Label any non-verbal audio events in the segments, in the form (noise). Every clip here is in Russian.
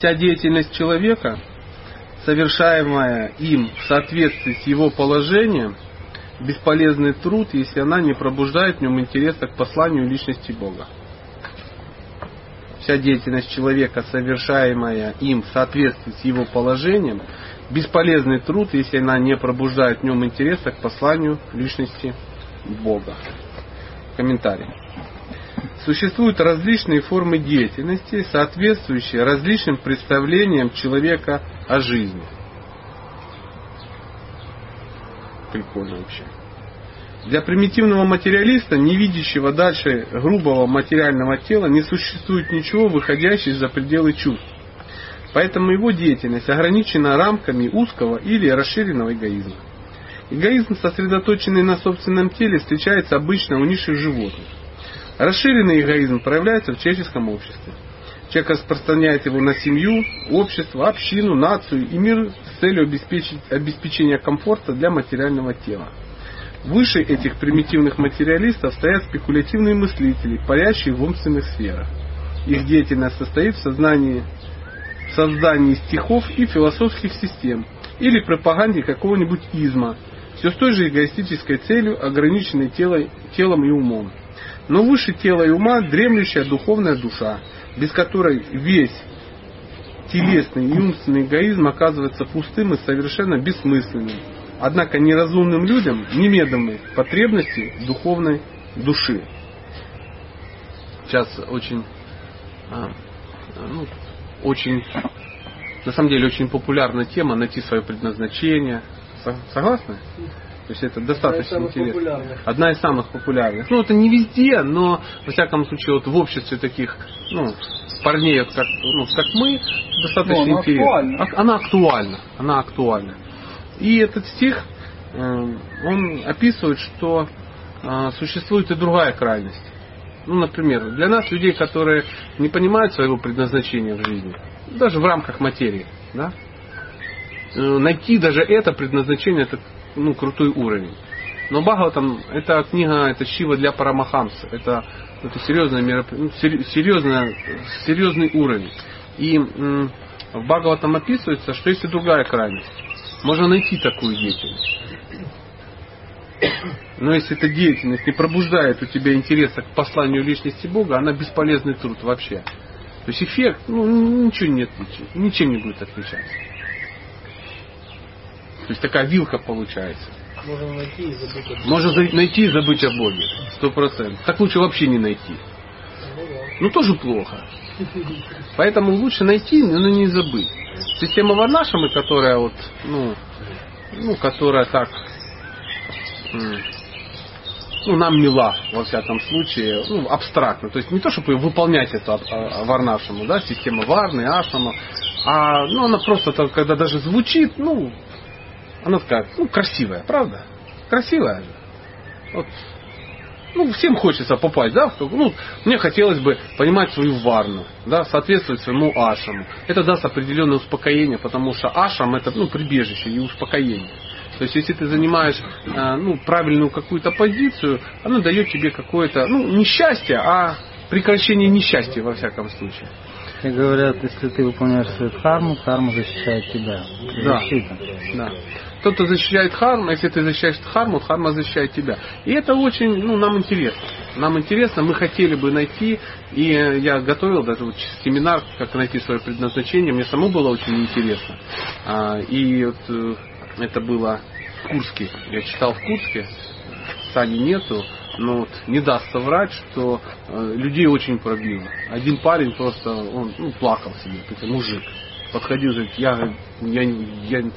Вся деятельность человека, совершаемая им в соответствии с его положением, бесполезный труд, если она не пробуждает в нем интереса к посланию личности Бога. Вся деятельность человека, совершаемая им в соответствии с его положением, бесполезный труд, если она не пробуждает в нем интереса к посланию личности Бога. Комментарий. Существуют различные формы деятельности, соответствующие различным представлениям человека о жизни. Прикольно вообще. Для примитивного материалиста, не видящего дальше грубого материального тела, не существует ничего, выходящего за пределы чувств. Поэтому его деятельность ограничена рамками узкого или расширенного эгоизма. Эгоизм, сосредоточенный на собственном теле, встречается обычно у низших животных. Расширенный эгоизм проявляется в человеческом обществе. Человек распространяет его на семью, общество, общину, нацию и мир с целью обеспечить, обеспечения комфорта для материального тела. Выше этих примитивных материалистов стоят спекулятивные мыслители, парящие в умственных сферах. Их деятельность состоит в сознании, в создании стихов и философских систем или пропаганде какого-нибудь изма, все с той же эгоистической целью, ограниченной телом, и умом. Но выше тела и ума дремлющая духовная душа, без которой весь телесный и умственный эгоизм оказывается пустым и совершенно бессмысленным. Однако неразумным людям немедомы потребности духовной души. Сейчас очень, а, ну, очень, на самом деле очень популярная тема найти свое предназначение. Согласны? То есть это достаточно интересно. Популярных. Одна из самых популярных. Ну, это не везде, но, во всяком случае, вот в обществе таких, ну, парней, как, ну, как мы, достаточно ну, она интересно. Актуальна. Она актуальна. Она актуальна. И этот стих, э, он описывает, что э, существует и другая крайность. Ну, например, для нас, людей, которые не понимают своего предназначения в жизни, даже в рамках материи, да, э, найти даже это предназначение, это ну, крутой уровень. Но Бхагаватам это книга, это Шива для Парамахамса. Это, это серьезное мероприятие, ну, серьезное, серьезный уровень. И м, в Бхагаватам описывается, что есть и другая крайность. Можно найти такую деятельность. Но если эта деятельность не пробуждает у тебя интереса к посланию личности Бога, она бесполезный труд вообще. То есть эффект, ну, ничего не отличит, ничем не будет отличаться. То есть такая вилка получается. Можно найти и забыть о Боге. Можно найти и забыть о Боге. Сто процентов. Так лучше вообще не найти. Ну тоже плохо. Поэтому лучше найти, но не забыть. Система Варнашамы, которая вот, ну, ну, которая так, ну, нам мила, во всяком случае, ну, абстрактно. То есть не то, чтобы выполнять эту а, а, Варнашаму, да, система Варны, Ашама, а, ну, она просто, когда даже звучит, ну, она такая, ну, красивая, правда? Красивая же. Вот. Ну, всем хочется попасть, да? Ну, мне хотелось бы понимать свою варну, да, соответствовать своему ашаму. Это даст определенное успокоение, потому что ашам это, ну, прибежище и успокоение. То есть, если ты занимаешь э, ну, правильную какую-то позицию, она дает тебе какое-то, ну, не счастье, а прекращение несчастья во всяком случае. И говорят, если ты выполняешь свою дхарму, дхарма защищает тебя. Да. да. Кто-то защищает харму, если ты защищаешь харму, харма защищает тебя. И это очень, ну, нам интересно. Нам интересно, мы хотели бы найти, и я готовил даже вот семинар, как найти свое предназначение, мне самому было очень интересно. А, и вот э, это было в Курске, я читал в Курске, Сани нету, но вот не даст соврать, что э, людей очень пробило. Один парень просто, он ну, плакал себе, мужик. Подходил, говорит, я, я, я,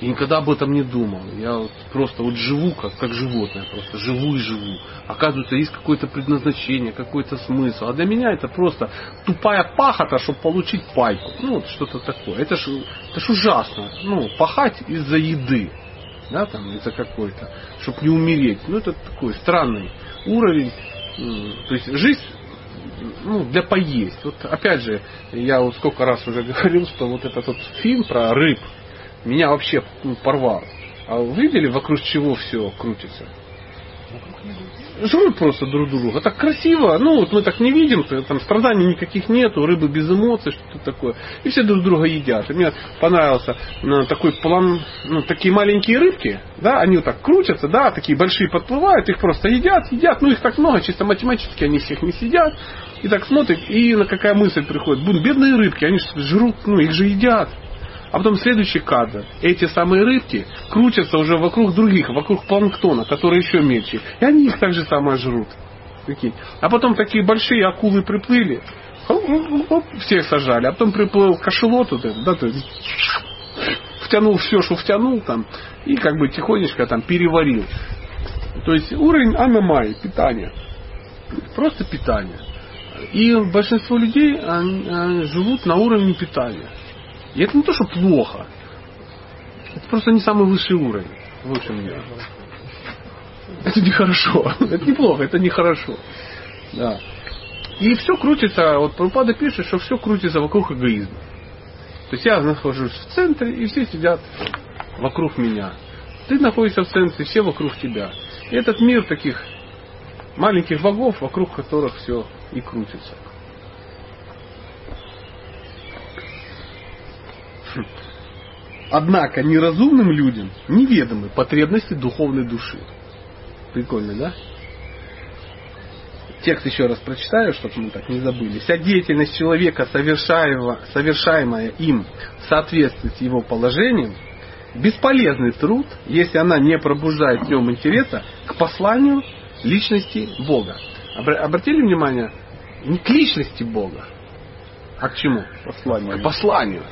я никогда об этом не думал. Я вот просто вот живу как, как животное, просто живу и живу. Оказывается, есть какое-то предназначение, какой-то смысл. А для меня это просто тупая пахота, чтобы получить пайку. Ну, вот что-то такое. Это ж, это ж ужасно. Ну, пахать из-за еды. Да, там, из-за какой-то. Чтобы не умереть. Ну, это такой странный уровень. То есть жизнь ну, для поесть. Вот опять же, я вот сколько раз уже (laughs) говорил, что вот этот вот фильм про рыб, меня вообще ну, порвало. А вы видели, вокруг чего все крутится? Жрут просто друг друга. Так красиво, ну вот мы так не видим, там страданий никаких нету, рыбы без эмоций, что-то такое. И все друг друга едят. И мне понравился ну, такой план, ну, такие маленькие рыбки, да, они вот так крутятся, да, такие большие подплывают, их просто едят, едят, ну их так много, чисто математически они всех не сидят. И так смотрят, и на какая мысль приходит. Блин, бедные рыбки, они же жрут, ну их же едят. А потом следующий кадр. Эти самые рыбки крутятся уже вокруг других, вокруг планктона, который еще мельче. И они их так же самое жрут. Прикинь. А потом такие большие акулы приплыли, всех сажали, а потом приплыл кошелот, вот этот, да, то втянул все, что втянул там, и как бы тихонечко там переварил. То есть уровень аномай, питания. Просто питание. И большинство людей они, они живут на уровне питания. И это не то, что плохо. Это просто не самый высший уровень. В общем, я. Это нехорошо. Это неплохо, это нехорошо. Да. И все крутится, вот Прабхупада пишет, что все крутится вокруг эгоизма. То есть я нахожусь в центре, и все сидят вокруг меня. Ты находишься в центре, все вокруг тебя. И этот мир таких маленьких богов, вокруг которых все и крутится. Однако неразумным людям неведомы потребности духовной души. Прикольно, да? Текст еще раз прочитаю, чтобы мы так не забыли. Вся деятельность человека, совершаемая им в соответствии с его положением, бесполезный труд, если она не пробуждает в нем интереса к посланию личности Бога. Обратили внимание, не к личности Бога, а к чему? Посланию. К посланию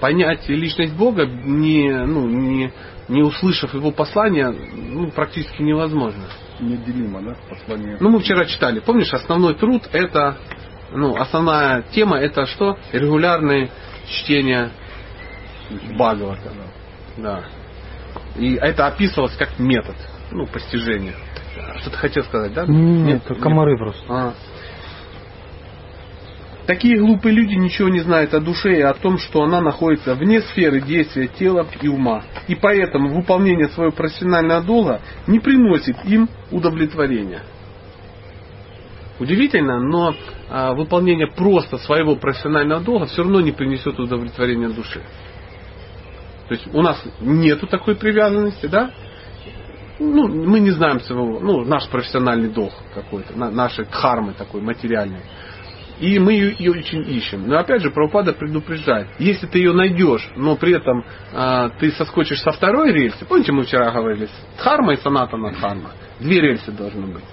понять личность Бога, не, ну, не, не услышав его послания, ну, практически невозможно. Неделимо, да, послание? Ну, мы вчера читали. Помнишь, основной труд это, ну, основная тема это что? Регулярное чтение Бхагавата. Да. И это описывалось как метод, ну, постижения. Что ты хотел сказать, да? Нет, нет комары нет. просто. А. Такие глупые люди ничего не знают о душе и о том, что она находится вне сферы действия тела и ума. И поэтому выполнение своего профессионального долга не приносит им удовлетворения. Удивительно, но а, выполнение просто своего профессионального долга все равно не принесет удовлетворения души. То есть у нас нету такой привязанности, да? Ну, мы не знаем своего, ну, наш профессиональный долг какой-то, нашей дхармы такой материальной. И мы ее, ее очень ищем. Но опять же, Прабхупада предупреждает. Если ты ее найдешь, но при этом а, ты соскочишь со второй рельсы, помните, мы вчера говорили, дхарма и санатана дхарма, две рельсы должны быть.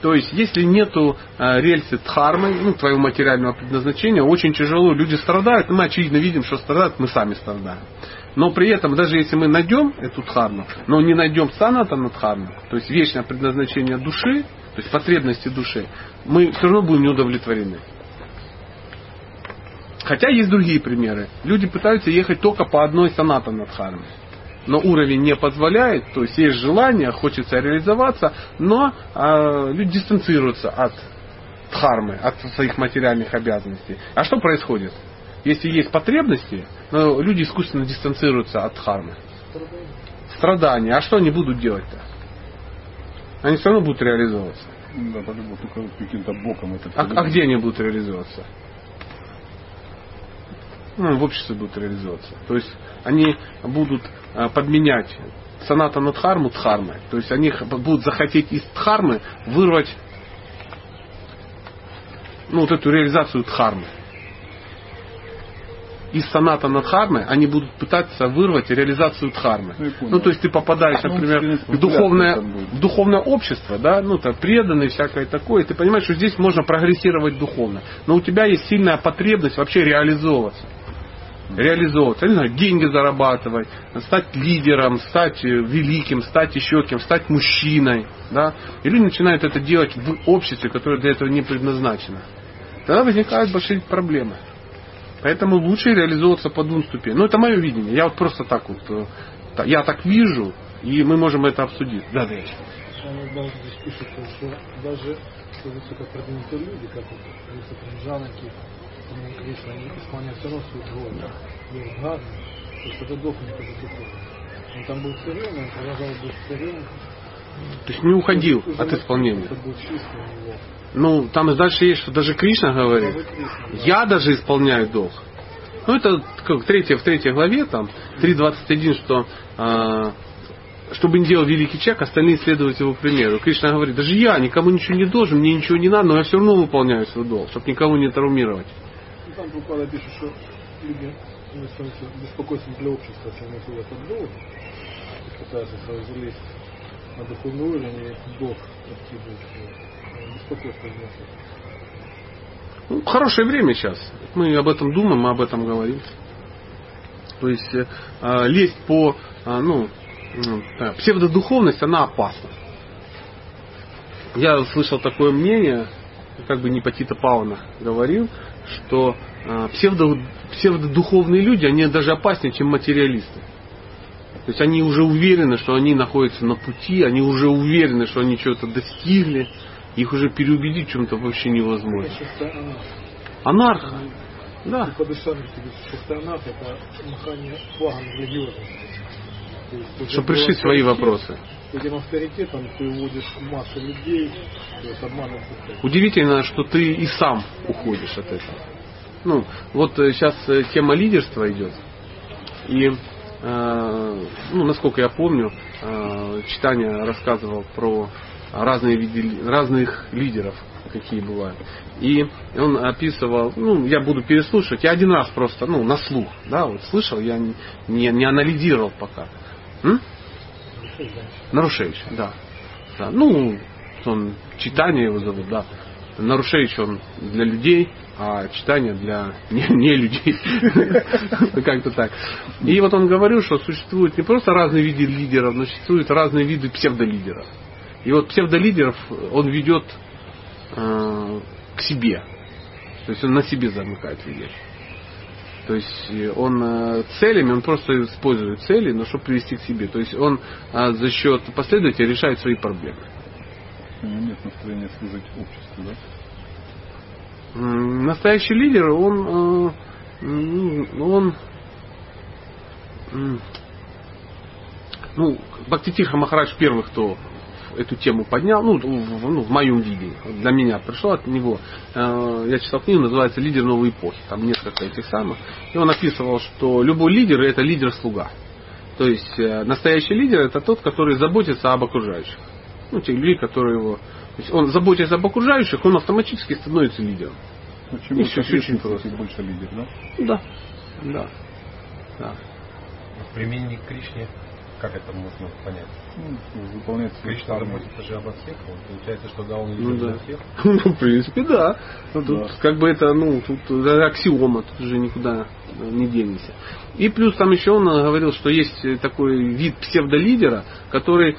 То есть, если нету а, рельсы дхармы, ну, твоего материального предназначения, очень тяжело, люди страдают, мы очевидно видим, что страдают, мы сами страдаем. Но при этом, даже если мы найдем эту дхарму, но не найдем санатана дхарму, то есть вечное предназначение души, то есть потребности души, мы все равно будем не удовлетворены. Хотя есть другие примеры. Люди пытаются ехать только по одной соната над Дхарме. Но уровень не позволяет, то есть есть желание, хочется реализоваться, но э, люди дистанцируются от дхармы, от своих материальных обязанностей. А что происходит? Если есть потребности, но люди искусственно дистанцируются от дхармы. Страдания. А что они будут делать-то? Они все равно будут реализовываться. Да, по-любому, только каким-то боком это. А, а где они будут реализовываться? Ну, в обществе будут реализовываться. То есть они будут а, подменять саната на дхарму дхармой. То есть они будут захотеть из дхармы вырвать ну, вот эту реализацию дхармы из соната Надхармы они будут пытаться вырвать реализацию Дхармы. Ну, ну то есть ты попадаешь, ну, например, в духовное, в духовное общество, да, ну, то преданный, всякое такое, и ты понимаешь, что здесь можно прогрессировать духовно. Но у тебя есть сильная потребность вообще реализовываться реализовываться, не знаю, деньги зарабатывать, стать лидером, стать великим, стать еще кем, стать мужчиной. Да? И люди начинают это делать в обществе, которое для этого не предназначено. Тогда возникают большие проблемы. Поэтому лучше реализовываться по двум ступеням. Ну, это мое видение. Я вот просто так вот, э, я так вижу, и мы можем это обсудить. Да, да. Здесь пишется, что даже высокопродвинутые люди, как вот Жанаки, Кришна, они исполняют все равно свою роль. Был гарный, то есть это долг не как духовный. Он там был царем, он продолжал быть царем, То есть не уходил от исполнения. Это был чистый у него. Ну, там и дальше есть, что даже Кришна говорит, я даже исполняю долг. Ну, это как третье, в третьей главе, там, 3.21, что а, чтобы не делал великий человек, остальные следуют его примеру. Кришна говорит, даже я никому ничего не должен, мне ничего не надо, но я все равно выполняю свой долг, чтобы никого не травмировать. Ну, там Прабхупада пишет, что люди ну, беспокойством для общества, они сидят от долга, и пытаются залезть на духовный уровень и долг откидывать. Э. Ну, хорошее время сейчас. Мы об этом думаем, мы об этом говорим. То есть э, а, лезть по а, ну, да, псевдодуховность, она опасна. Я слышал такое мнение, как бы Непатита Павловна говорил, что а, псевдо, псевдодуховные люди, они даже опаснее, чем материалисты. То есть они уже уверены, что они находятся на пути, они уже уверены, что они чего-то достигли, их уже переубедить в чем-то вообще невозможно. Анарх, да. Это махание флагом Чтобы решить свои вопросы. Этим авторитетом ты уводишь массу людей, то есть обманом путем. Удивительно, что ты и сам уходишь от этого. Ну, вот сейчас тема лидерства идет. И, э, ну, насколько я помню, э, читание рассказывал про разные виды, разных лидеров, какие бывают. И он описывал, ну, я буду переслушивать, я один раз просто, ну, на слух, да, вот слышал, я не, не, не анализировал пока. М? Нарушевич, да. да. Ну, он читание его зовут, да. Нарушевич он для людей, а читание для (laughs) не, не людей. (laughs) Как-то так. И вот он говорил, что существуют не просто разные виды лидеров, но существуют разные виды псевдолидеров. И вот псевдолидеров он ведет э, к себе. То есть он на себе замыкает людей. То есть э, он э, целями, он просто использует цели, но чтобы привести к себе. То есть он э, за счет последователя решает свои проблемы. У него нет настроения служить обществу, да? Настоящий лидер, он, э, м, он ну, Бхактитирха Махарадж первый, кто эту тему поднял, ну, в, ну, в моем виде, для меня пришло от него. Э, Я читал книгу, называется «Лидер новой эпохи». Там несколько этих самых. И он описывал, что любой лидер – это лидер-слуга. То есть э, настоящий лидер – это тот, который заботится об окружающих. Ну, те люди, которые его... То есть он, заботясь об окружающих, он автоматически становится лидером. Чем И всё очень просто. больше лидер, да? Да, да, да. В применении к Кришне, как это можно понять? Ну, выполняет свою Кришна заботится же обо всех, вот получается, что да, он Ну лидер да. для всех. (laughs) Ну, в принципе, да. Ну, тут Да. как бы это, ну, тут это аксиома, тут уже никуда э, не денешься. И плюс там еще он э, говорил, что есть э, такой вид псевдолидера, который э,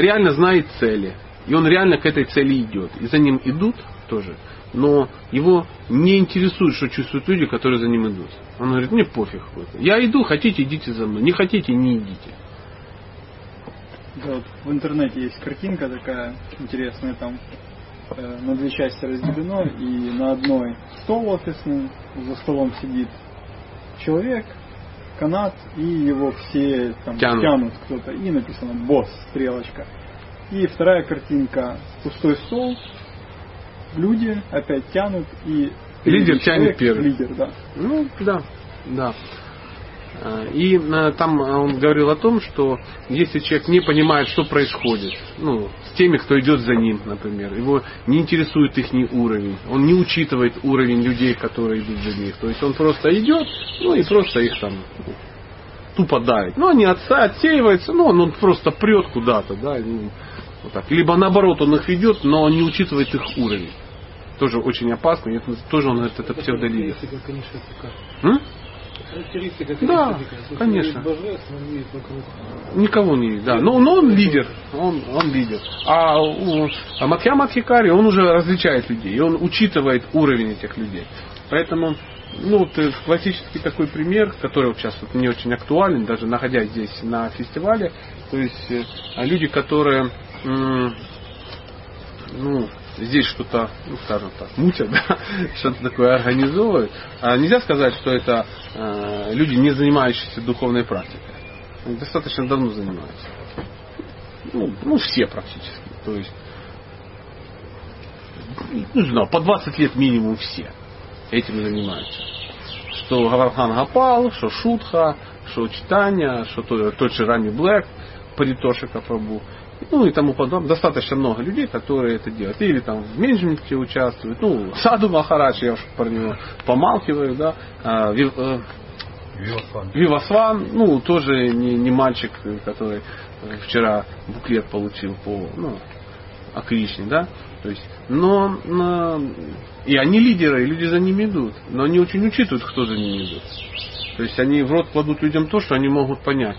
реально знает цели. И он реально к этой цели идет. И за ним идут тоже. Но его не интересует, что чувствуют люди, которые за ним идут. Он говорит, мне пофиг. Я иду, хотите, идите за мной. Не хотите, не идите. Да, вот в интернете есть картинка такая интересная, там э, на две части разделено, и на одной стол офисный, за столом сидит человек, канат, и его все там Тянут. тянут, кто-то, и написано босс, стрелочка. И вторая картинка, пустой стол, люди опять тянут, и Лидер тянет человек, первый. Лидер, да. Ну, да, да. А, И э, там э, он говорил о том, что если человек не понимает, что происходит, ну, с теми, кто идет за ним, например, его не интересует их уровень, он не учитывает уровень людей, которые идут за них. То есть он просто идет, ну и просто их там тупо давит. Ну, они отса- отсеиваются, ну, он, он просто прет куда-то, да, вот так. Либо наоборот, он их ведет, но он не учитывает их уровень. Тоже очень опасно, это тоже он говорит, это псевдолидер. Конечно? Характеристика, Да, конечно. Никого не да. Но, но он лидер. Он, он лидер. А, у, а Матхьяма Адхикари, он уже различает людей. И он учитывает уровень этих людей. Поэтому, ну, вот э, классический такой пример, который вот сейчас вот не очень актуален, даже находясь здесь на фестивале, то есть э, люди, которые ну, здесь что-то, ну, скажем так, мутят, (laughs) да, что-то такое организовывают, а нельзя сказать, что это э, люди, не занимающиеся духовной практикой. Они достаточно давно занимаются. ну, ну все практически. То есть, не знаю, по 20 лет минимум все этим занимаются. Что Гавархан Гапал, что Шутха, что Читания, что тот, тот же Рами Блэк, Паритошика Прабу ну и тому подобное. Достаточно много людей, которые это делают. Или там в менеджменте участвуют. Ну, Саду Махарадж, я уж про него помалкиваю, да. А, Вив, э, Вивасван. Вивасван, ну, тоже не, не мальчик, который э, вчера буклет получил по, ну, о Кришне, да. То есть, но, но и они лидеры, и люди за ними идут. Но они очень учитывают, кто за ними идет. То есть они в рот кладут людям то, что они могут понять.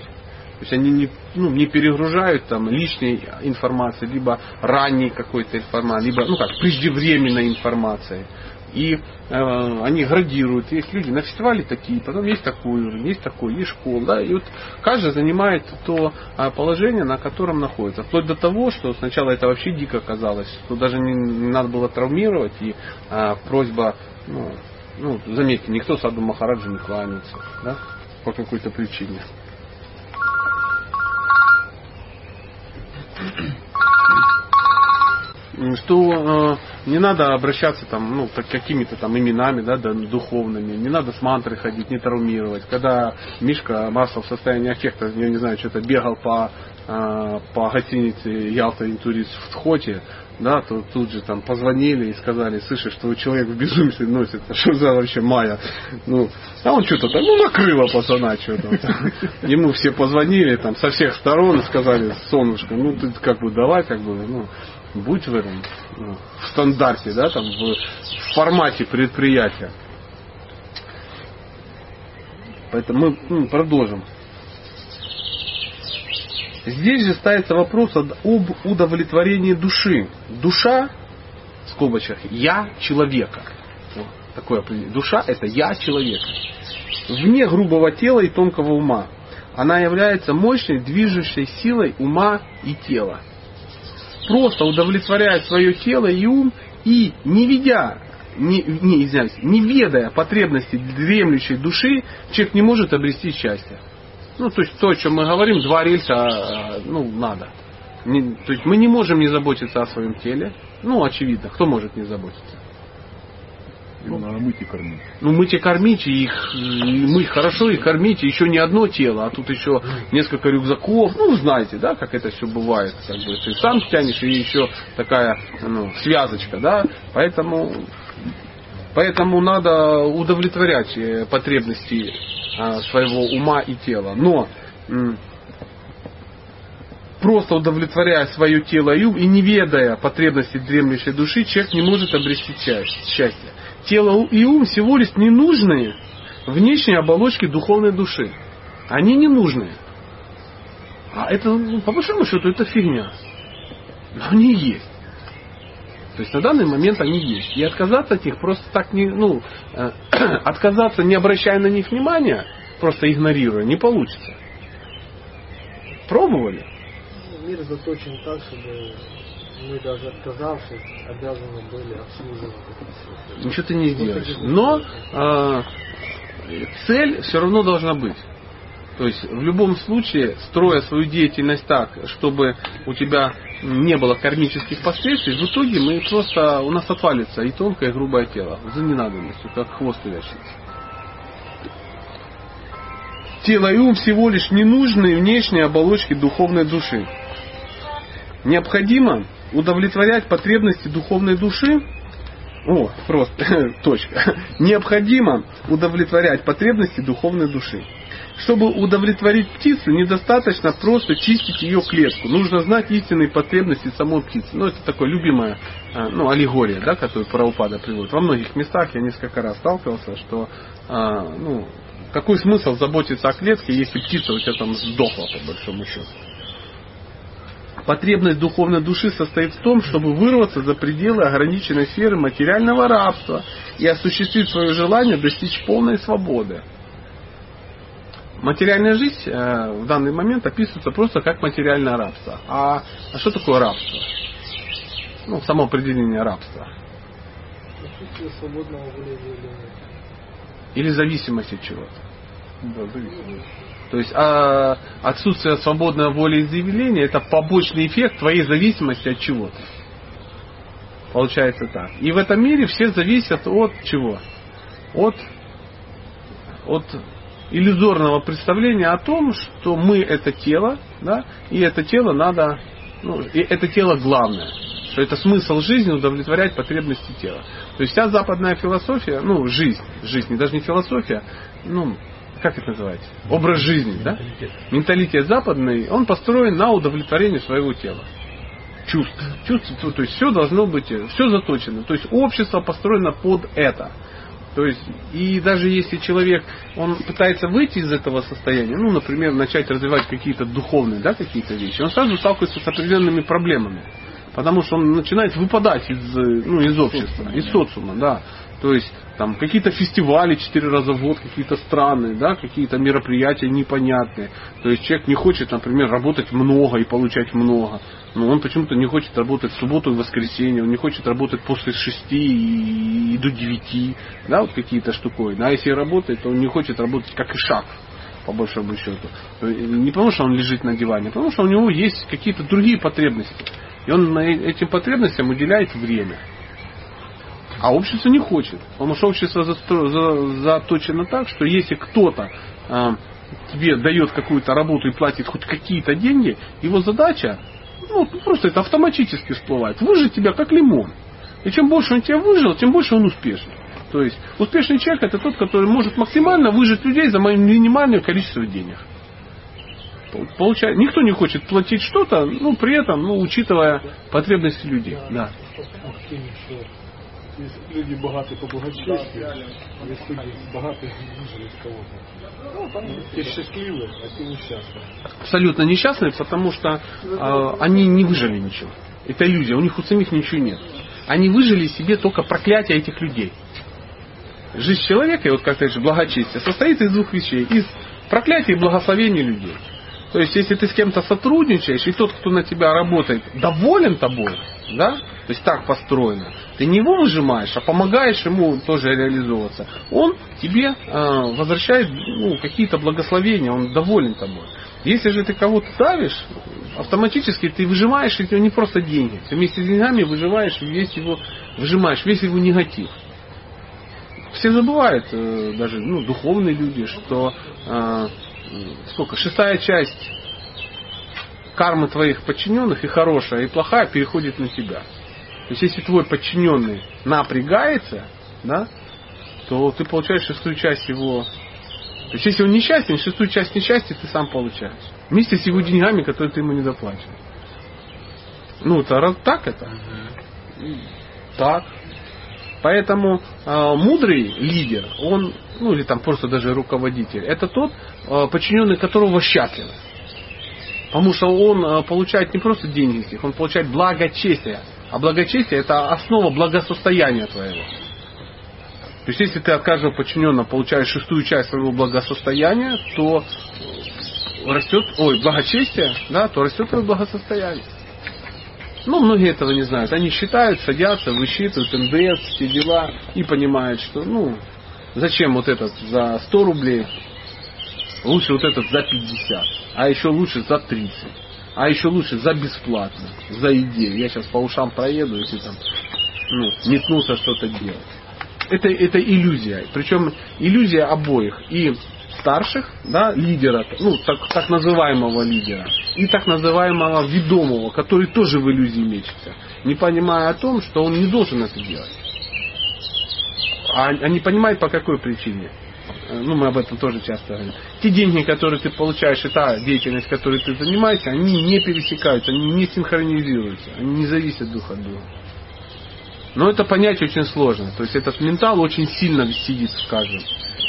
То есть они не, ну, не перегружают там лишней информации, либо ранней какой-то информации, либо ну как, преждевременной информацией. И э, они градируют. Есть люди на фестивале такие, потом есть такой уровень, есть такой, есть школа. Да, и вот каждый занимает то а, положение, на котором находится. Вплоть до того, что сначала это вообще дико казалось, что даже не, не надо было травмировать, и а, просьба, ну, ну, заметьте, никто Саду Махараджи не кланяется, да, по какой-то причине. Что э, не надо обращаться там, ну, так, какими-то там именами, да, да, духовными, не надо с мантры ходить, не травмировать. Когда Мишка Маслов в состоянии аффекта, я не знаю, что-то бегал по, э, по гостинице Ялта Интурист в Тхоте, да, то тут же там позвонили и сказали, слышишь, что человек в безумстве носит, (laughs) что за вообще Майя? Ну, а он что-то там, ну, накрыло пацана что-то. (laughs) Ему все позвонили там со всех сторон и сказали, солнышко, ну, ты как бы давай, как бы, ну, будь в этом, ну, в стандарте, да, там, в, в формате предприятия. Поэтому мы ну, продолжим. Здесь же ставится вопрос об удовлетворении души. Душа, в скобочках, я человека. Вот, такое определение. Душа это я человека. Вне грубого тела и тонкого ума. Она является мощной движущей силой ума и тела. Просто удовлетворяя свое тело и ум и не ведя не, не, извиняюсь, не ведая потребности дремлющей души, человек не может обрести счастье. Ну, то есть то, о чем мы говорим, два рельса, а, ну, надо. Не, то есть мы не можем не заботиться о своем теле. Ну, очевидно, кто может не заботиться? Ну, надо мыть и кормить. Ну, мыть и кормить, и их, и мыть хорошо, и кормить, и еще не одно тело, а тут еще несколько рюкзаков. Ну, знаете, да, как это все бывает. Как бы ты сам тянешь, и еще такая ну, связочка, да. Поэтому, поэтому надо удовлетворять э, потребности а, своего ума и тела. Но просто удовлетворяя свое тело и ум и не ведая потребностей дремлющей души, человек не может обрести счастье. Тело и ум всего лишь ненужные внешние оболочки духовной души. Они ненужные. А это, ну, по большому счету, это фигня. Но они есть. То есть на данный момент они есть. И отказаться от них просто так не, ну, э, (clears throat) отказаться, не обращая на них внимания, просто игнорируя, не получится. Пробовали? Мир заточен так, чтобы мы даже отказавшись, обязаны были обслуживать это все. Ничего ты не сделаешь. Но э, цель все равно должна быть. То есть в любом случае, строя свою деятельность так, чтобы у тебя не было кармических последствий, в итоге мы просто, у нас отвалится и тонкое, и грубое тело за ненадобностью, как хвост увяжется. Тело и ум всего лишь ненужные внешние оболочки духовной души. Необходимо удовлетворять потребности духовной души о, просто, (laughs) точка. Необходимо удовлетворять потребности духовной души. Чтобы удовлетворить птицу, недостаточно просто чистить ее клетку. Нужно знать истинные потребности самой птицы. Ну, это такая любимая а, ну, аллегория, да, которую Параупада приводит. Во многих местах я несколько раз сталкивался, что а, ну, какой смысл заботиться о клетке, если птица у тебя там сдохла, по большому счету. Потребность духовной души состоит в том, чтобы вырваться за пределы ограниченной сферы материального рабства и осуществить свое желание достичь полной свободы. Материальная жизнь э, в данный момент описывается просто как материальное рабство. А, а что такое рабство? Ну, само определение рабства. свободного. Или зависимость от чего-то. Да, зависит. То есть а, отсутствие свободной воли изъявления это побочный эффект твоей зависимости от чего-то. Получается так. И в этом мире все зависят от чего? От, от иллюзорного представления о том, что мы это тело, да, и это тело надо, ну, и это тело главное, что это смысл жизни удовлетворять потребности тела. То есть вся западная философия, ну, жизнь, жизнь, даже не философия, ну, как это называется? Образ жизни, да? Менталитет западный, он построен на удовлетворении своего тела. Чувств. Чувств, то есть все должно быть, все заточено. То есть общество построено под это. То есть, и даже если человек, он пытается выйти из этого состояния, ну, например, начать развивать какие-то духовные, да, какие-то вещи, он сразу сталкивается с определенными проблемами. Потому что он начинает выпадать из, ну, из общества, из социума, да. То есть там какие-то фестивали четыре раза в год, какие-то странные, да, какие-то мероприятия непонятные. То есть человек не хочет, например, работать много и получать много. Но он почему-то не хочет работать в субботу и воскресенье, он не хочет работать после шести и до девяти, да, вот какие-то штуковины. А если работает, то он не хочет работать как и шаг по большому счету. Не потому, что он лежит на диване, а потому что у него есть какие-то другие потребности. И он этим потребностям уделяет время. А общество не хочет. Потому что общество заточено так, что если кто-то э, тебе дает какую-то работу и платит хоть какие-то деньги, его задача, ну, просто это автоматически всплывает. Выжить тебя как лимон. И чем больше он тебя выжил, тем больше он успешный. То есть успешный человек это тот, который может максимально выжить людей за минимальное количество денег. Получается, никто не хочет платить что-то, ну, при этом, ну, учитывая потребности людей. Да. Есть люди богатые по благочестию, а есть люди богатые выжили с кого-то. Ну, те счастливые, а те несчастные. Абсолютно несчастные, потому что э, они не выжили ничего. Это иллюзия, у них у самих ничего нет. Они выжили себе только проклятие этих людей. Жизнь человека, и вот как-то же благочестие, состоит из двух вещей. Из проклятия и благословения людей. То есть, если ты с кем-то сотрудничаешь, и тот, кто на тебя работает, доволен тобой, да, то есть так построено, ты не его выжимаешь, а помогаешь ему тоже реализовываться, он тебе э, возвращает ну, какие-то благословения, он доволен тобой. Если же ты кого-то давишь, автоматически ты выжимаешь эти не просто деньги, ты вместе с деньгами выживаешь весь его, выжимаешь весь его негатив. Все забывают, э, даже ну, духовные люди, что э, сколько, шестая часть кармы твоих подчиненных, и хорошая, и плохая, переходит на тебя. То есть, если твой подчиненный напрягается, да, то ты получаешь шестую часть его. То есть, если он несчастен, шестую часть несчастья ты сам получаешь. Вместе с его деньгами, которые ты ему не доплачиваешь. Ну, это так это? Так. Поэтому э, мудрый лидер, он, ну или там просто даже руководитель, это тот, э, подчиненный которого счастлив. Потому что он э, получает не просто деньги с он получает благочестие. А благочестие это основа благосостояния твоего. То есть если ты от каждого подчиненного получаешь шестую часть своего благосостояния, то растет, ой, благочестие, да, то растет твое благосостояние. Ну, многие этого не знают. Они считают, садятся, высчитывают НДС, все дела и понимают, что, ну, зачем вот этот за 100 рублей, лучше вот этот за 50, а еще лучше за 30, а еще лучше за бесплатно, за идею. Я сейчас по ушам проеду, если там, ну, метнулся что-то делать. Это, это иллюзия. Причем иллюзия обоих. И старших, да, лидера, ну, так, так называемого лидера, и так называемого ведомого, который тоже в иллюзии мечется, не понимая о том, что он не должен это делать. А, а не понимает по какой причине. Ну, мы об этом тоже часто говорим. Те деньги, которые ты получаешь, и та деятельность, которой ты занимаешься, они не пересекаются, они не синхронизируются, они не зависят друг от друга. Но это понять очень сложно. То есть этот ментал очень сильно сидит в каждом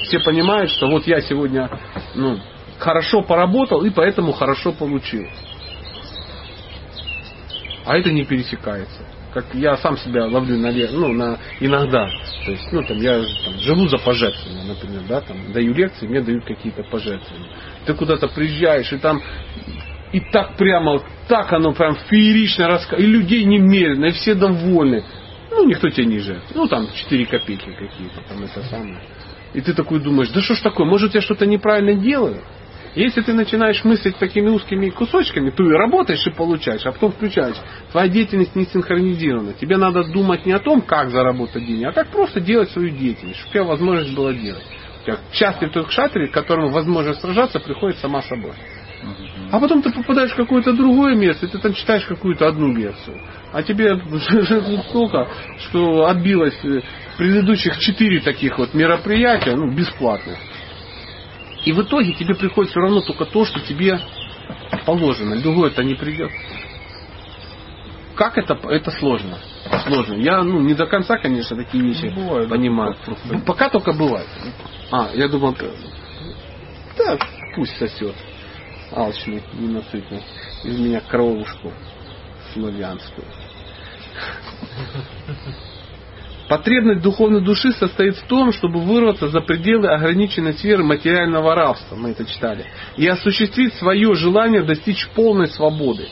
все понимают, что вот я сегодня ну, хорошо поработал и поэтому хорошо получил. А это не пересекается. Как я сам себя ловлю на, ну, на иногда. То есть, ну, там, я там, живу за пожертвования, например, да, там, даю лекции, мне дают какие-то пожертвования. Ты куда-то приезжаешь, и там и так прямо, так оно прям феерично рассказывает, и людей немерено, и все довольны. Ну, никто тебя не жертвует. Ну, там 4 копейки какие-то, там это самое. И ты такой думаешь, да что ж такое, может я что-то неправильно делаю? Если ты начинаешь мыслить такими узкими кусочками, ты работаешь и получаешь, а потом включаешь. Твоя деятельность не синхронизирована. Тебе надо думать не о том, как заработать деньги, а как просто делать свою деятельность, чтобы у тебя возможность была делать. Счастлив тот кшатрий, к которому возможность сражаться приходит сама собой. А потом ты попадаешь в какое-то другое место, и ты там читаешь какую-то одну лекцию. А тебе (laughs) столько, что отбилось э, предыдущих четыре таких вот мероприятия, ну, бесплатных. И в итоге тебе приходит все равно только то, что тебе положено. Другое это не придет. Как это? Это сложно. Сложно. Я ну, не до конца, конечно, такие вещи Ну, бывает, понимаю. просто. Ну, Пока только бывает. А, я думал, т- да, пусть сосет. Алчный, ненасытный. Из меня кровушку славянскую. Потребность духовной души состоит в том, чтобы вырваться за пределы ограниченной сферы материального рабства, мы это читали, и осуществить свое желание достичь полной свободы.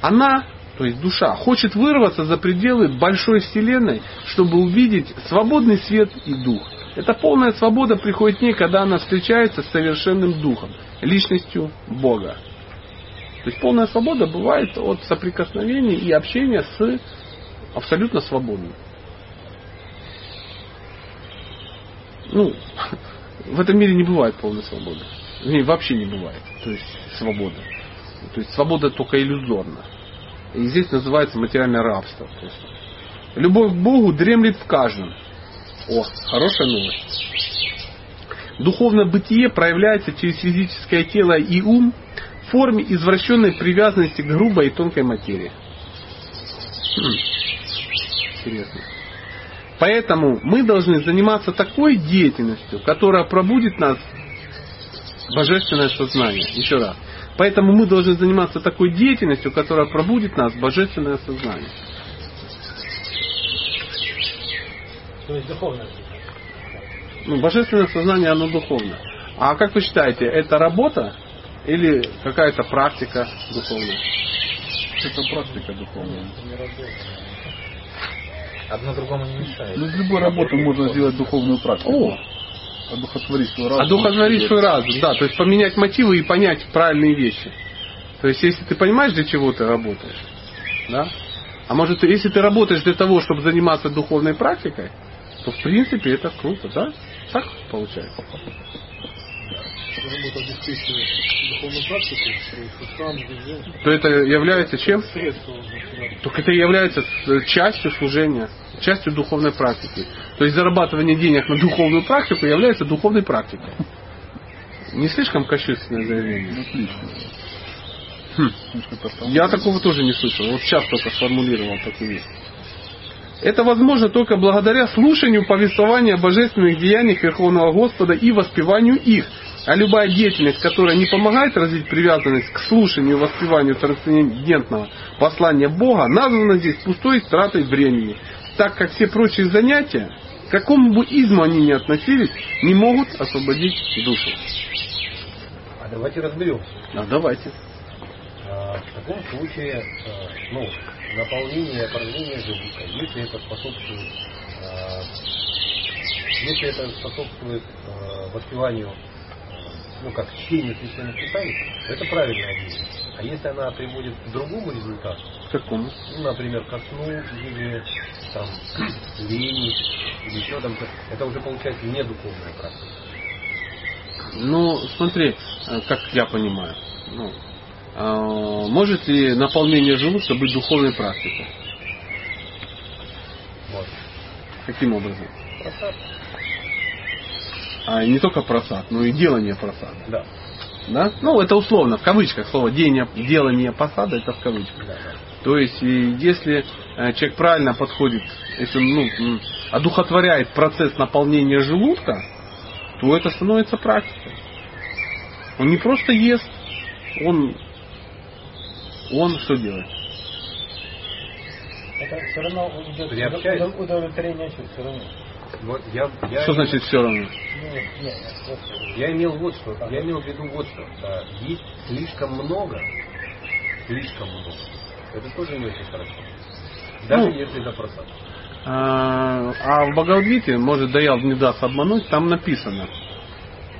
Она, то есть душа, хочет вырваться за пределы большой вселенной, чтобы увидеть свободный свет и дух. Эта полная свобода приходит к ней, когда она встречается с совершенным духом, личностью Бога. То есть полная свобода бывает от соприкосновения и общения с абсолютно свободным. Ну, в этом мире не бывает полной свободы. Вернее, вообще не бывает. То есть свобода. То есть свобода только иллюзорна. И здесь называется материальное рабство. просто. Любовь к Богу дремлет в каждом. О, хорошая новость. Духовное бытие проявляется через физическое тело и ум в форме извращенной привязанности к грубой и тонкой материи. Хм. Интересно. Поэтому мы должны заниматься такой деятельностью, которая пробудит нас божественное сознание. Еще раз. Поэтому мы должны заниматься такой деятельностью, которая пробудит нас божественное сознание. То есть духовное. Ну, божественное сознание, оно духовно. А как вы считаете, это работа или какая-то практика духовная? Это практика духовная. Одно другому не мешает. Ну, из любой работы можно сделать духовную практику. О, Одухотворить свой разум. одухотворить свой разум, да, то есть поменять мотивы и понять правильные вещи. То есть, если ты понимаешь, для чего ты работаешь, да, а может, если ты работаешь для того, чтобы заниматься духовной практикой, то в принципе это круто, да? Так получается. Работа обеспечивает духовную практику, везде То это является чем? Только это является с- частью служения, частью духовной практики. То есть зарабатывание денег на духовную практику является духовной практикой. Не слишком кощунственное заявление? Ну, Отлично. Хм. Я такого тоже не слышал. Вот сейчас только сформулировал такую вещь. Это возможно только благодаря слушанию повествования о божественных деяниях Верховного Господа и воспеванию их. А любая деятельность, которая не помогает развить привязанность к слушанию и воспеванию трансцендентного послания Бога, названа здесь пустой тратой времени, так как все прочие занятия, к какому бы изму они ни относились, не могут освободить душу. А давайте разберемся. А давайте. А, В таком случае, а, ну, наполнение, опорожнение желудка, если это способствует, а, если это способствует а, воспеванию, ну, как чтению священных писаний, это правильная деятельность. А если она приводит к другому результату, К какому? ну, например, ко сну или там лени, или еще там, это уже получается не духовная практика. Ну, смотри, э, как я понимаю. Ну, э, может ли наполнение желудка быть духовной практикой? Вот. Каким образом? Просад. А не только просад, но и делание просада. Да. Да? Ну, это условно, в кавычках слово делание, делание посада, это в кавычках. Да, да. То есть, и если э, человек правильно подходит, если он ну, одухотворяет процесс наполнения желудка, то это становится практикой. Он не просто ест, он, он что делает? Это все равно идет удовлетворение чувств все равно. Вот я, я Что значит все равно? Я имел вот что. Я имел в виду вот что. Есть слишком много, слишком много. Это тоже не очень хорошо. Даже Ну, если это просад. А а в Бхагавадгите, может, Даял не даст обмануть, там написано,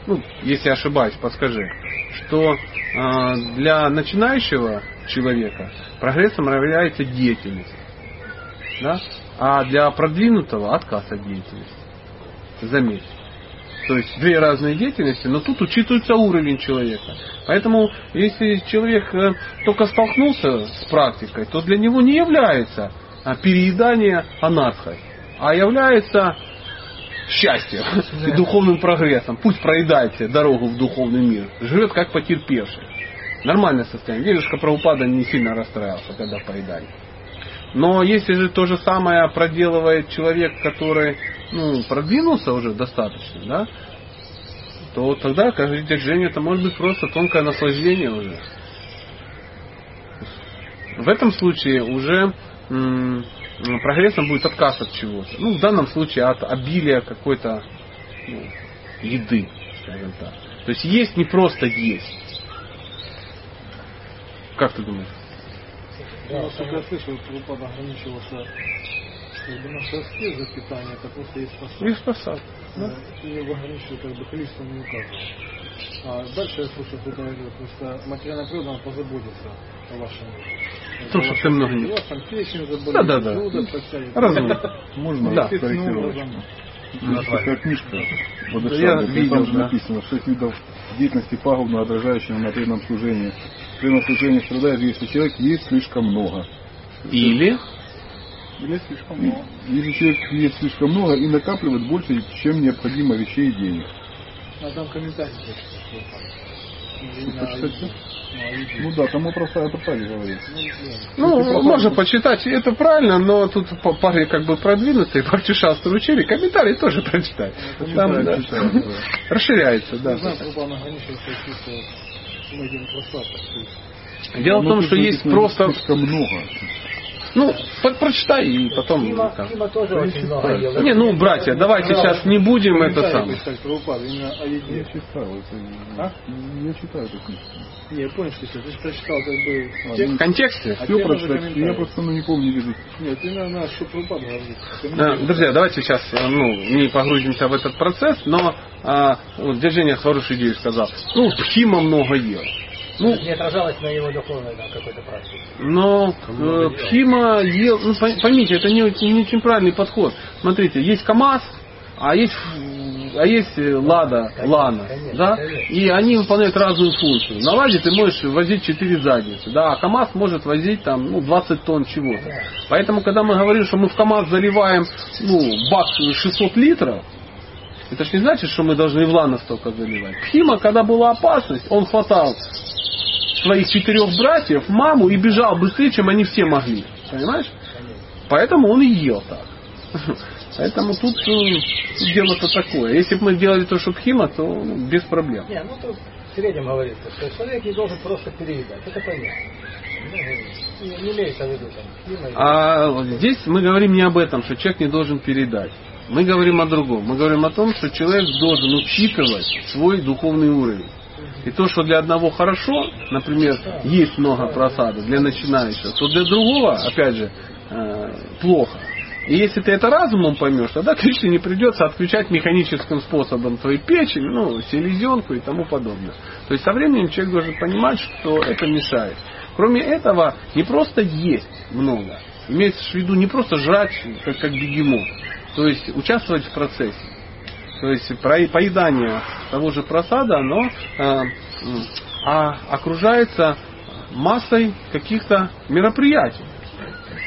ну, если ошибаюсь, подскажи, что а, для начинающего человека прогрессом является деятельность. Да? А для продвинутого отказ от деятельности. Заметь. То есть две разные деятельности, но тут учитывается уровень человека. Поэтому, если человек э, только столкнулся с практикой, то для него не является а, переедание анархой, а является счастьем (laughs) и духовным прогрессом. Пусть проедает себе дорогу в духовный мир. Живет как потерпевший. Нормальное состояние. Дедушка Прабхупада не сильно расстраивался, когда поедали. Но если же то же самое проделывает человек, который ну, продвинулся уже достаточно, да, то тогда, говорит Женя, это может быть просто тонкое наслаждение уже. В этом случае уже м, прогрессом будет отказ от чего-то. Ну, в данном случае от обилия какой-то ну, еды, скажем так. То есть есть не просто есть. Как ты думаешь? Я, насколько я слышал, Прабхупада ограничивался как бы на шерсте за питание, это просто есть посад. И спасать. Да. И не ограничивал как бы количеством не указывал. А дальше я слушаю, кто говорил, просто материальная природа она позаботится о вашем Том, что ты много не- У вас там печень заболит, Да-да-да. желудок подтянет. Разум. (laughs) Можно Да. скорректировать? образом. Есть такая книжка Я Бодхисаттвы, видел, там же да. написано, шесть видов деятельности пагубно отражающего на преданном служении. Преданное служение страдает, если человек есть слишком много. Или Или слишком много. Если человек есть слишком много и накапливает больше, чем необходимо вещей и денег. А там комментарий. Ну да, там о профа- о профаде говорит. Ну, можно почитать, это правильно, но тут по- парни как бы продвинутые, (laughs) парчушасты учили, комментарии тоже прочитать. Там, Читаю, да, читаю, да. (laughs) расширяется, да. знаю, Многим просадком. Дело в Ну, том, что есть просто, Слишком много. ну, по- прочитай и потом. Фима, как. Фима тоже очень много ел. Не, ну, братья, давайте сейчас не будем это самое. о Я читал, это... А? Я читаю эту книжку. Не, я понял, что ты ты прочитал как бы текст. В контексте? А Все прочитать, я просто ну, не помню, где тут. Нет, именно на Прабхупада говорит. А, Друзья, давайте сейчас ну, не погрузимся в этот процесс, но а, вот Женя хорошую идею сказал. Ну, Пхима много ел. Ну, Не отражалось на его духовной там, какой-то практике. Но э, Пхима ел, ну пой- поймите, это не, не очень правильный подход. Смотрите, есть КАМАЗ, а есть, а есть э, Лада, Лана, да, и они выполняют разную функцию. На Ладе ты можешь возить 4 задницы, да, а КАМАЗ может возить там, ну, 20 тонн чего-то. Поэтому, когда мы говорим, что мы в КАМАЗ заливаем, ну, бак 600 литров, это ж не значит, что мы должны в Лана столько заливать. Пхима, когда была опасность, он хватал своих четырех братьев, маму и бежал быстрее, чем они все могли. Понимаешь? Поэтому он и ел так. Поэтому тут, ну, тут дело-то такое. Если бы мы делали то, что Пхима, то ну, без проблем. Не, ну тут в среднем говорится, что человек не должен просто переедать. Это понятно. Ну, Не, не имеется в виду там. И- А здесь мы говорим не об этом, что человек не должен передать. Мы говорим о другом. Мы говорим о том, что человек должен учитывать свой духовный уровень. И то, что для одного хорошо, например, есть много просады для начинающего, то для другого, опять же, э, плохо. И если ты это разумом поймешь, тогда Кришне не придется отключать механическим способом твою печень, ну, селезенку и тому подобное. То есть со временем человек должен понимать, что это мешает. Кроме этого, не просто есть много, имеется в виду не просто жрать, как, как бегемот, то есть участвовать в процессе. То есть поедание того же просада, оно э, а, окружается массой каких-то мероприятий.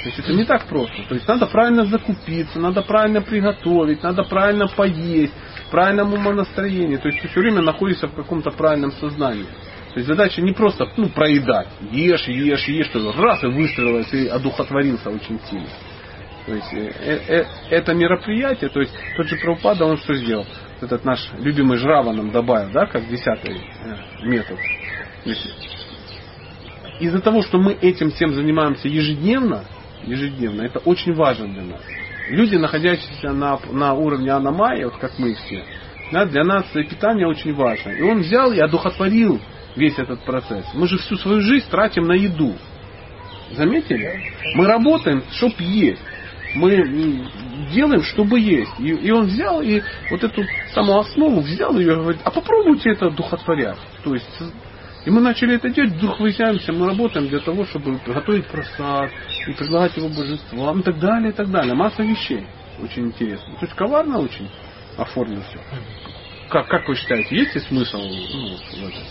То есть это не так просто. То есть надо правильно закупиться, надо правильно приготовить, надо правильно поесть, правильном умонастроении. То есть ты все время находишься в каком-то правильном сознании. То есть задача не просто ну, проедать. Ешь, ешь, ешь, что раз и выстрелилось, и одухотворился очень сильно. То есть э, э, э, это мероприятие, то есть тот же Прабхупада, он что сделал? Этот наш любимый Жрава нам добавил, да, как десятый метод. Из-за того, что мы этим всем занимаемся ежедневно, ежедневно, это очень важно для нас. Люди, находящиеся на, на уровне аномайи, вот как мы все, да, для нас питание очень важно. И он взял и одухотворил весь этот процесс. Мы же всю свою жизнь тратим на еду. Заметили? Мы работаем, чтобы есть. Мы делаем, чтобы есть. И, и он взял и вот эту саму основу взял и говорит, а попробуйте это духотворять. То есть и мы начали это делать, вдруг выясняемся, мы работаем для того, чтобы готовить просад и предлагать его божествам и так далее, и так далее. Масса вещей. Очень интересно. То есть коварно очень оформлено все. Как, как вы считаете, есть ли смысл ну, в этом?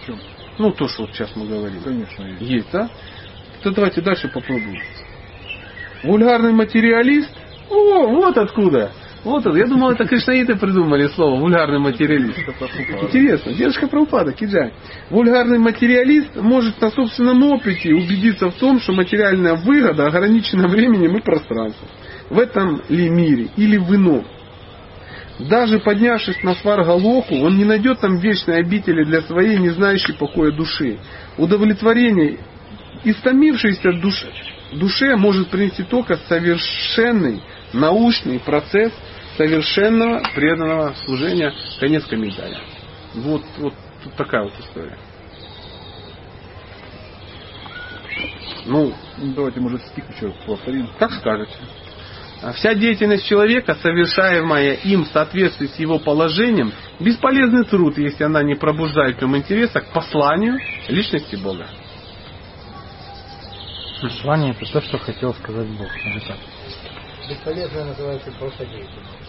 В чем? Ну, то, что вот сейчас мы говорим. Конечно, есть. Есть, да? То давайте дальше попробуем. Вульгарный материалист? О, вот откуда. Вот это. Я думал, это кришнаиты придумали слово вульгарный материалист. Интересно. Дедушка Прабхупада, Киджай. Вульгарный материалист может на собственном опыте убедиться в том, что материальная выгода ограничена временем и пространством. В этом ли мире или в ином. Даже поднявшись на сваргалоху, он не найдет там вечной обители для своей не знающей покоя души. Удовлетворение истомившейся душе, душе может принести только совершенный научный процесс совершенного преданного служения. Конец комментария. Вот, вот тут такая вот история. Ну, давайте, может, стих еще повторим. как скажете. А Вся деятельность человека, совершаемая им в соответствии с его положением, бесполезный труд, если она не пробуждает в нем интереса к посланию личности Бога. Желание это то, что хотел сказать Бог. Бесполезно называется просто деятельность.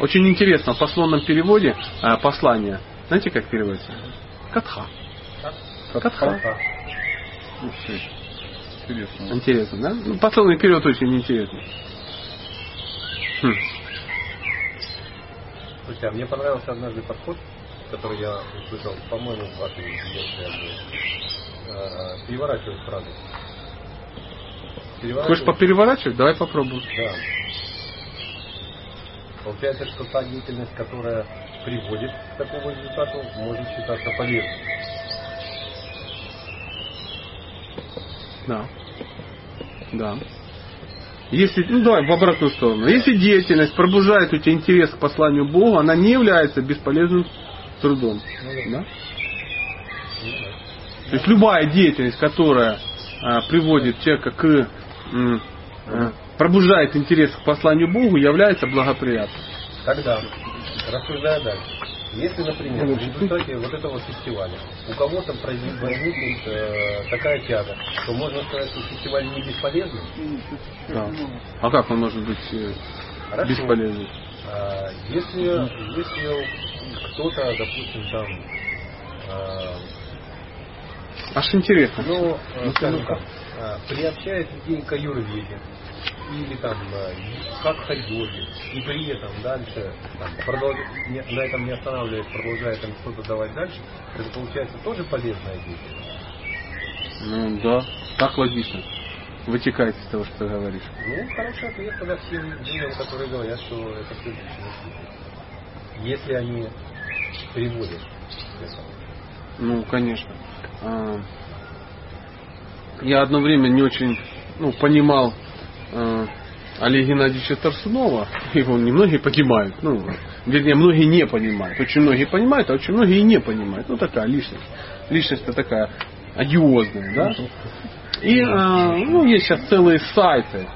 Очень интересно, в послонном переводе а, послание, знаете, как переводится? Катха. Катха. Ты. Интересно. Интересно, да? Ну, послонный перевод очень интересный. Хм. Слушайте, а мне понравился однажды подход, который я услышал, по-моему, в вашей лекции. Э, Переворачивать фразу. Хочешь Переворачивать- попереворачивать? Давай попробуем. Да. Получается, что та деятельность, которая приводит к такому результату, может считаться полезной. Да. Да. Если, ну давай в обратную сторону. Если деятельность пробуждает у тебя интерес к посланию Бога, она не является бесполезным трудом. Ну, Да? То есть любая деятельность, которая а, приводит человека к м, а, пробуждает интерес к посланию Богу, является благоприятной. Тогда, рассуждая дальше, если, например, в результате вот этого фестиваля у кого-то возникнет э, такая тяга, то можно сказать, что фестиваль не бесполезный. Да. А как он может быть э, Хорошо. бесполезным? А, если, если кто-то, допустим, там, а, Аж интересно. ну, э, скажем так, а, приобщает людей к аюрведе, или там э, как ходьбе, и при этом дальше там, продолж- не- на этом не останавливаясь, продолжает им что-то давать дальше, это получается тоже полезная деятельность. Ну да, так логично. Вытекает из того, что ты говоришь. Ну, хороший ответ тогда всем людям, которые говорят, что это все. Если они приводят к этому. Ну, конечно. А, Я одно время не очень ну, понимал Олега Геннадьевича Тарсунова. Его немногие понимают. Ну, вернее, многие не понимают. Очень многие понимают, а очень многие и не понимают. Ну, такая личность. Личность-то такая одиозная, да? И а, ну, есть сейчас целые сайты,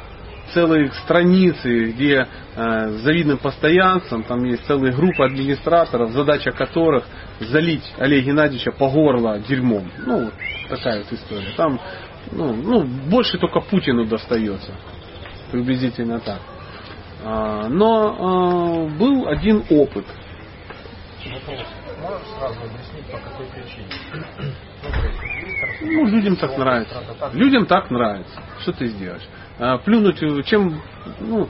целые страницы, где э, завидным постоянством, там есть целая группа администраторов, задача которых залить Олега Геннадьевича по горло дерьмом. Ну, вот такая вот история. Там, ну, ну, больше только Путину достается. Приблизительно так. А, но а, был один опыт. Можешь сразу объяснить, по какой причине? Ну, людям так нравится. Людям так нравится. Что ты сделаешь? А, плюнуть, э, чем, ну,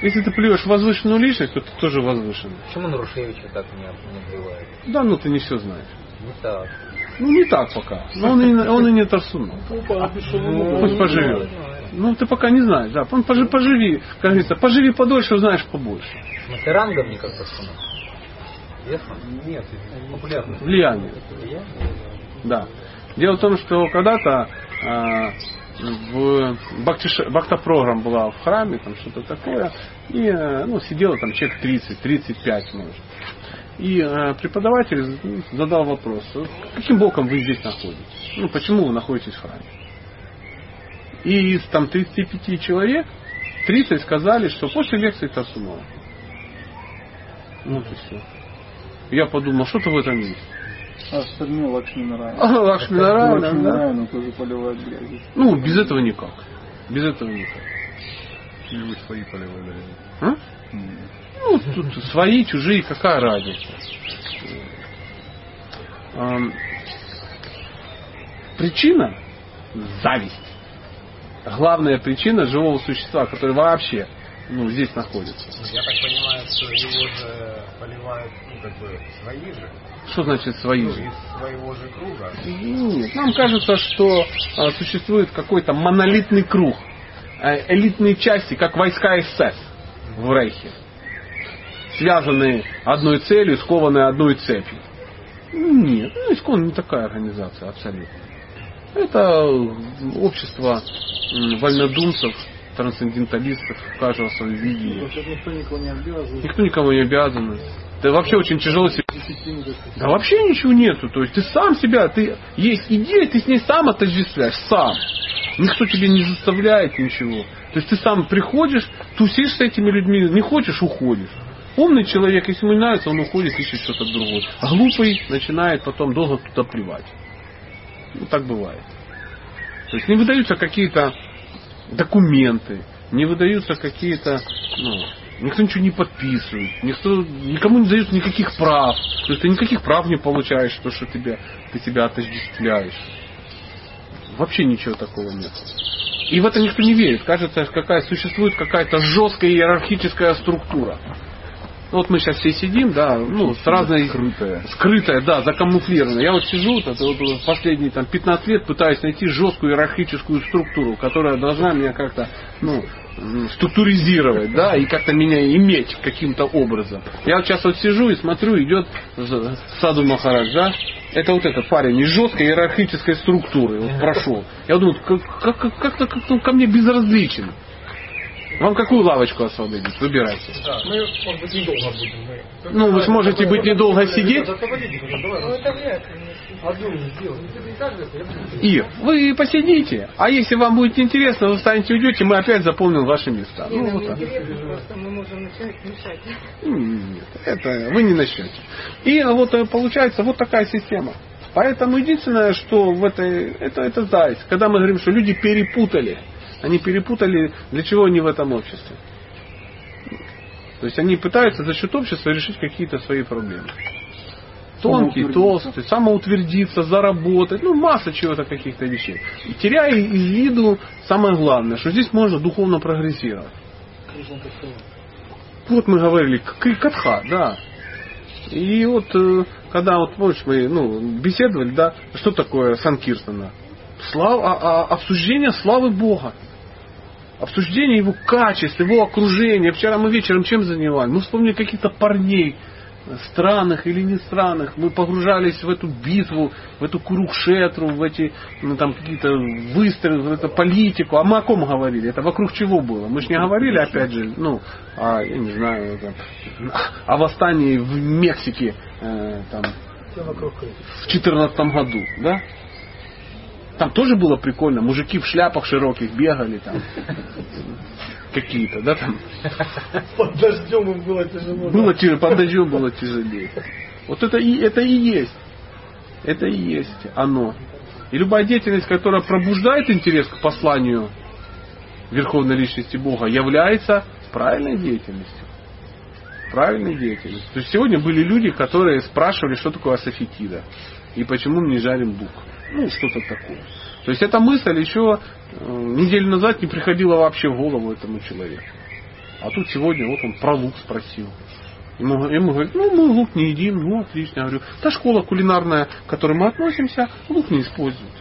если ты плюешь возвышенную личность, то ты тоже возвышенный. Почему Нарушевича так не, не обливает? Да, ну ты не все знаешь. Не так. Ну, не так пока. Но он и, он и не Тарсунов. Пусть поживет. Ну, ты пока не знаешь, да. Он пожи- поживи, как говорится, поживи подольше, узнаешь побольше. В смысле, рангом не как пацанов? Ясно? Нет, популярно. Влияние. Да. Дело в том, что когда-то а, в Бхакти- Бхакта-программ была в храме, там что-то такое, и э, ну, сидело там человек 30, 35 может. И э, преподаватель задал вопрос, каким боком вы здесь находитесь? Ну, почему вы находитесь в храме? И из там 35 человек 30 сказали, что после лекции Тарсунова. Вот и все. Я подумал, что-то в этом есть. А остальные Лакшми Нарайана. А, Лакшми Лакшми да? Тоже поливают грязью. Ну, без этого никак. Без этого никак. Или вы свои поливали? А? Ну, тут свои, чужие, какая разница? Ам, Причина – зависть. Главная причина живого существа, которое вообще ну, здесь находится. Я так понимаю, что его же поливают, ну, как бы, свои же, Что значит свои ну, же? из своего же круга. Нет, нам кажется, что а, существует какой-то монолитный круг, э, элитные части, как войска СС в Рейхе, связанные одной целью, скованные одной цепью. Нет, ну, Искон не такая организация абсолютно. Это общество вольнодумцев, трансценденталистов, каждого свое видение. Вообще никто никого не обязывает. Никто никому не обязан. Да вообще очень тяжело себе да вообще ничего нету. То есть ты сам себя, ты есть идея, ты с ней сам отождествляешь, сам. Никто тебе не заставляет ничего. То есть ты сам приходишь, тусишь с этими людьми, не хочешь, уходишь. Умный человек, если ему не нравится, он уходит, ищет что-то другое. А глупый начинает потом долго туда плевать. Ну, так бывает. То есть не выдаются какие-то документы, не выдаются какие-то, ну, никто ничего не подписывает, никто, никому не дают никаких прав. То есть ты никаких прав не получаешь, то, что тебя, ты себя отождествляешь. Вообще ничего такого нет. И в это никто не верит. Кажется, какая существует какая-то жесткая иерархическая структура. Ну, Вот мы сейчас все сидим, да, ну, с разной... Скрытая. Скрытая, да, закамуфлированная. Я вот сижу, вот, вот, последние там, 15 лет пытаюсь найти жесткую иерархическую структуру, которая должна меня как-то, ну, структуризировать, да, и как-то меня иметь каким-то образом. Я вот сейчас вот сижу и смотрю, идет Саду Махарадж, да, это вот этот парень из жесткой иерархической структуры вот прошел. Я думаю, как- как- как- как-то как-то он ко мне безразличен. Вам какую лавочку освободить? Выбирайте. Да, мы, может быть, недолго будем. Мы... Ну, вы сможете быть недолго сидеть. Ну, я буду. Ир, вы посидите, а если вам будет интересно, вы встанете уйдете, мы опять заполним ваши места. Не, Ну, вот так. интересно, просто мы можем начать мешать. М, Нет, это вы не начнете. И вот э, получается вот такая система. Поэтому единственное, что в этой, это, это зависть. Когда мы говорим, что люди перепутали, они перепутали, для чего они в этом обществе. То есть они пытаются за счет общества решить какие-то свои проблемы. Тонкий, толстый, самоутвердиться, заработать, ну масса чего-то каких-то вещей. И теряя из виду самое главное, что здесь можно духовно прогрессировать. Вот мы говорили, катха, да. И вот, э, когда вот, помнишь, мы ну, беседовали, да, что такое Санкиртана? Слава, а- а- обсуждение славы Бога. Обсуждение его качеств, его окружения. Вчера мы вечером чем занимались? Мы вспомнили каких-то парней, странных или не странных. Мы погружались в эту битву, в эту курукшетру, в эти ну, там какие-то выстрелы, в эту политику. А мы о ком говорили? Это вокруг чего было? Мы же не говорили, опять же, ну, о, я не знаю, там, о восстании в Мексике э, там, в 2014 году, да? Там тоже было прикольно. Мужики в шляпах широких бегали там. Какие-то, да, там. Под дождем им было тяжело. Было тяжело, под дождем было тяжелее. Вот это и, это и есть. Это и есть оно. И любая деятельность, которая пробуждает интерес к посланию Верховной Личности Бога, является правильной деятельностью. Правильной деятельностью. То есть сегодня были люди, которые спрашивали, что такое асофетида и почему мы не жарим лук. Ну, что-то такое. То есть эта мысль еще э, неделю назад не приходила вообще в голову этому человеку. А тут сегодня вот он про лук спросил. Ему, ему говорят, ну мы лук не едим, ну отлично. Я говорю, та школа кулинарная, к которой мы относимся, лук не использует.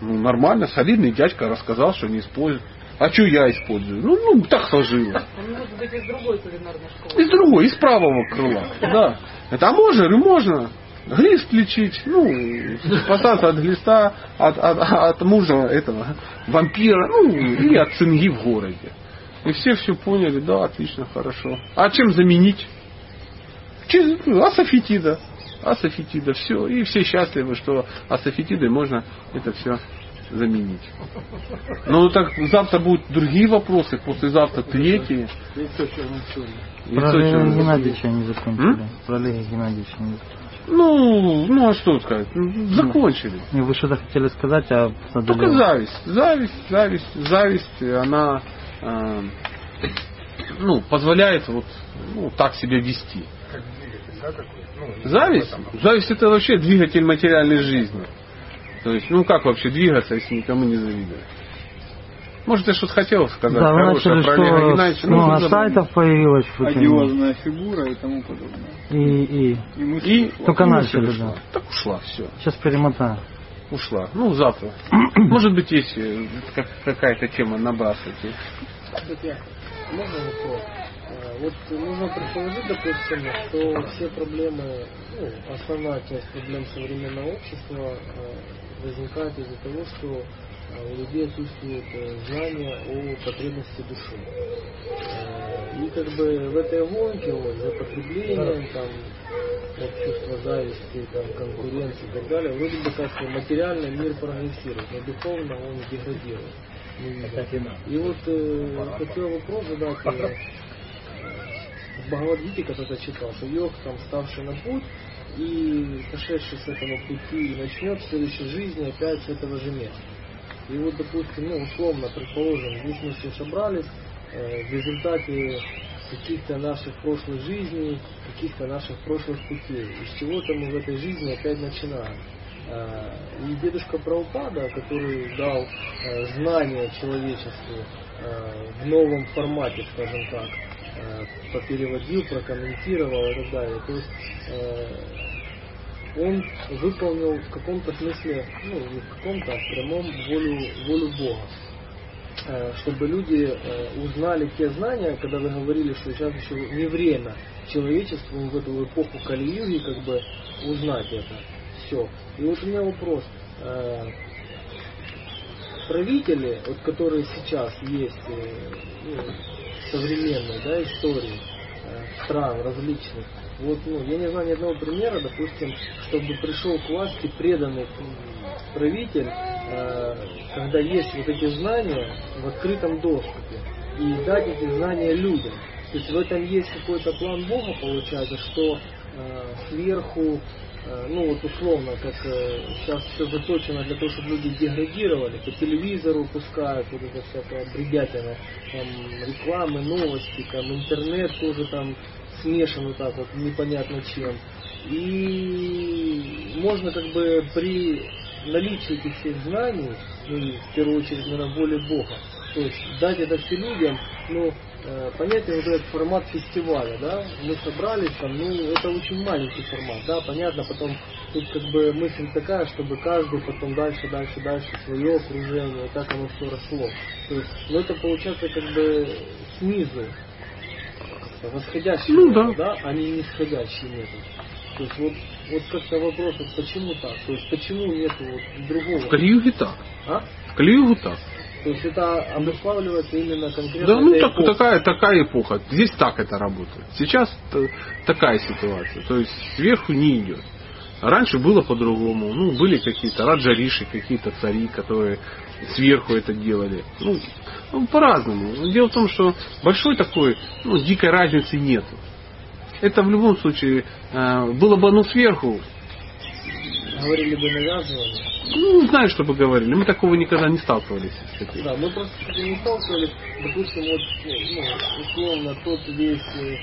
Ну нормально, солидный дядька рассказал, что не использует. А что я использую? Ну, ну так сложилось. Он может быть из другой кулинарной школы. Из другой, из правого крыла. (laughs) Да. Это а можно? Говорю, можно. Глист лечить, ну, спасаться от глиста, от, от, от мужа этого вампира, ну, или от цинги в городе. И все все поняли, да, отлично, хорошо. А чем заменить? Через асофетида. Асофетида, все. И все счастливы, что асофетидой можно это все заменить. Ну так завтра будут другие вопросы, послезавтра третьи. Соли. Яйцо Про соли. Геннадьевича не закончили. Про Олега Геннадьевича не закончили. Ну, ну а что сказать? Ну, Закончили. Не, Вы что-то хотели сказать, а Только задали. зависть. Зависть, зависть, зависть, она э, ну, позволяет вот ну, так себя вести. Как двигатель, да, такой? Ну, Зависть? этом. Зависть это вообще двигатель материальной жизни. То есть, ну как вообще двигаться, если никому не завидовать? Может, ты что-то хотел сказать Да, вы начали, про Олега что Геннадьевича? много Ну, забыл. сайтов появилось. Одиозная фигура и тому подобное. И, и. И мысль И ушла. Только мысль начали, ушла. да. Так ушла, все. Сейчас перемотаю. Ушла. Ну, завтра. (clears throat) Может быть, есть э, как- какая-то тема набрасывайте. Кстати, можно вопрос? Э, Вот нужно предположить, допустим, что все проблемы, ну, основная часть проблем современного общества э, возникает из-за того, что у людей отсутствует э, знание о потребности души. Э, И как бы в этой гонке вот, за потреблением, там, вот чувство зависти, там, конкуренции и так далее, вроде бы как материально мир прогрессирует, но духовно он деградирует. И вот э, хотел вопрос задать. э, В Бхагавадгите когда-то читал, что йог, там, ставший на путь и сошедший с этого пути начнет в следующей жизни опять с этого же места. И вот, допустим, ну, условно, предположим, здесь мы все собрались, э, в результате каких-то наших прошлых жизней, каких-то наших прошлых путей. И с чего-то мы в этой жизни опять начинаем. Э, И дедушка Праупада, который дал э, знания человечеству э, в новом формате, скажем так, попереводил, прокомментировал и так далее. То есть он выполнил в каком-то смысле, ну не в каком-то, а в прямом волю, волю Бога. Э, Чтобы люди э, узнали те знания, когда вы говорили, что сейчас еще не время человечеству в эту эпоху Кали-юги как бы узнать это. Все. И вот у меня вопрос. Э, Правители, вот которые сейчас есть ну, современной да, истории стран различных, вот, ну, я не знаю ни одного примера, допустим, чтобы пришел к власти преданный правитель, э, когда есть вот эти знания в открытом доступе, и дать эти знания людям. То есть в этом есть какой-то план Бога, получается, что э, сверху, ну вот условно, как э, сейчас все заточено для того, чтобы люди деградировали, по телевизору пускают вот это всякое бредятина, там рекламы, новости, там интернет тоже там смешан вот так вот непонятно чем. И можно как бы при наличии этих всех знаний, ну в первую очередь, наверное, воли Бога, то есть дать это все людям, ну, э, понятен вот этот формат фестиваля, да, мы собрались там, ну, это очень маленький формат, да, понятно, потом тут как бы мысль такая, чтобы каждый потом дальше, дальше, дальше свое окружение, так оно все росло. То есть, ну, это получается как бы снизу, восходящий Ну, метод, да. да, а не нисходящий метод. То есть вот, вот как-то вопрос, вот почему так? То есть почему нету вот другого? В Кали-юге так. А? В Кали-югу так. То есть это обуславливается именно конкретно Да, ну так, такая, такая эпоха. Здесь так это работает. Сейчас такая ситуация. То есть сверху не идет. Раньше было по-другому. Ну, были какие-то раджариши, какие-то цари, которые сверху это делали. Ну, ну, по-разному. Дело в том, что большой такой, ну, дикой разницы нет. Это в любом случае э, было бы оно сверху, Говорили бы навязывали. ну, не знаю, что бы говорили. Мы такого никогда не сталкивались с этим. Да, мы просто не сталкивались. Допустим, вот, ну, условно, тот весь э,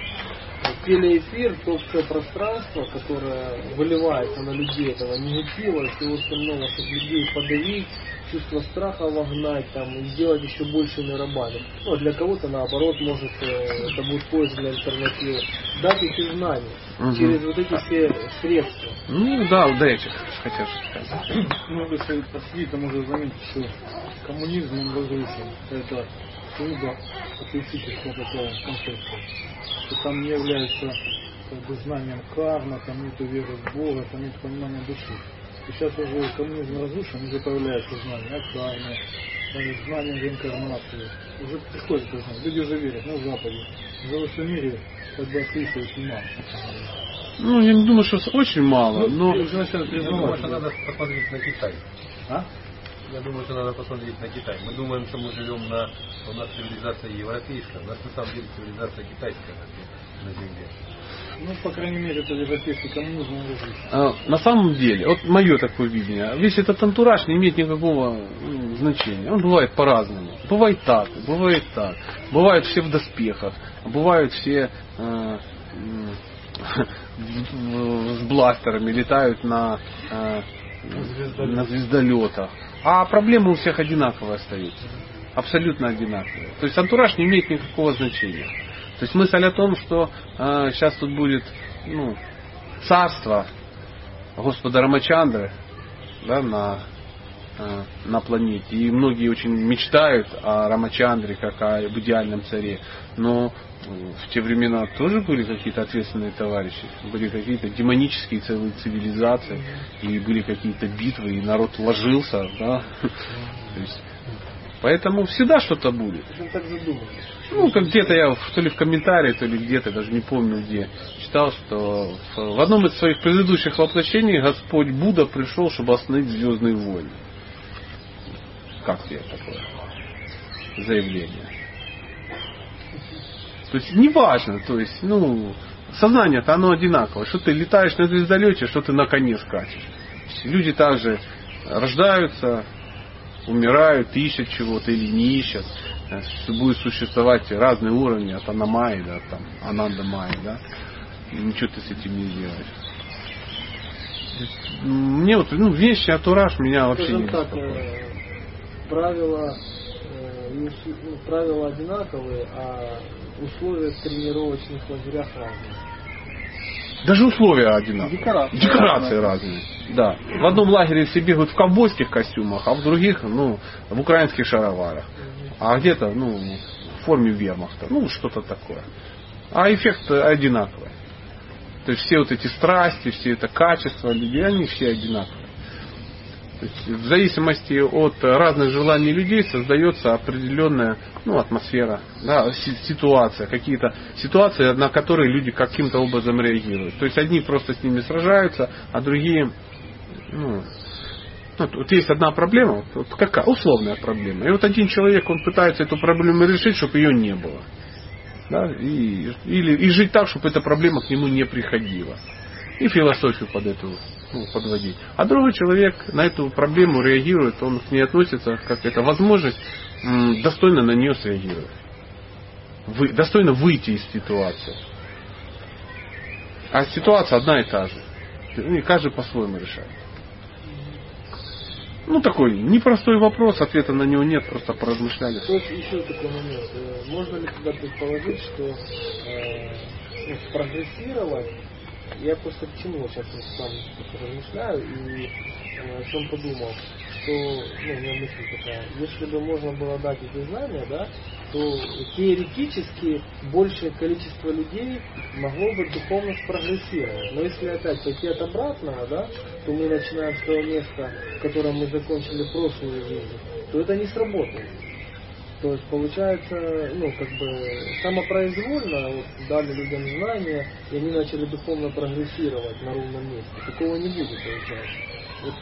телеэфир, то все пространство, которое выливается на людей, этого негатива, всего остального, чтобы людей подавить, чувство страха вогнать, там, и сделать еще большими рабами. Ну, а для кого-то, наоборот, может, э, это будет поиск для альтернативы. Дать эти знания Через вот эти все средства. Ну да, да, я сейчас хотел сказать. Ну, если посидеть, то можно заметить, что коммунизм он разрушен. Это сугубо атеистическая такая концепция. Что там не является как бы, знанием карма, там нет веры в Бога, там нет понимания души. И сейчас уже коммунизм разрушен, уже появляется знание о карме, даже знание реинкарнации. Уже приходит. Люди уже верят на Западе. В во мире как бы атеистов очень мало. Ну, я не думаю, что очень мало, но... уже начинают Я думаю, что надо посмотреть на Китай. А? Я думаю, что надо посмотреть на Китай. Мы думаем, что мы живем на... У нас цивилизация европейская, у нас на самом деле цивилизация китайская на Земле. Ну, по крайней мере, это европейский коммунизм. А, На самом деле, вот мое такое видение, весь этот антураж не имеет никакого ну, значения. Он бывает по-разному. Бывает так, бывает так. Бывают все в доспехах, бывают все э, в- (laughs) с бластерами, летают на, э, на звездолетах. А проблемы у всех одинаковые остаются. Абсолютно одинаковые. То есть антураж не имеет никакого значения. То есть мысль о том, что сейчас тут будет ну, царство Господа Рамачандры да, на, э, на планете. И многие очень мечтают о Рамачандре как о идеальном царе. Но э, в те времена тоже были какие-то ответственные товарищи. Были какие-то демонические целые цивилизации. И были какие-то битвы, и народ ложился. Да? (laughs) То есть, поэтому всегда что-то будет. Причем так задумались. Ну, как где-то я, то ли в комментарии, то ли где-то, даже не помню где, читал, что в, одном из своих предыдущих воплощений Господь Будда пришел, чтобы остановить Звездные войны. Как тебе такое заявление? То есть неважно, то есть, ну, сознание-то оно одинаковое. Что ты летаешь на звездолете, что ты на коне скачешь. Люди также рождаются, умирают, ищут чего-то или не ищут. Э, Будет существовать разные уровни от аномайи до там, ананда майи, да. И Ничего ты с этим не сделаешь. Мне вот, ну, вещи, антураж меня вообще не так, э, правила, э, не ну, правила одинаковые, а условия в тренировочных лагерях разные. Даже условия одинаковые. Декорации. Декорации разные. Да. В одном лагере все бегают в ковбойских костюмах, а в других, ну, в украинских шароварах. А где-то, ну, в форме вермахта. Ну, что-то такое. А эффект одинаковый. То есть все вот эти страсти, все это качество людей, они все одинаковые. То есть в зависимости от разных желаний людей создается определенная ну, атмосфера, да, си- ситуация, какие-то ситуации, на которые люди каким-то образом реагируют. То есть одни просто с ними сражаются, а другие, ну, ну, вот есть одна проблема, вот, вот какая условная проблема. И вот один человек, он пытается эту проблему решить, чтобы ее не было. Да, и, или, и жить так, чтобы эта проблема к нему не приходила. И философию под эту ну, подводить. А другой человек на эту проблему реагирует, он к ней относится как это возможность достойно на нее среагировать. Вы, достойно выйти из ситуации. А ситуация одна и та же. И каждый по-своему решает. Ну, такой непростой вопрос, ответа на него нет, просто поразмышляли. Есть еще такой момент. Э, Можно ли тогда предположить, что э, ну, прогрессировать, я просто к чему сейчас сам размышляю и э, о чем подумал, что, ну, у меня мысль такая, если бы можно было дать эти знания, да, то теоретически большее количество людей могло бы духовно спрогрессировать. Но если опять пойти от обратного, да, то мы начинаем с того места, в котором мы закончили прошлую жизнь, то это не сработает. То есть получается, ну, как бы самопроизвольно вот, дали людям знания, и они начали духовно прогрессировать на ровном месте. Такого не будет, получается. Вот,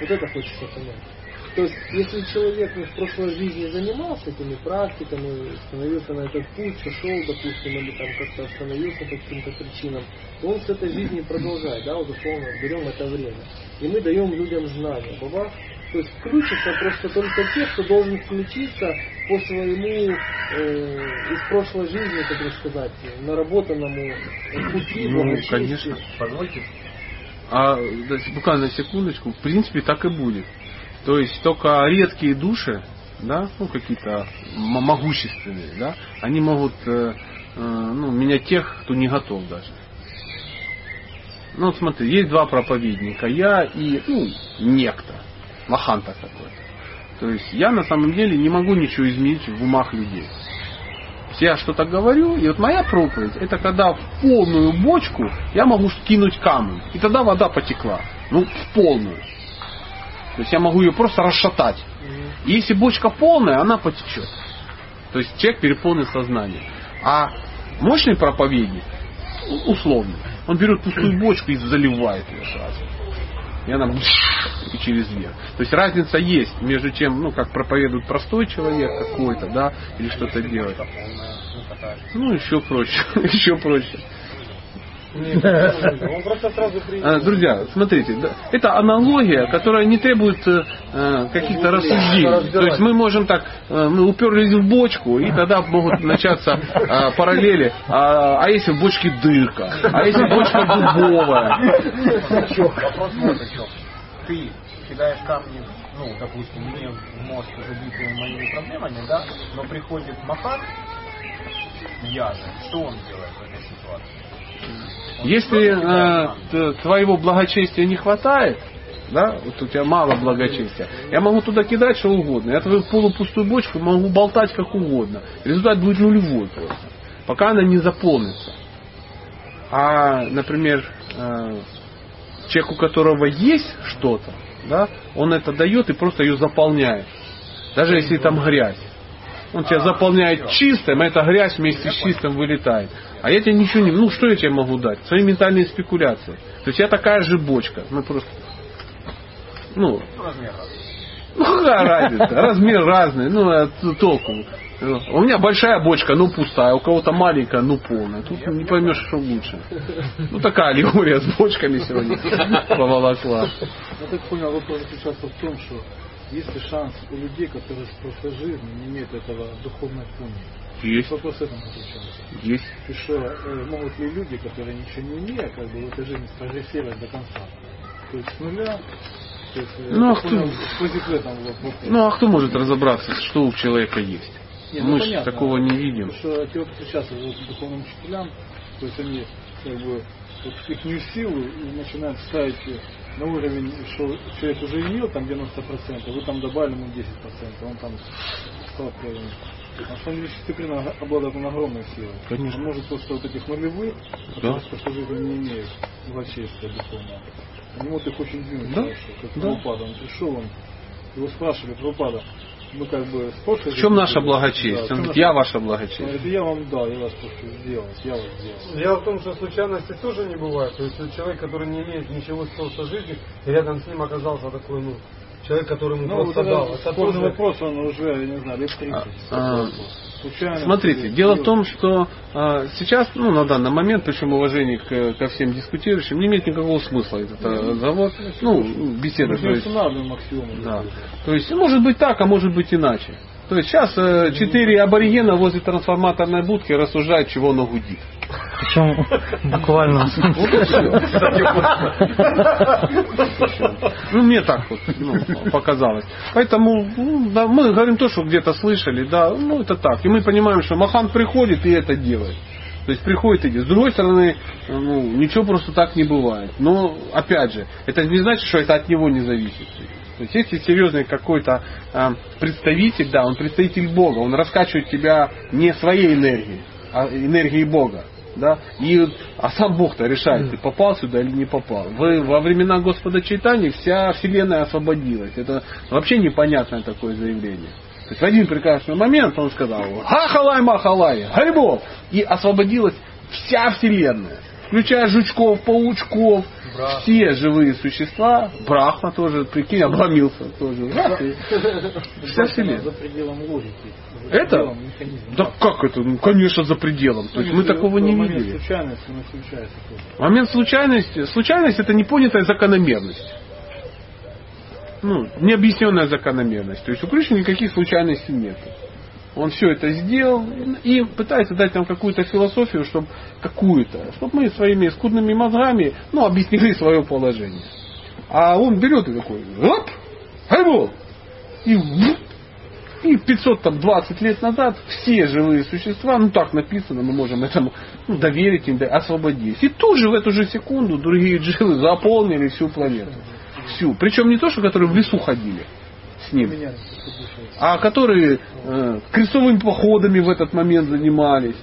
вот это хочется понять. То есть, если человек ну, в прошлой жизни занимался этими практиками, становился на этот путь, сошел, допустим, или там как-то остановился по каким-то причинам, то он с этой жизни продолжает, да, вот условно берем это время. И мы даем людям знания. Баба, то есть включится просто только те, кто должен включиться по своему э, из прошлой жизни, как бы сказать, наработанному пути, Ну, благочестию. конечно. Позвольте А да, буквально секундочку, в принципе, так и будет. То есть только редкие души, да, ну какие-то могущественные, да, они могут э, э, ну, менять тех, кто не готов даже. Ну смотри, есть два проповедника, я и ну, некто, маханта какой-то. То есть я на самом деле не могу ничего изменить в умах людей. Я что-то говорю, и вот моя проповедь, это когда в полную бочку я могу скинуть камень, и тогда вода потекла. Ну, в полную. То есть я могу ее просто расшатать. И если бочка полная, она потечет. То есть человек переполнен сознанием. А мощный проповедник, условно, он берет пустую бочку и заливает ее сразу. И она и через верх. То есть разница есть между тем, ну, как проповедует простой человек какой-то, да, или что-то делает. Ну, еще проще, (laughs) еще проще. Он просто сразу принял. А, Друзья, смотрите, да, это аналогия, которая не требует э, э, каких-то рассуждений. То есть мы можем так, э, мы уперлись в бочку, и тогда могут начаться э, параллели. А, а если в бочке дырка? А если бочка дубовая? Вопрос вот о чем. Ты кидаешь камни, ну, допустим, мне в мозг забитые моими проблемами, да, но приходит Махан, я же, что он делает в этой ситуации? Если э, твоего благочестия не хватает, да, вот у тебя мало благочестия, я могу туда кидать что угодно. Я твою полупустую бочку могу болтать как угодно. Результат будет нулевой просто. Пока она не заполнится. А, например, э, человек, у которого есть что-то, да, он это дает и просто ее заполняет. Даже если там грязь. Он тебя заполняет чистым, а эта грязь вместе с чистым вылетает. А я тебе ничего не... Ну, что я тебе могу дать? Свои ментальные спекуляции. То есть я такая же бочка. Ну, просто... Ну, размер раз. ну какая разница? Размер разный. Ну, а толку. У меня большая бочка, ну пустая, у кого-то маленькая, ну полная. Тут не поймешь, что лучше. Ну такая аллегория с бочками сегодня поволокла. Я так понял, вопрос заключался в том, что есть ли шанс у людей, которые с прошлой не имеют этого духовной пункта. Есть, Вопрос в этом заключался. есть. И что э, могут ли люди, которые ничего не имеют, как бы в этой жизни спрогрессировать до конца? То есть с нуля, то есть, э, Ну, а кто- вот. Ну а кто может разобраться, что у человека есть? Не, ну, Мы же понятно. такого не видим. Что те, кто сейчас вот, духовным учителям, то есть они как бы вот их силу и начинают ставить на уровень, что человек уже имел там 90%, вы там добавили ему 10%, он там стал первым. Потому что он дисциплина обладает он огромной силой. Конечно. Он может просто вот этих нулевых, которые в прошлой жизни не имеют благочестия духовного, они могут их очень двинуть Да. хорошо. Как Да. Прабхупада, он пришел, он его спрашивали, Прабхупада, мы как бы с прошлой В чем жизни- наше Да, Он говорит, я ваше он благочестие. говорит, я вам дал, я вас прошу сделать, я вас сделал. Дело в том, что случайности тоже не бывает. То есть человек, который не имеет ничего с прошлой жизни, рядом с ним оказался такой, ну, человек, который ему Ну, вот просто это дал. Это тоже- вопрос, он уже, я не знаю, лет 30. А, Случайно. Смотрите, дело в том, что а, сейчас, ну, на данный момент, причем уважение к- ко всем дискутирующим, не имеет никакого смысла этот а, разговор, ну, беседа. Мы то есть, да. То есть, может быть так, а может быть иначе. То есть сейчас э, четыре аборигена возле трансформаторной будки рассуждают, чего оно гудит. Причем буквально. Ну, мне так вот ну, показалось. Поэтому ну, да, мы говорим то, что где-то слышали, да, ну это так. И мы понимаем, что Махан приходит и это делает. То есть приходит и делает. С другой стороны, ну, ничего просто так не бывает. Но, опять же, это не значит, что это от него не зависит. То есть, если серьезный какой-то а, представитель, да, он представитель Бога, он раскачивает тебя не своей энергией, а энергией Бога. Да? И, а сам Бог-то решает, ты попал сюда или не попал. Вы, во времена Господа Чайтани вся Вселенная освободилась. Это вообще непонятное такое заявление. То есть в один прекрасный момент он сказал «Хахалай, махалай, грибов!» И освободилась вся Вселенная. Включая жучков, паучков, все живые существа. Брахма тоже, прикинь, обломился тоже. И Вся Вселенная. За пределом логики. За Это? механизма. Да как это? Ну, конечно, за пределом. То есть мы такого не момент видели. случайности, но случается. Момент случайности. Случайность это непонятая закономерность. Ну, необъясненная закономерность. То есть у Кришны никаких случайностей нет. Он все это сделал и пытается дать нам какую-то философию, чтобы какую-то, чтобы мы своими скудными мозгами, ну, объяснили свое положение. А он берет и такой, оп, хайбол, и и 520 лет назад все живые существа, ну так написано, мы можем этому ну, доверить им, освободились. И тут же в эту же секунду другие (laughs) джилы заполнили всю планету. Всю. Причем не то, что которые в лесу ходили с ним, а которые э, крестовыми походами в этот момент занимались,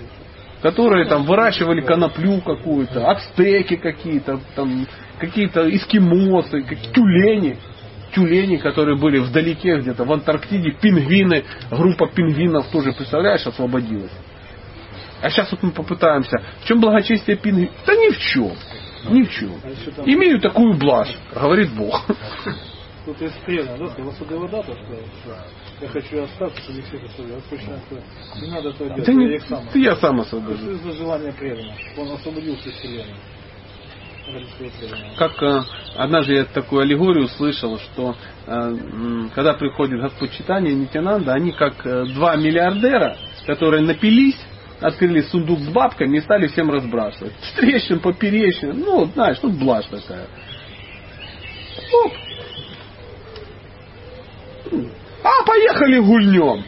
которые там выращивали коноплю какую-то, ацтеки какие-то, там какие-то эскимосы, какие тюлени, тюлени, которые были вдалеке где-то в Антарктиде, пингвины, группа пингвинов тоже, представляешь, освободилась. А сейчас вот мы попытаемся. В чем благочестие пингвинов? Да ни в чем. Ни в чем. Имею такую блажь, говорит Бог. (laughs) Кто-то из преданных, да, сказал, так сказать, что я хочу остаться, чтобы их всех освободить. А точно, что не надо это делать, Ты я не- их сам. ты я сам освобожу. Это желания преданного, чтобы он освободился из. Как э, однажды я такую аллегорию услышал, что э, когда приходит Господь Читания Нитянанда, они как э, два миллиардера, которые напились, открыли сундук с бабками и стали всем разбрасывать. С трещин, поперечин, ну, знаешь, ну, блажь такая. Оп. А, поехали гульнем.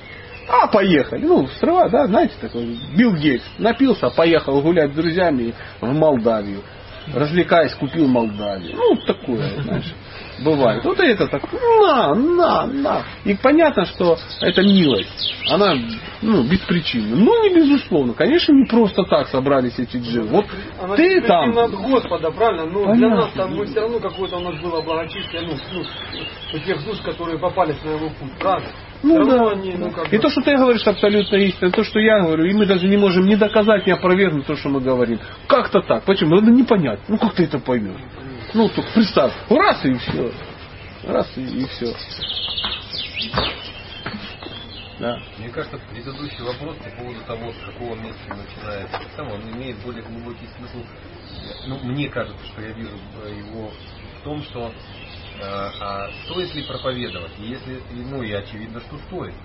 А, поехали. Ну, срыва, да, знаете, такой Билл Гейтс напился, поехал гулять с друзьями в Молдавию. Развлекаясь, купил Молдавию. Ну, такое, знаешь, бывает. Вот это так, на, на, на. И понятно, что это милость. Она, ну, беспричинна. Ну, не безусловно. Конечно, не просто так собрались эти дживы. Вот Она ты там... от Господа, правильно? Но для Понятно. нас там мы все равно какое-то у нас было благочестие, ну, ну, тех душ, которые попались на его путь, правильно? Ну да. они, ну, как И то, что ты говоришь, абсолютно истина. То, что я говорю, и мы даже не можем ни доказать, ни опровергнуть то, что мы говорим. Как-то так. Почему? Надо не понять. Ну как ты это поймешь? Ну, только представь. Раз и все. Раз и, и все. Да. Мне кажется, предыдущий вопрос по поводу того, с какого места начинается сам, он имеет более глубокий смысл. Ну, мне кажется, что я вижу э, его в том, что э, а стоит ли проповедовать? И если, ну и очевидно, что стоит.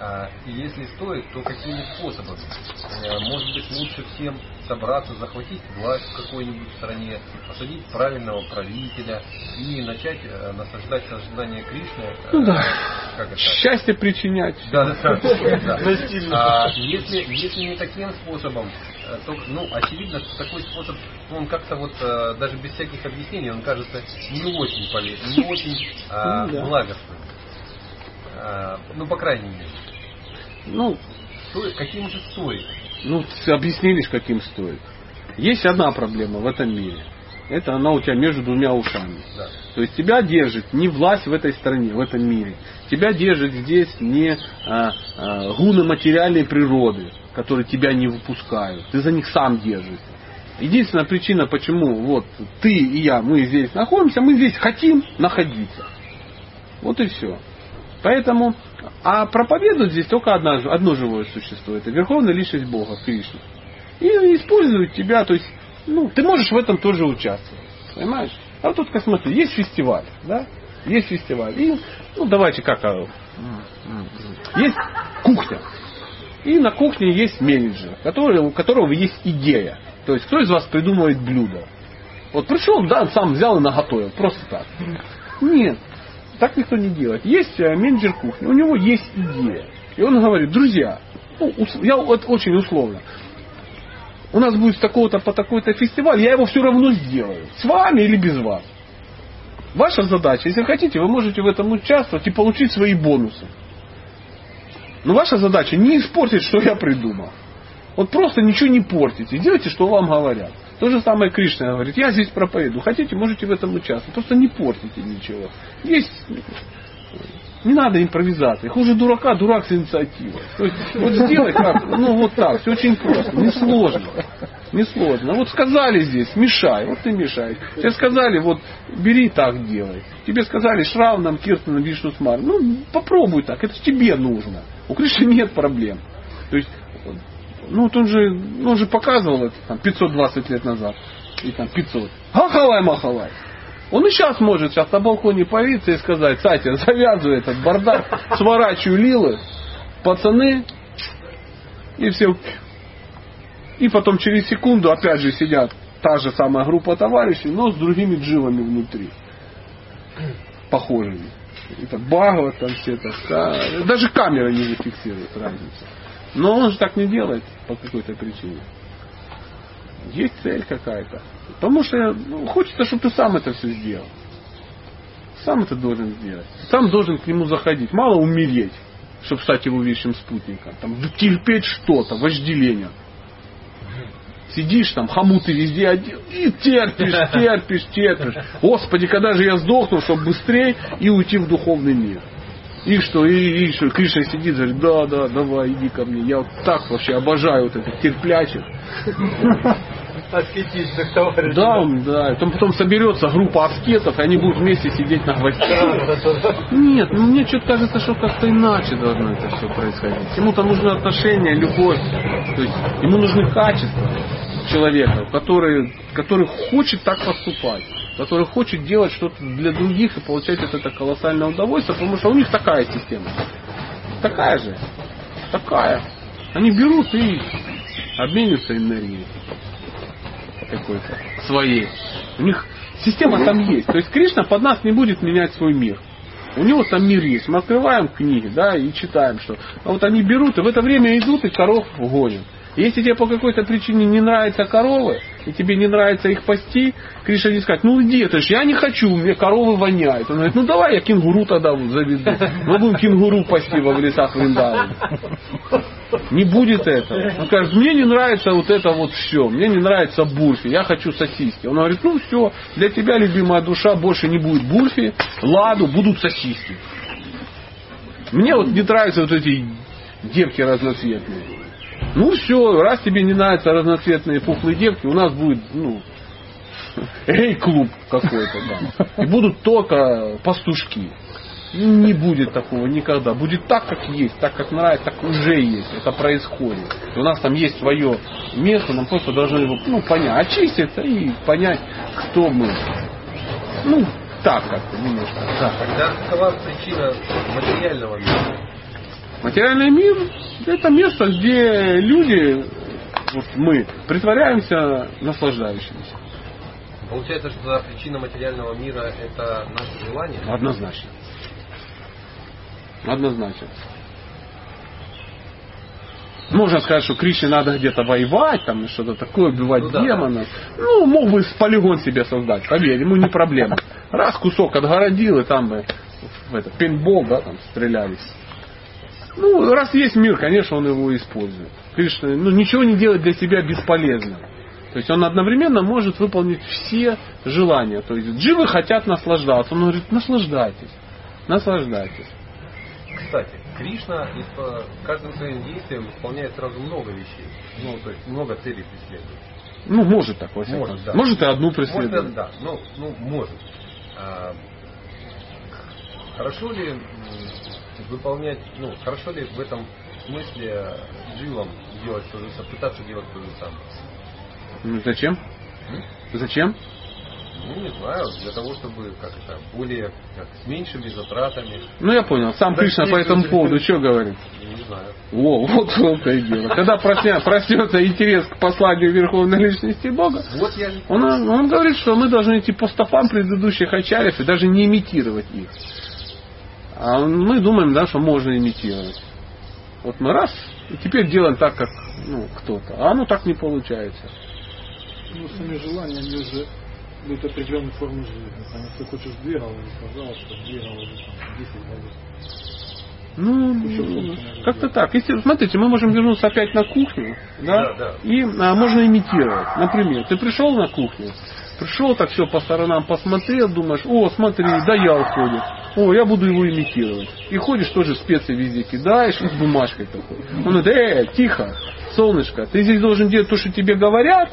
А, и если стоит, то какими способами? Э, Может быть, лучше всем собраться, захватить власть в какой-нибудь стране, посадить правильного правителя и начать э, насаждать сознание Кришны. э, Ну да. Как это? Счастье причинять. Да, да, да. (laughs) А если, если не таким способом, то, ну, очевидно, что такой способ, он как-то вот, даже без всяких объяснений, он кажется не очень полезным, не очень а, Ну благостным. А, ну, по крайней мере. Ну, Стоит- каким же стоит? ну, объяснили, ж, каким стоит. Есть одна проблема в этом мире. Это она у тебя между двумя ушами. Да. То есть тебя держит не власть в этой стране, в этом мире. Тебя держит здесь не а, а, гуны материальной природы, которые тебя не выпускают. Ты за них сам держишься. Единственная причина, почему вот ты и я, мы здесь находимся, мы здесь хотим находиться. Вот и все. Поэтому, а проповедует здесь только одна, одно живое существо. Это Верховная Личность Бога, Кришна. И используют тебя, то есть, ну, ты можешь в этом тоже участвовать. Понимаешь? А вот тут, смотри, есть фестиваль, да? Есть фестиваль. И, ну, давайте как, а, есть кухня. И на кухне есть менеджер, который, у которого есть идея. То есть, кто из вас придумывает блюдо? Вот пришел, да, сам взял и наготовил. Просто так. Нет. Так никто не делает. Есть э, менеджер кухни, у него есть идея. И он говорит, друзья, ну, я вот очень условно, у нас будет такого-то по такой-то фестиваль, я его все равно сделаю. С вами или без вас. Ваша задача, если хотите, вы можете в этом участвовать и получить свои бонусы. Но ваша задача не испортить, что я придумал. Вот просто ничего не портите. Делайте, что вам говорят. То же самое Кришна говорит. Я здесь проповедую. Хотите, можете в этом участвовать. Просто не портите ничего. Есть не надо импровизации. Хуже дурака, дурак с инициативой. То есть, вот сделай как, ну вот так, все очень просто, несложно. Несложно. Вот сказали здесь, мешай, вот ты мешаешь. Тебе сказали, вот бери так делай. Тебе сказали Шравнам, Киртаном, Вишну Смар. Ну, попробуй так, это тебе нужно. У Кришны нет проблем. То есть, ну вот он же, он же показывал это там, 520 лет назад. И там 500. Ахалай махалай. Он и сейчас может сейчас на балконе появиться и сказать, Сатя, (laughs) завязывай этот бардак, сворачиваю лилы, пацаны, и все. И потом через секунду опять же сидят та же самая группа товарищей, но с другими дживами внутри. Похожими. Это Багова там все это. Даже камера не зафиксирует разницу. Но он же так не делает по какой-то причине. Есть цель какая-то. Потому что ну, хочется, чтобы ты сам это все сделал. Сам это должен сделать. Сам должен к нему заходить. Мало умереть, чтобы стать его вечным спутником. Там, терпеть что-то, вожделение. Сидишь там, хомуты везде одел, и терпишь, (laughs) терпишь, терпишь. Господи, когда же я сдохну, чтобы быстрее и уйти в духовный мир. И что, и, и что, Кришна сидит, говорит, да, да, давай, иди ко мне. Я вот так вообще обожаю вот этих терплячих. аскетичных товарищей. Да, да. Там потом соберется группа аскетов, и они будут вместе сидеть на гвоздях. Нет, ну мне что-то кажется, что как-то иначе должно это все происходить. Ему-то нужны отношения, любовь. То есть ему нужны качества человека, который, который хочет так поступать, который хочет делать что-то для других и получать от этого колоссальное удовольствие, потому что у них такая система. Такая же. Такая. Они берут и обмениваются энергией какой-то своей. У них система там есть. То есть Кришна под нас не будет менять свой мир. У него там мир есть. Мы открываем книги, да, и читаем, что а вот они берут и в это время идут и коров гонят. Если тебе по какой-то причине не нравятся коровы, и тебе не нравится их пасти, Кришна не скажет, ну иди, это ж я не хочу, мне коровы воняют. Он говорит, ну давай я кенгуру тогда заведу. Мы будем кенгуру пасти во в лесах Вриндавана. Не будет этого. Он скажет, мне не нравится вот это вот все, мне не нравится бурфи, я хочу сосиски. Он говорит, ну все, для тебя, любимая душа, больше не будет бурфи, ладу, будут сосиски. Мне вот не нравятся вот эти девки разноцветные. Ну все, раз тебе не нравятся разноцветные пухлые девки, у нас будет, ну, эй-клуб какой-то там. И будут только пастушки. Не будет такого никогда. Будет так, как есть, так, как нравится, так уже есть. Это происходит. И у нас там есть свое место, нам просто должны его ну, понять, очиститься и понять, кто мы. Ну, так как-то немножко. Да. Тогда какова причина материального мира? Материальный мир – это место, где люди, вот мы, притворяемся наслаждающимися. Получается, что причина материального мира это наше желание? Однозначно. Однозначно. Можно сказать, что Кришне надо где-то воевать, там что-то такое, убивать Ну да, демонов. Ну, мог бы полигон себе создать, поверь, ему не проблема. Раз кусок отгородил, и там бы в это, пейнтбол, да, там стрелялись. Ну, раз есть мир, конечно, он его использует. Кришна, ну, ничего не делать для себя бесполезно. То есть он одновременно может выполнить все желания. То есть дживы хотят наслаждаться. Он говорит, наслаждайтесь, наслаждайтесь. Кстати, Кришна каждым своим действием выполняет сразу много вещей. Ну, то есть много целей преследует. Ну, может так, во всяком Может, да. Может и одну Может, преследовать. да, ну, ну, может. А, хорошо ли выполнять, ну, хорошо ли в этом смысле дживам делать то же самое, пытаться делать то же самое? Ну, зачем? Зачем? Ну, не знаю, для того, чтобы как это, более, как, с меньшими затратами, Ну, я понял. Сам Да, Кришна по этому люди. поводу что говорит? не знаю. О, вот это и дело. Когда проснется интерес к посланию Верховной Личности Бога, Вот я он, он говорит, что мы должны идти по стопам предыдущих ачарьев и даже не имитировать их. А мы думаем, да, что можно имитировать. Вот мы раз, и теперь делаем так, как ну, кто-то. А оно так не получается. Ну, сами желания, они уже дают определенную форму жизни. Там, если хочешь двигал, пожалуйста, двигал уже там 10 годов. Ну, как-то так. Если, смотрите, мы можем вернуться опять на кухню, да, Да, да. и а, можно имитировать. Например, ты пришел на кухню, пришел, так все по сторонам посмотрел, думаешь, о, смотри, да я уходит. О, я буду его имитировать. И ходишь тоже специи везде кидаешь, и с бумажкой такой. Он говорит, э, тихо, солнышко, ты здесь должен делать то, что тебе говорят,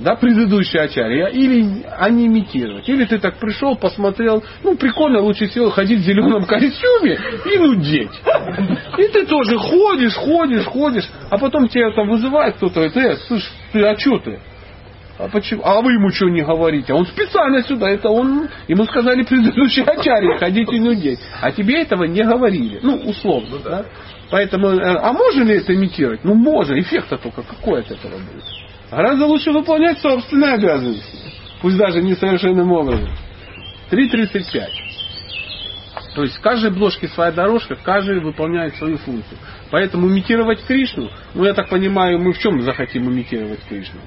да, предыдущие ачарья, или они имитировать. Или ты так пришел, посмотрел, ну, прикольно, лучше всего ходить в зеленом (laughs) костюме и нудеть. И ты тоже ходишь, ходишь, ходишь, а потом тебя там вызывает кто-то, говорит, э, слышь, ты, а что ты? А почему? А вы ему что не говорите? Он специально сюда, это он, ему сказали (laughs) предыдущие ачарьи, ходите нудеть. А тебе этого не говорили. Ну, условно, да. Поэтому, э, а можно ли это имитировать? Ну, можно. Эффект-то только какой от этого будет? Гораздо лучше выполнять собственные обязанности. Пусть даже несовершенным образом. 3.35. То есть в каждой бложке своя дорожка, каждый выполняет свою функцию. Поэтому имитировать Кришну, ну я так понимаю, мы в чем захотим имитировать Кришну?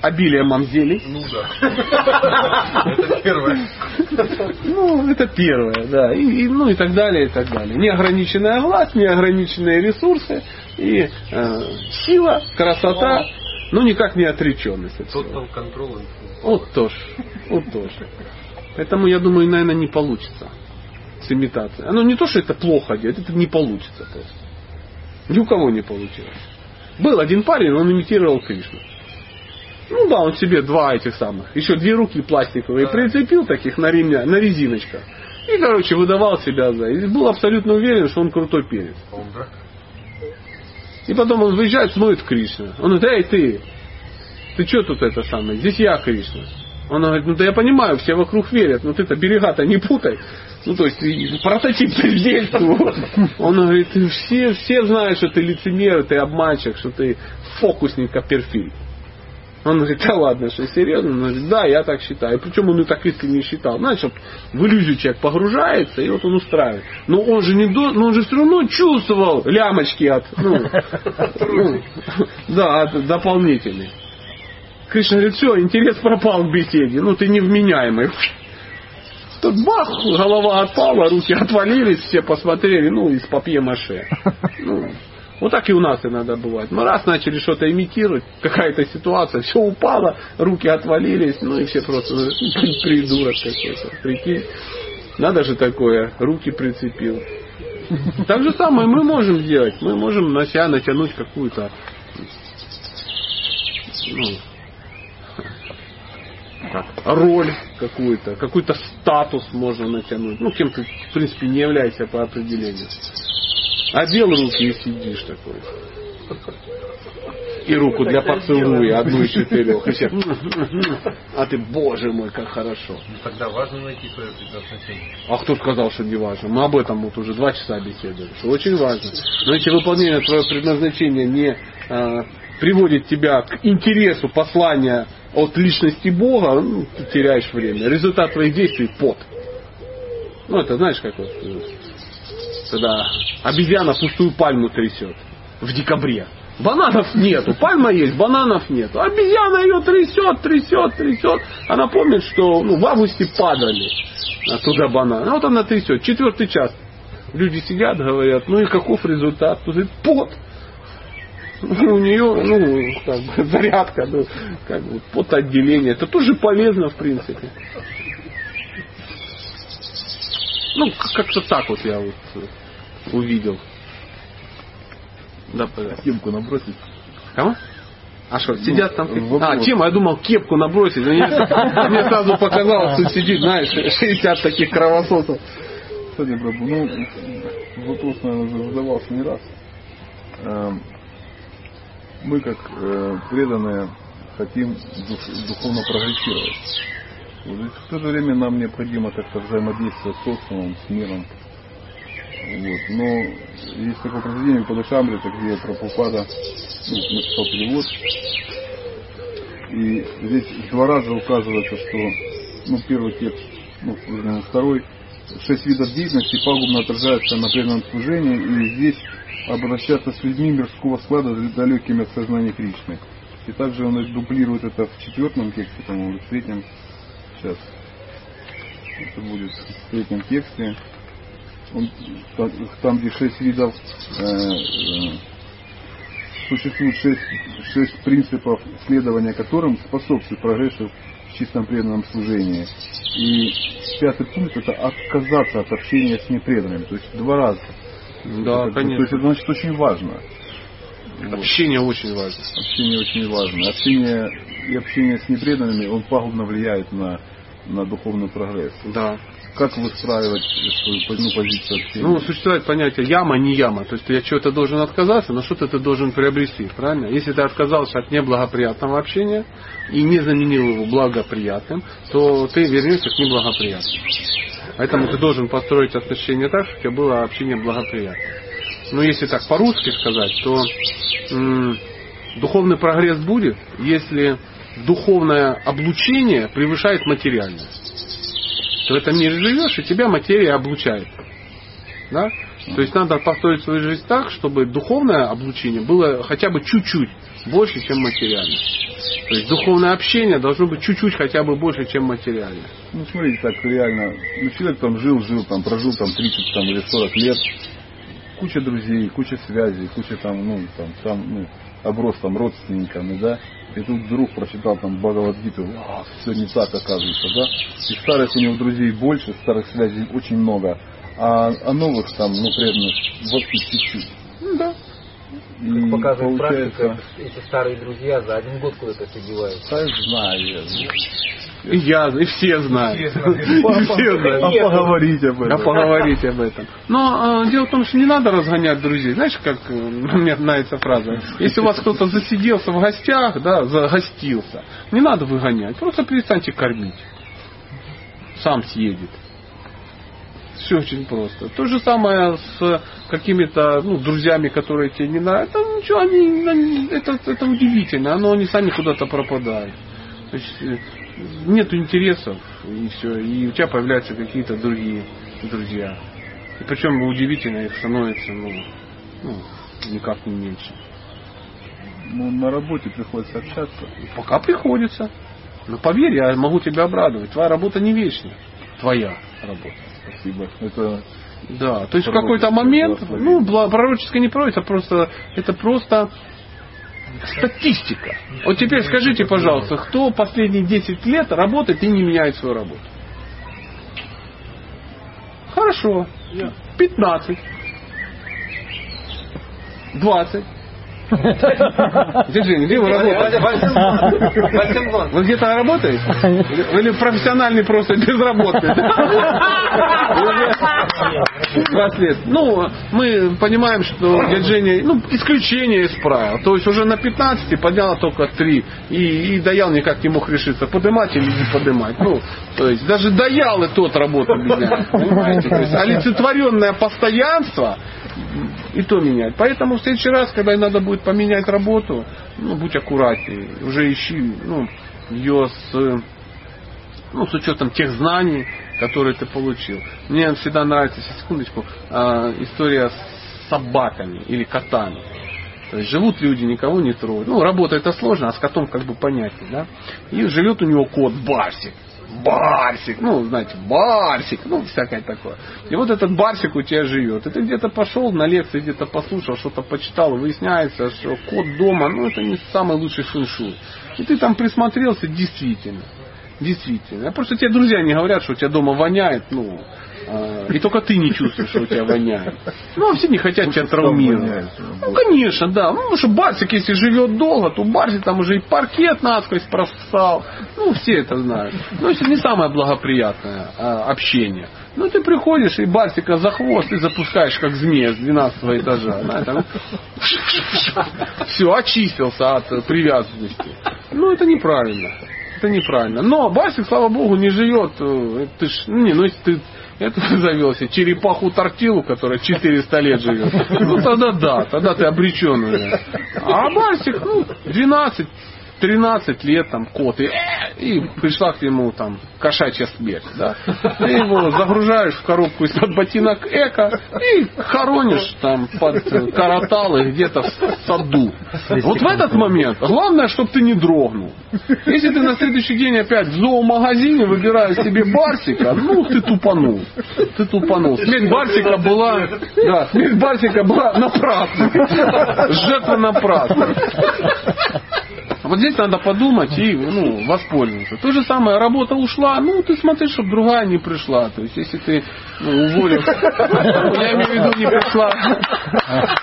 Обилие мамзелей. Ну да. (laughs) Это первое. Ну, это первое, да. И, и, ну и так далее, и так далее. Неограниченная власть, неограниченные ресурсы и э, сила, красота, ну никак не отреченность. Total control. Вот тоже. Вот тоже. Поэтому, я думаю, наверное, не получится с имитацией. Оно не то, что это плохо делать, это не получится просто. Ни у кого не получилось. Был один парень, он имитировал Кришну. Ну да, он себе два этих самых, еще две руки пластиковые прицепил таких на ремня, на резиночках. И, короче, выдавал себя за. И был абсолютно уверен, что он крутой перец. И потом он выезжает, смотрит Кришна. Он говорит, эй, ты, ты что тут это самое? Здесь я Кришна. Он говорит, ну да я понимаю, все вокруг верят, но ты-то берега-то не путай. Ну, то есть, прототип бездельству. Он говорит, все, все знают, что ты лицемер, ты обманщик, что ты фокусник Копперфильд. Он говорит, да ладно, что серьезно? Он говорит, да, я так считаю. Причем он и так искренне считал. Вот в иллюзию человек погружается, и вот он устраивает. Но он же не до, но он же все равно чувствовал лямочки от, ну, ну, да, от дополнительных. Кришна говорит, все, интерес пропал в беседе, ну ты невменяемый. Тут бах, голова отпала, руки отвалились, все посмотрели, ну, из папье-маше. Ну, вот так и у нас иногда бывает. Мы раз начали что-то имитировать, какая-то ситуация, все упало, руки отвалились, ну и все просто ну, (laughs) придурок какой-то. Прикинь, надо же такое, руки прицепил. Так же самое мы можем сделать. Мы можем на себя натянуть какую-то ну, как, роль какую-то, какой-то статус можно натянуть. Ну, кем ты, в принципе, не являешься по определению. Одел руки и сидишь такой. И руку для поцелуя, одну из четырех. И все, а ты, боже мой, как хорошо. Ну, тогда важно найти свое предназначение. А кто сказал, что не важно? Мы об этом вот уже два часа беседовали. Что очень важно. Но если выполнение твоего предназначения не а, приводит тебя к интересу послания от личности Бога, ну, ты теряешь время. Результат твоих действий – пот. Ну, это знаешь, как вот, когда обезьяна пустую пальму трясет в декабре. Бананов нету, пальма есть, бананов нету. Обезьяна ее трясет, трясет, трясет. Она помнит, что ну, в августе падали оттуда бананы. А вот она трясет. Четвертый час. Люди сидят, говорят, ну и каков результат? Тут пот. Ну, у нее, ну, как бы, (laughs) зарядка, ну, как бы, потоотделение. Это тоже полезно, в принципе. Ну, как-то так вот я вот увидел. Да, пожалуйста. Кепку набросить. Кого? А что, сидят там? вопрос. А, тема, я думал, кепку набросить. Мне, (laughs) мне сразу показалось, что сидит, знаешь, 60 таких кровососов. Кстати, Прабhu, ну, вопрос, наверное, уже задавался не раз. Эм, Мы, как э, преданные, хотим дух- духовно прогрессировать. Вот, и В то же время нам необходимо как-то взаимодействовать с социумом, с миром. Вот. Но есть такое произведение Падашамрита, где Прабхупада ну, написал перевод. И здесь два раза указывается, что ну, первый текст, ну, второй, шесть видов деятельности пагубно отражаются на преданном служении, и здесь обращаться с людьми мирского склада далекими от сознания Кришны. И также он дублирует это в четвертом тексте, по-моему, в третьем. Сейчас. Это будет в третьем тексте. Он, та- там, где шесть видов э, э, существует шесть, шесть принципов, следования которым способствует прогрессу в чистом преданном служении. И пятый пункт это отказаться от общения с непреданными. То есть два раза. Да, Это- конечно. То есть это значит очень важно. Вот. Общение очень важно. Общение очень важно. Общение и общение с непреданными, он пагубно влияет на, на духовный прогресс. Да. Как выстраивать свою ну, позицию общения? Ну, существует понятие яма, не яма. То есть от чего-то должен отказаться, но что-то ты должен приобрести, правильно? Если ты отказался от неблагоприятного общения и не заменил его благоприятным, то ты вернешься к неблагоприятному. Поэтому ты должен построить отношения так, чтобы у тебя было общение благоприятное. Но если так по-русски сказать, то м, духовный прогресс будет, если духовное облучение превышает материальное. Ты в этом мире живешь, и тебя материя облучает. Да? То есть надо построить свою жизнь так, чтобы духовное облучение было хотя бы чуть-чуть больше, чем материальное. То есть духовное общение должно быть чуть-чуть хотя бы больше, чем материальное. Ну, смотрите, так реально, ну, человек там жил, жил, там, прожил там 30 там, или 40 лет, куча друзей, куча связей, куча там, ну, там, сам, ну, оброс там родственниками, да, и тут вдруг прочитал там Бхагавадгиту, «А, все не так оказывается, да, и старых у него друзей больше, старых связей очень много, а, а новых там, ну, преданных вообще чуть-чуть. Ну да. И Как показывает практика, получается, эти старые друзья за один год куда-то все деваются. да, знаю я. И я, и все знают. Все знают. И (laughs) все знают. А поговорить об А этом. поговорить об этом. Но э, дело в том, что не надо разгонять друзей. Знаешь, как э, мне нравится фраза? Если у вас кто-то засиделся в гостях, да, загостился, не надо выгонять. Просто перестаньте кормить. Сам съедет. Все очень просто. То же самое с какими-то ну, друзьями, которые тебе не нравятся. Ну, ничего, они, это, это удивительно. Оно, они сами куда-то пропадают. То есть э, нет интересов, и все. И у тебя появляются какие-то другие друзья. И причем удивительно их становится, ну, ну, никак не меньше. Ну, на работе приходится общаться. Пока приходится. Но поверь, я могу тебя обрадовать. Твоя работа не вечная. Твоя работа. Спасибо. Это Да, то есть в какой-то момент, ну, пророческое не пророческое, просто, это просто статистика. Вот теперь скажите, пожалуйста, кто последние 10 лет работает и не меняет свою работу? Хорошо. 15. 20. Дядя Женя, где вы работаете? Вы где-то работаете? Или- Или профессиональный просто безработный? 20 лет. Ну, мы понимаем, что дядя Женя, ну, исключение из правил. То есть уже на 15 подняла только 3. И, и Даял никак не мог решиться, подымать или не подымать. Ну, то есть даже Даял и тот работу меняет. Понимаете? То есть олицетворенное постоянство и то менять. Поэтому в следующий раз, когда надо будет поменять работу, ну, будь аккуратнее. Уже ищи ну, ее с, ну, с учетом тех знаний, которые ты получил. Мне всегда нравится, секундочку, а, история с собаками или котами. То есть живут люди, никого не трогают. Ну, работа это сложно, а с котом как бы понятнее, да? И живет у него кот Барсик. Барсик, ну, знаете, Барсик, ну, всякое такое. И вот этот Барсик у тебя живет. И ты где-то пошел на лекции, где-то послушал, что-то почитал, выясняется, что кот дома, ну, это не самый лучший фэншуй. И ты там присмотрелся, действительно. Действительно. А Просто тебе друзья не говорят, что у тебя дома воняет, ну, и только ты не чувствуешь, что у тебя воняет. Ну, а все не хотят тебя травмировать. Ну, конечно, да. Ну, потому что Барсик, если живет долго, то Барсик там уже и паркет насквозь просал. Ну, все это знают. Ну, это не самое благоприятное а, общение. Ну, ты приходишь и Барсика за хвост и запускаешь, как змея с 12 этажа. Знаете, (laughs) все, очистился от привязанности. Ну, это неправильно. Это неправильно. Но Барсик, слава богу, не живет. э, Ты ж, ну, не, ну если ты это ты завел себе черепаху тортилу, которая 400 лет живет. Ну тогда да, тогда ты обречен. А Барсик, ну, 12, 13 лет там кот, и, и пришла к нему там кошачья смерть. Да? Ты его загружаешь в коробку из-под ботинок эко и хоронишь там под караталы где-то в саду. Вот в этот момент главное, чтобы ты не дрогнул. Если ты на следующий день опять в зоомагазине выбираешь себе Барсика, ну ты тупанул. Ты тупанул. Смерть Барсика была, да, смерть Барсика была напрасной. Жертва напрасной. Вот здесь надо подумать и ну, воспользоваться. То же самое, работа ушла, ну ты смотри, чтобы другая не пришла. То есть если ты ну, уволил, я имею в виду, не пришла,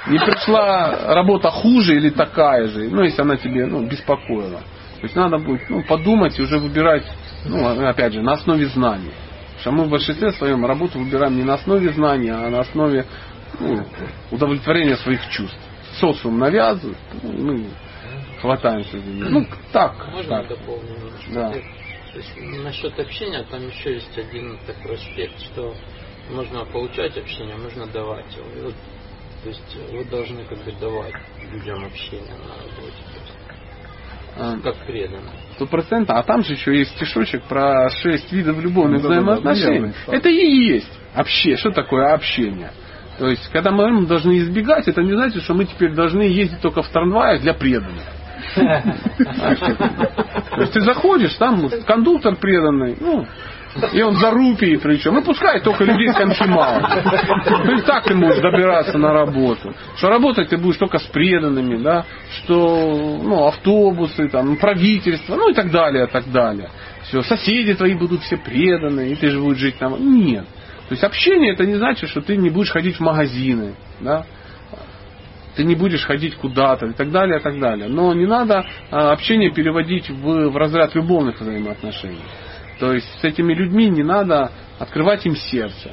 не пришла работа хуже или такая же, ну если она тебе ну, беспокоила. То есть надо будет ну, подумать и уже выбирать, ну опять же, на основе знаний. Потому что мы в большинстве своем работу выбираем не на основе знаний, а на основе ну, удовлетворения своих чувств. Социум навязывает, ну, хватаемся за нее. Ну, так. Можно так. дополнить немножко? Да. То есть насчет общения, там еще есть один такой аспект, что можно получать общение, можно давать его. Вот, то есть вы должны как бы давать людям общение на работе. то есть А, как преданно. Сто процентов. А там же еще есть стишочек про шесть видов любовных Ну, взаимоотношений. Это и есть общение. Что такое общение? То есть, когда мы должны избегать, это не значит, что мы теперь должны ездить только в трамваях для преданных. То есть ты заходишь, там кондуктор преданный, ну, и он за рупии причем. Ну, пускай только людей с конфи мало. То есть так ты можешь добираться на работу. Что работать ты будешь только с преданными, да, что ну, автобусы, там, правительство, ну и так далее, и так далее. Все, соседи твои будут все преданные, и ты же будешь жить там. Нет. То есть общение это не значит, что ты не будешь ходить в магазины, да, ты не будешь ходить куда-то и так далее, и так далее. Но не надо а, общение переводить в, в разряд любовных взаимоотношений. То есть с этими людьми не надо открывать им сердце.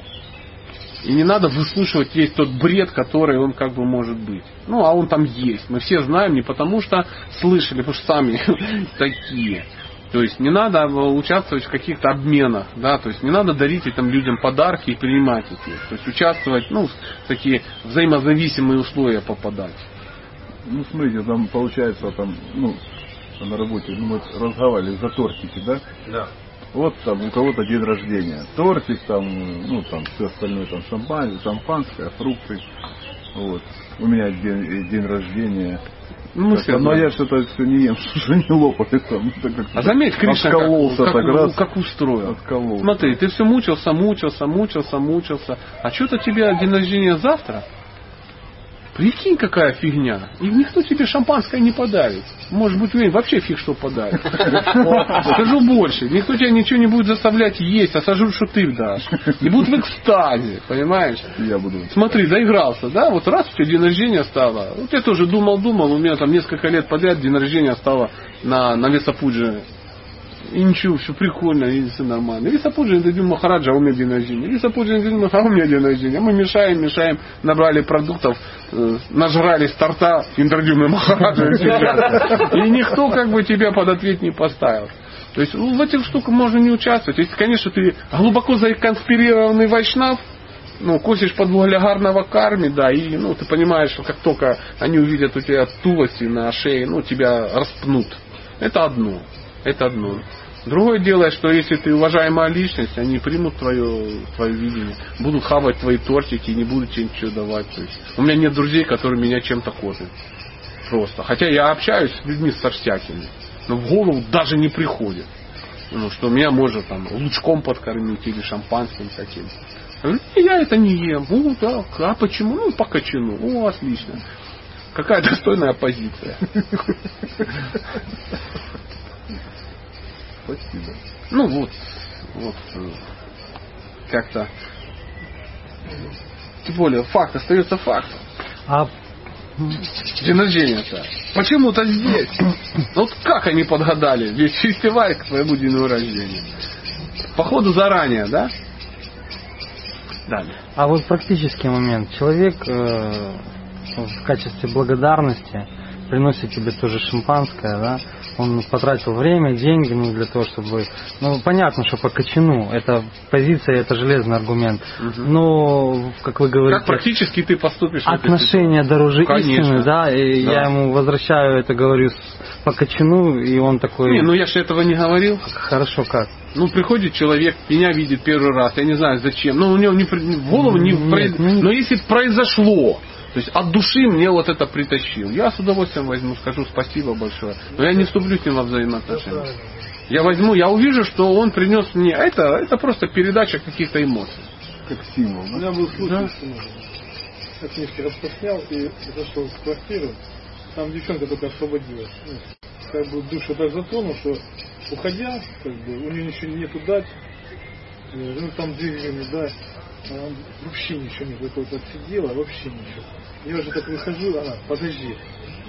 И не надо выслушивать весь тот бред, который он как бы может быть. Ну, а он там есть. Мы все знаем не потому, что слышали, потому что сами (laughs) такие. То есть не надо участвовать в каких-то обменах, да, то есть не надо дарить этим людям подарки и принимать их. То есть участвовать, ну, в такие взаимозависимые условия попадать. Ну, смотрите, там получается, там, ну, на работе, ну, мы разговаривали за тортики, да? Да. Вот там у кого-то день рождения. Тортик, там, ну, там, все остальное, там, шампань, шампанское, фрукты. Вот. У меня день, день рождения. Ну, Так, все но я что-то все не ем, (laughs) что не как А заметь, Кришна как, откололся как, раз. как устроил. Откололся. Смотри, ты все мучился, мучился, мучился, мучился. А что-то тебе день рождения завтра? Прикинь, какая фигня. И никто тебе шампанское не подарит. Может быть, вообще фиг что подарит. Скажу больше. Никто тебя ничего не будет заставлять есть, а сожрут, что ты дашь. И будут в экстазе, понимаешь? Я буду. Смотри, заигрался, да? Вот раз у тебя день рождения стало. Вот я тоже думал-думал, у меня там несколько лет подряд день рождения стало на, на Весапудже. И ничего, все прикольно, и все нормально. Весапуджи дадим Махараджа, а у меня день рождения. Весапуджи дадим Махараджа, а у меня день рождения. Мы мешаем, мешаем, набрали продуктов, э, нажрали с торта Индрадюмы Махараджа. и никто как бы тебя под ответ не поставил. То есть ну, в этих штуках можно не участвовать. Если, конечно, ты глубоко законспирированный вайшнав, ну, косишь под вуглягарного карми, да, и, ну, ты понимаешь, что как только они увидят у тебя тулости на шее, ну, тебя распнут. Это одно. Это одно. Другое дело, что если ты уважаемая личность, они примут твое, твое видение, будут хавать твои тортики и не будут тебе ничего давать. То есть, у меня нет друзей, которые меня чем-то кормят. Просто. Хотя я общаюсь с людьми со всякими. Но в голову даже не приходит. Ну, что меня можно там лучком подкормить или шампанским каким-то. Я говорю, «Не, Я это не ем. О, да, а почему? Ну, по кочану. О, отлично. Какая достойная позиция. Спасибо. Ну вот, вот э, как-то. Тем более, факт остается фактом. А День рождения-то. Почему-то здесь. Вот как они подгадали весь фестиваль к твоему дню рождения? Походу заранее, да? Далее. А вот практический момент. Человек э, в качестве благодарности приносит тебе тоже шампанское, да? Он потратил время, деньги, ну, для того, чтобы... Ну, понятно, что по кочану. Это позиция, это железный аргумент. Но, как вы говорите... Как практически ты поступишь? Отношения дороже Конечно. истины, да, и Да. я ему возвращаю это, говорю по кочану, и он такой, Не, ну я же этого не говорил. хорошо, как? Ну, приходит человек, меня видит первый раз, я не знаю зачем. Ну, у него не, в голову не... Нет, произ- ну, Но если произошло, то есть от души мне вот это притащил, я с удовольствием возьму, скажу спасибо большое. Но я не вступлю с ним во взаимоотношения. Я возьму, я увижу, что он принес мне... а Это, это просто передача каких-то эмоций. Как символ. У меня был случай, Да. что я книжки распространял и зашел в квартиру. Там девчонка только освободилась. Ну, как бы душу так затронул, что уходя, как бы, у нее ничего нету дать. Э, Ну там двигали, да. Она вообще ничего. Вот вот отсидела, вообще ничего. Я уже так выхожу, она, подожди.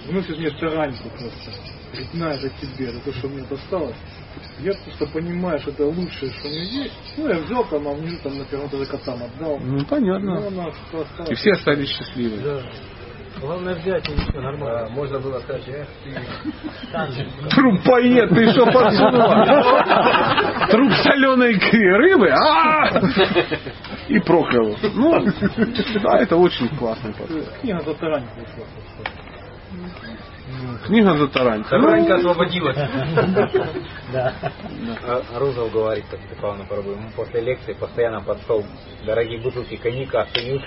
Вносит мне тараньку просто. Говорит, на, это тебе, это то, что мне досталось. Я просто понимаю, что это лучшее, что у меня есть. Ну, я взял там, а внизу там на первом этаже котам отдал. Ну, Ну, понятно. она что осталось. И все остались счастливы. Да. Главное взять и все нормально. А, можно было сказать, эх, ты Трупоед, ты что подсунула? (laughs) Труп соленой рыбы? И проклял. Ну, (laughs) да, это очень классный подход. Книга за вышла. Книга за тарань. Таранька освободилась. А Рузов говорит, как Степану Парабу, ему после лекции постоянно под стол дорогие бутылки коньяка суют.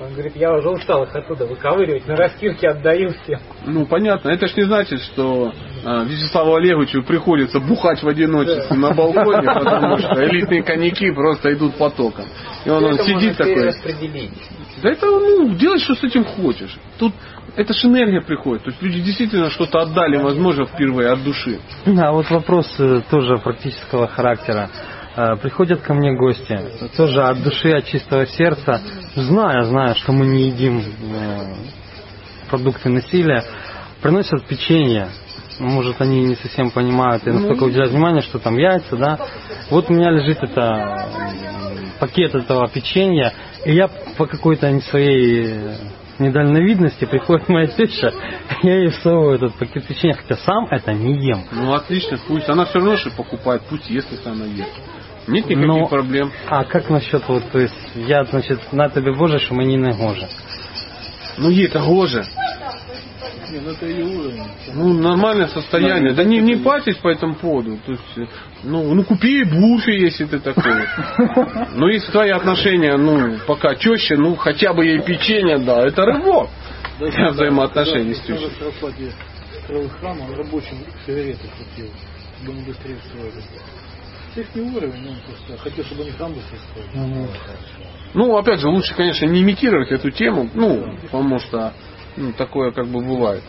Он говорит, я уже устал их оттуда выковыривать, на растирке отдаю всем. Ну, понятно. Это ж не значит, что а, Вячеславу Олеговичу приходится бухать в одиночестве на балконе, потому что элитные коньяки просто идут потоком. И он, он сидит такой. Да это, ну, делай, что с этим хочешь. Тут это ж энергия приходит. То есть люди действительно что-то отдали, возможно, впервые от души. А вот вопрос э, тоже практического характера. Э, Приходят ко мне гости, тоже от души, от чистого сердца, зная, зная, что мы не едим э, продукты насилия, приносят печенье. Ну, Может, они не совсем понимают и настолько уделяют внимание, что там яйца, да. Вот у меня лежит это пакет этого печенья, и я по какой-то своей недальновидности приходит моя теща, (laughs) я ей всовываю этот пакет печенья, хотя сам это не ем. Ну отлично, пусть. Она все равно же покупает, пусть ест, если она ест. Нет никаких Но- проблем. А как насчет вот, то есть я, значит, на тебе Боже, що мені не гоже. Ну ей это гоже. Не, ну это ее уровень. Ну, нормальное состояние. Да не, не патись по этому поводу. То есть, э, ну, ну купи буфи, если ты такой. Ну, если твои отношения, ну, пока теща, ну, хотя бы ей печенье, да, это рывок. Для взаимоотношений с тещей. в Сарасвате строил храм, он рабочим сигареты крутил, чтобы они быстрее строили. Их не уровень, он просто хотел, чтобы они храм быстрее строили. Ну, опять же, лучше, конечно, не имитировать эту тему, ну, потому что ну, такое как бы бывает.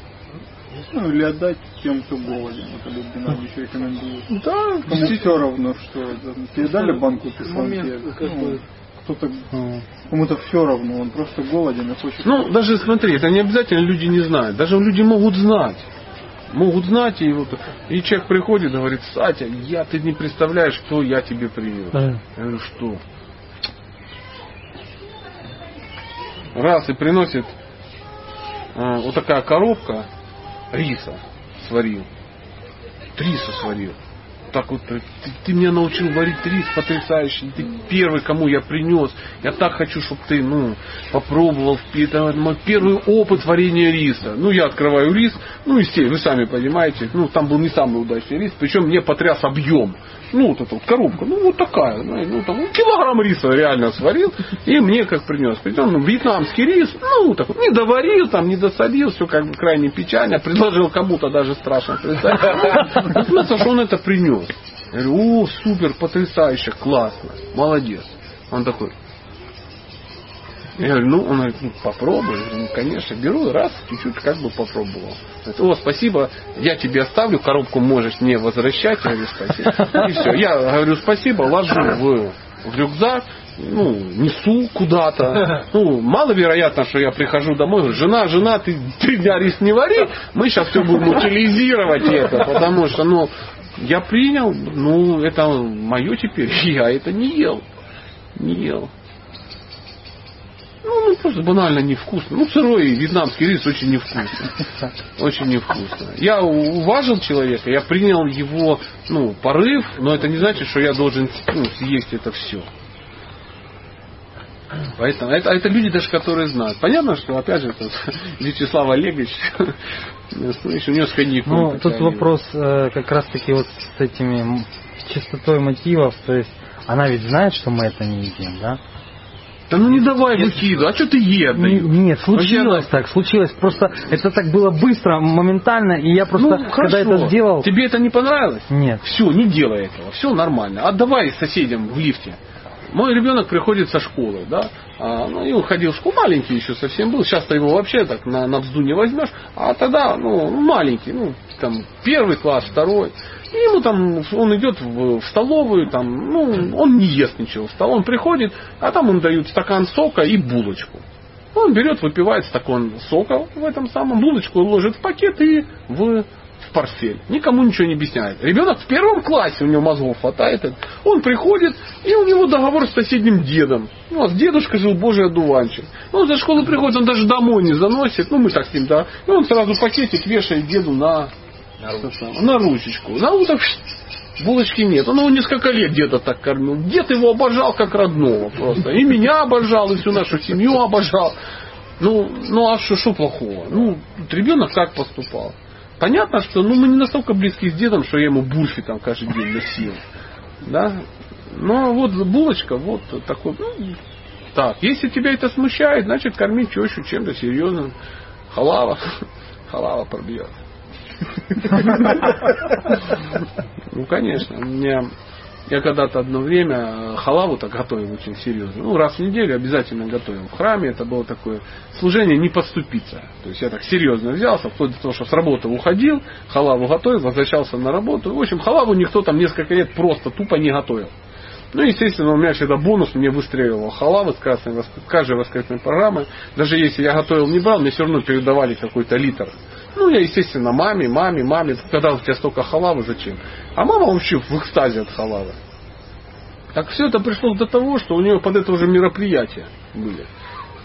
Ну, или отдать тем, кто голоден. Вот Олег Геннадьевич рекомендует. Да, Кому действительно. все равно, что это, передали банку как ну, кто-то, кому-то все равно, он просто голоден и хочет. Ну, даже смотри, это не обязательно люди не знают. Даже люди могут знать. Могут знать, и вот и человек приходит и говорит, Сатя, я ты не представляешь, что я тебе привез. Да. Я говорю, что? Раз и приносит вот такая коробка риса сварил. Риса сварил. Так вот, э, ты, ты меня научил варить рис потрясающий. Ты первый, кому я принес. Я так хочу, чтобы ты, ну, попробовал. Это мой первый опыт варения риса. Ну, я открываю рис. Ну, естественно, вы сами понимаете. Ну, там был не самый удачный рис. Причем мне потряс объем. Ну, вот эта вот коробка. Ну, вот такая. Ну, там, ну, килограмм риса реально сварил. И мне как принес. Причем ну, вьетнамский рис. Ну, так вот, не доварил, там, не досолил. Все как бы крайне печально. Предложил кому-то даже страшно представить. Ну, Смысл, что он это принес. Я говорю, о, супер, потрясающе, классно, молодец. Он такой, я говорю, ну, он говорит, ну, попробуй. Говорю, ну, конечно, беру, раз, чуть-чуть как бы попробовал. Говорит, О, спасибо, я тебе оставлю, коробку можешь мне возвращать. Я говорю, спасибо. И все. Я говорю, спасибо, ложу в, в рюкзак, ну, несу куда-то. Ну, маловероятно, что я прихожу домой, говорю, жена, жена, ты три дня рис не вари, мы сейчас все будем утилизировать это, потому что, ну, я принял, ну, это мое теперь, (laughs) я это не ел. Не ел. Ну, ну, просто банально невкусно. Ну, сырой вьетнамский рис очень невкусно. Очень невкусно. Я уважил человека, я принял его, ну, порыв, но это не значит, что я должен ну, съесть это все. Поэтому это, это люди даже, которые знают. Понятно, что опять же тут (laughs) Вячеслав Олегович, (laughs) слышишь, у него с коньяком. Ну, тут такая вопрос э, как раз таки вот с этими чистотой мотивов, то есть она ведь знает, что мы это не едим, да? Да ну не давай выкидывай, а что ты отдаешь? Нет, случилось Ну, так, случилось. Просто это так было быстро, моментально, и я просто, ну, когда хорошо. это сделал... Тебе это не понравилось? Нет. Все, не делай этого. Все нормально. Отдавай соседям в лифте. Мой ребенок приходит со школы, да, а, ну, и он ходил в школу, маленький еще совсем был, сейчас-то его вообще так на, на взду не возьмешь, а тогда, ну, маленький, ну, там, первый класс, второй, и ему там, он идет в, столовую, там, ну, он не ест ничего в столовую, он приходит, а там ему дают стакан сока и булочку. Он берет, выпивает стакан сока в этом самом, булочку ложит в пакет и в, в портфель. Никому ничего не объясняет. Ребенок в первом классе, у него мозгов хватает. Он приходит, и у него договор с соседним дедом. У нас дедушка жил божий одуванчик. Он за школу приходит, он даже домой не заносит. Ну, мы так с ним, да. И он сразу пакетик вешает деду на, что самое, на ручечку. На уток булочки нет. Он его несколько лет деда так кормил. Дед его обожал как родного просто. И меня обожал, и всю нашу семью обожал. Ну, ну а что, что плохого? Ну, ребенок как поступал? Понятно, что ну, мы не настолько близки с дедом, что я ему бурфи там каждый день носил. Да? Но вот булочка, вот такой. Ну, так, если тебя это смущает, значит корми тещу чем-то серьезным. Халава. (laughs) Халава пробьет. Ну, конечно. Меня я когда-то одно время халаву-то готовил очень серьезно. Ну, раз в неделю обязательно готовил. В храме это было такое служение не подступиться. То есть я так серьезно взялся, вплоть до того, что с работы уходил, халаву готовил, возвращался на работу. В общем, халаву никто там несколько лет просто тупо не готовил. Ну, естественно, у меня всегда бонус, мне выстреливал халавы с красной, вос- каждой воскресной программы. Даже если я готовил не брал, мне все равно передавали какой-то литр. Ну, я, естественно, маме, маме, маме. Когда у тебя столько халавы, зачем? А мама вообще в экстазе от халавы. Так все это пришло до того, что у нее под это уже мероприятия были.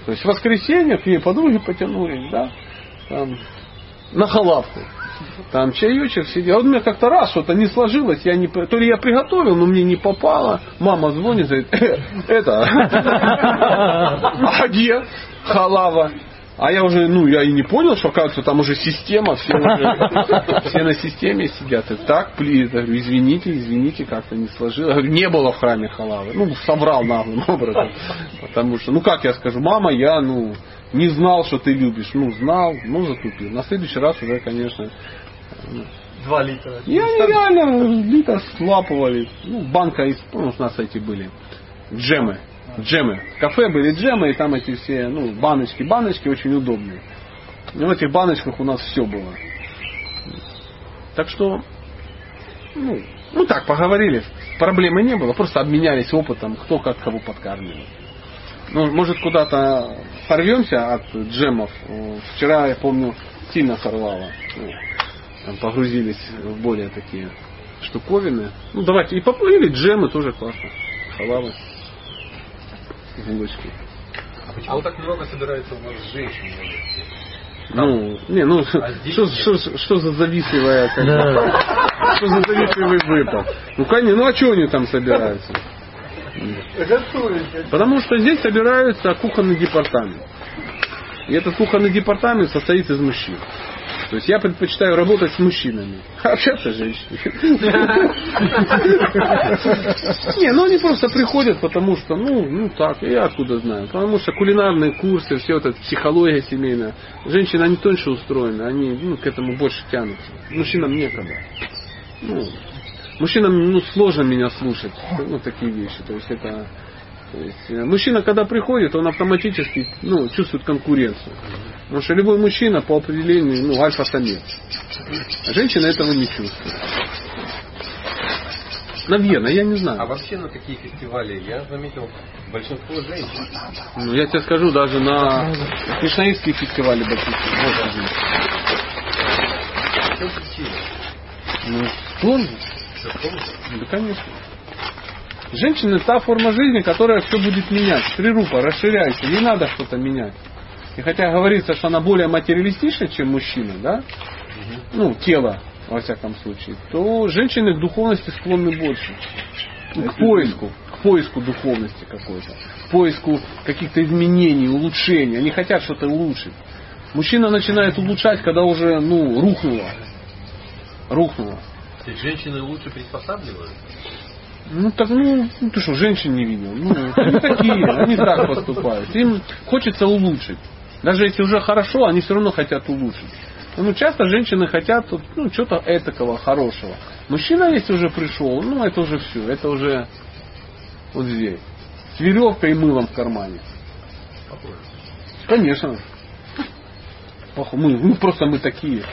То есть в воскресенье к ней подруги потянулись, да, там, на халавку. Там чаечек сидел. А вот у меня как-то раз что-то не сложилось, я не, то ли я приготовил, но мне не попало. Мама звонит, говорит, «Э, это, (laughs) а где халава? А я уже, ну, я и не понял, что, оказывается, там уже система, все, уже, (laughs) все на системе сидят. И так, пли, я говорю, извините, извините, как-то не сложилось. Говорю, не было в храме халавы. Ну, соврал наглым (laughs) образом. Потому что, ну, как я скажу, мама, я, ну, не знал, что ты любишь. Ну, знал, ну, затупил. На следующий раз уже, конечно, Два литра. я нереально литр слапывали. Ну, банка из, ну, у нас эти были джемы. Джемы. В кафе были джемы, и там эти все, ну, баночки, баночки очень удобные. И в этих баночках у нас все было. Так что, ну, ну так, поговорили. Проблемы не было, просто обменялись опытом, кто как кого подкармливает. Ну, может, куда-то сорвемся от джемов. Вчера, я помню, сильно сорвало. Ну, погрузились в более такие штуковины. Ну, давайте, и поплыли, джемы тоже классно. Халавы. Булочки. А почему так много собирается у вас женщин? Ну, не, ну, (laughs) здесь что, нет. что, что за завистливая, как Да. (laughs) что за завистливый выпад? Ну, конечно, ну а что они там собираются? Потому что здесь собираются кухонный департамент. И этот кухонный департамент состоит из мужчин. То есть я предпочитаю работать с мужчинами, а общаться с женщинами. Не, ну они просто приходят, потому что, ну, ну так, я откуда знаю. Потому что кулинарные курсы, все это психология семейная. Женщины, они тоньше устроены, они ну, к этому больше тянутся. Мужчинам некогда. Ну, мужчинам ну, сложно меня слушать, ну, такие вещи. То есть это то есть, э, мужчина, когда приходит, он автоматически ну, чувствует конкуренцию. Потому что любой мужчина по определению ну, альфа-самец. А женщина этого не чувствует. Наверное, я не А знаю. вообще на такие фестивали я заметил большинство женщин. Ну, я тебе скажу, даже на кришнаитские фестивали большинство. Вот? Ну, сложно. Да, конечно. Женщина та форма жизни, которая все будет менять. Прирупа, расширяйся, не надо что-то менять. И хотя говорится, что она более материалистична, чем мужчина, да, ну, тело, во всяком случае, то женщины к духовности склонны больше. Ну, к поиску, к поиску духовности какой-то, к поиску каких-то изменений, улучшений. Они хотят что-то улучшить. Мужчина начинает улучшать, когда уже, ну, рухнуло. Рухнуло. То есть женщины лучше приспосабливают? Ну так, ну, ну, ты что, женщин не видел? Ну, они такие, они так поступают. Им хочется улучшить. Даже если уже хорошо, они все равно хотят улучшить. Ну, часто женщины хотят ну, что-то этакого хорошего. Мужчина, если уже пришел, ну, это уже все, это уже вот здесь. С веревкой и мылом в кармане. Конечно. Похуй, Мы, ну, просто мы такие.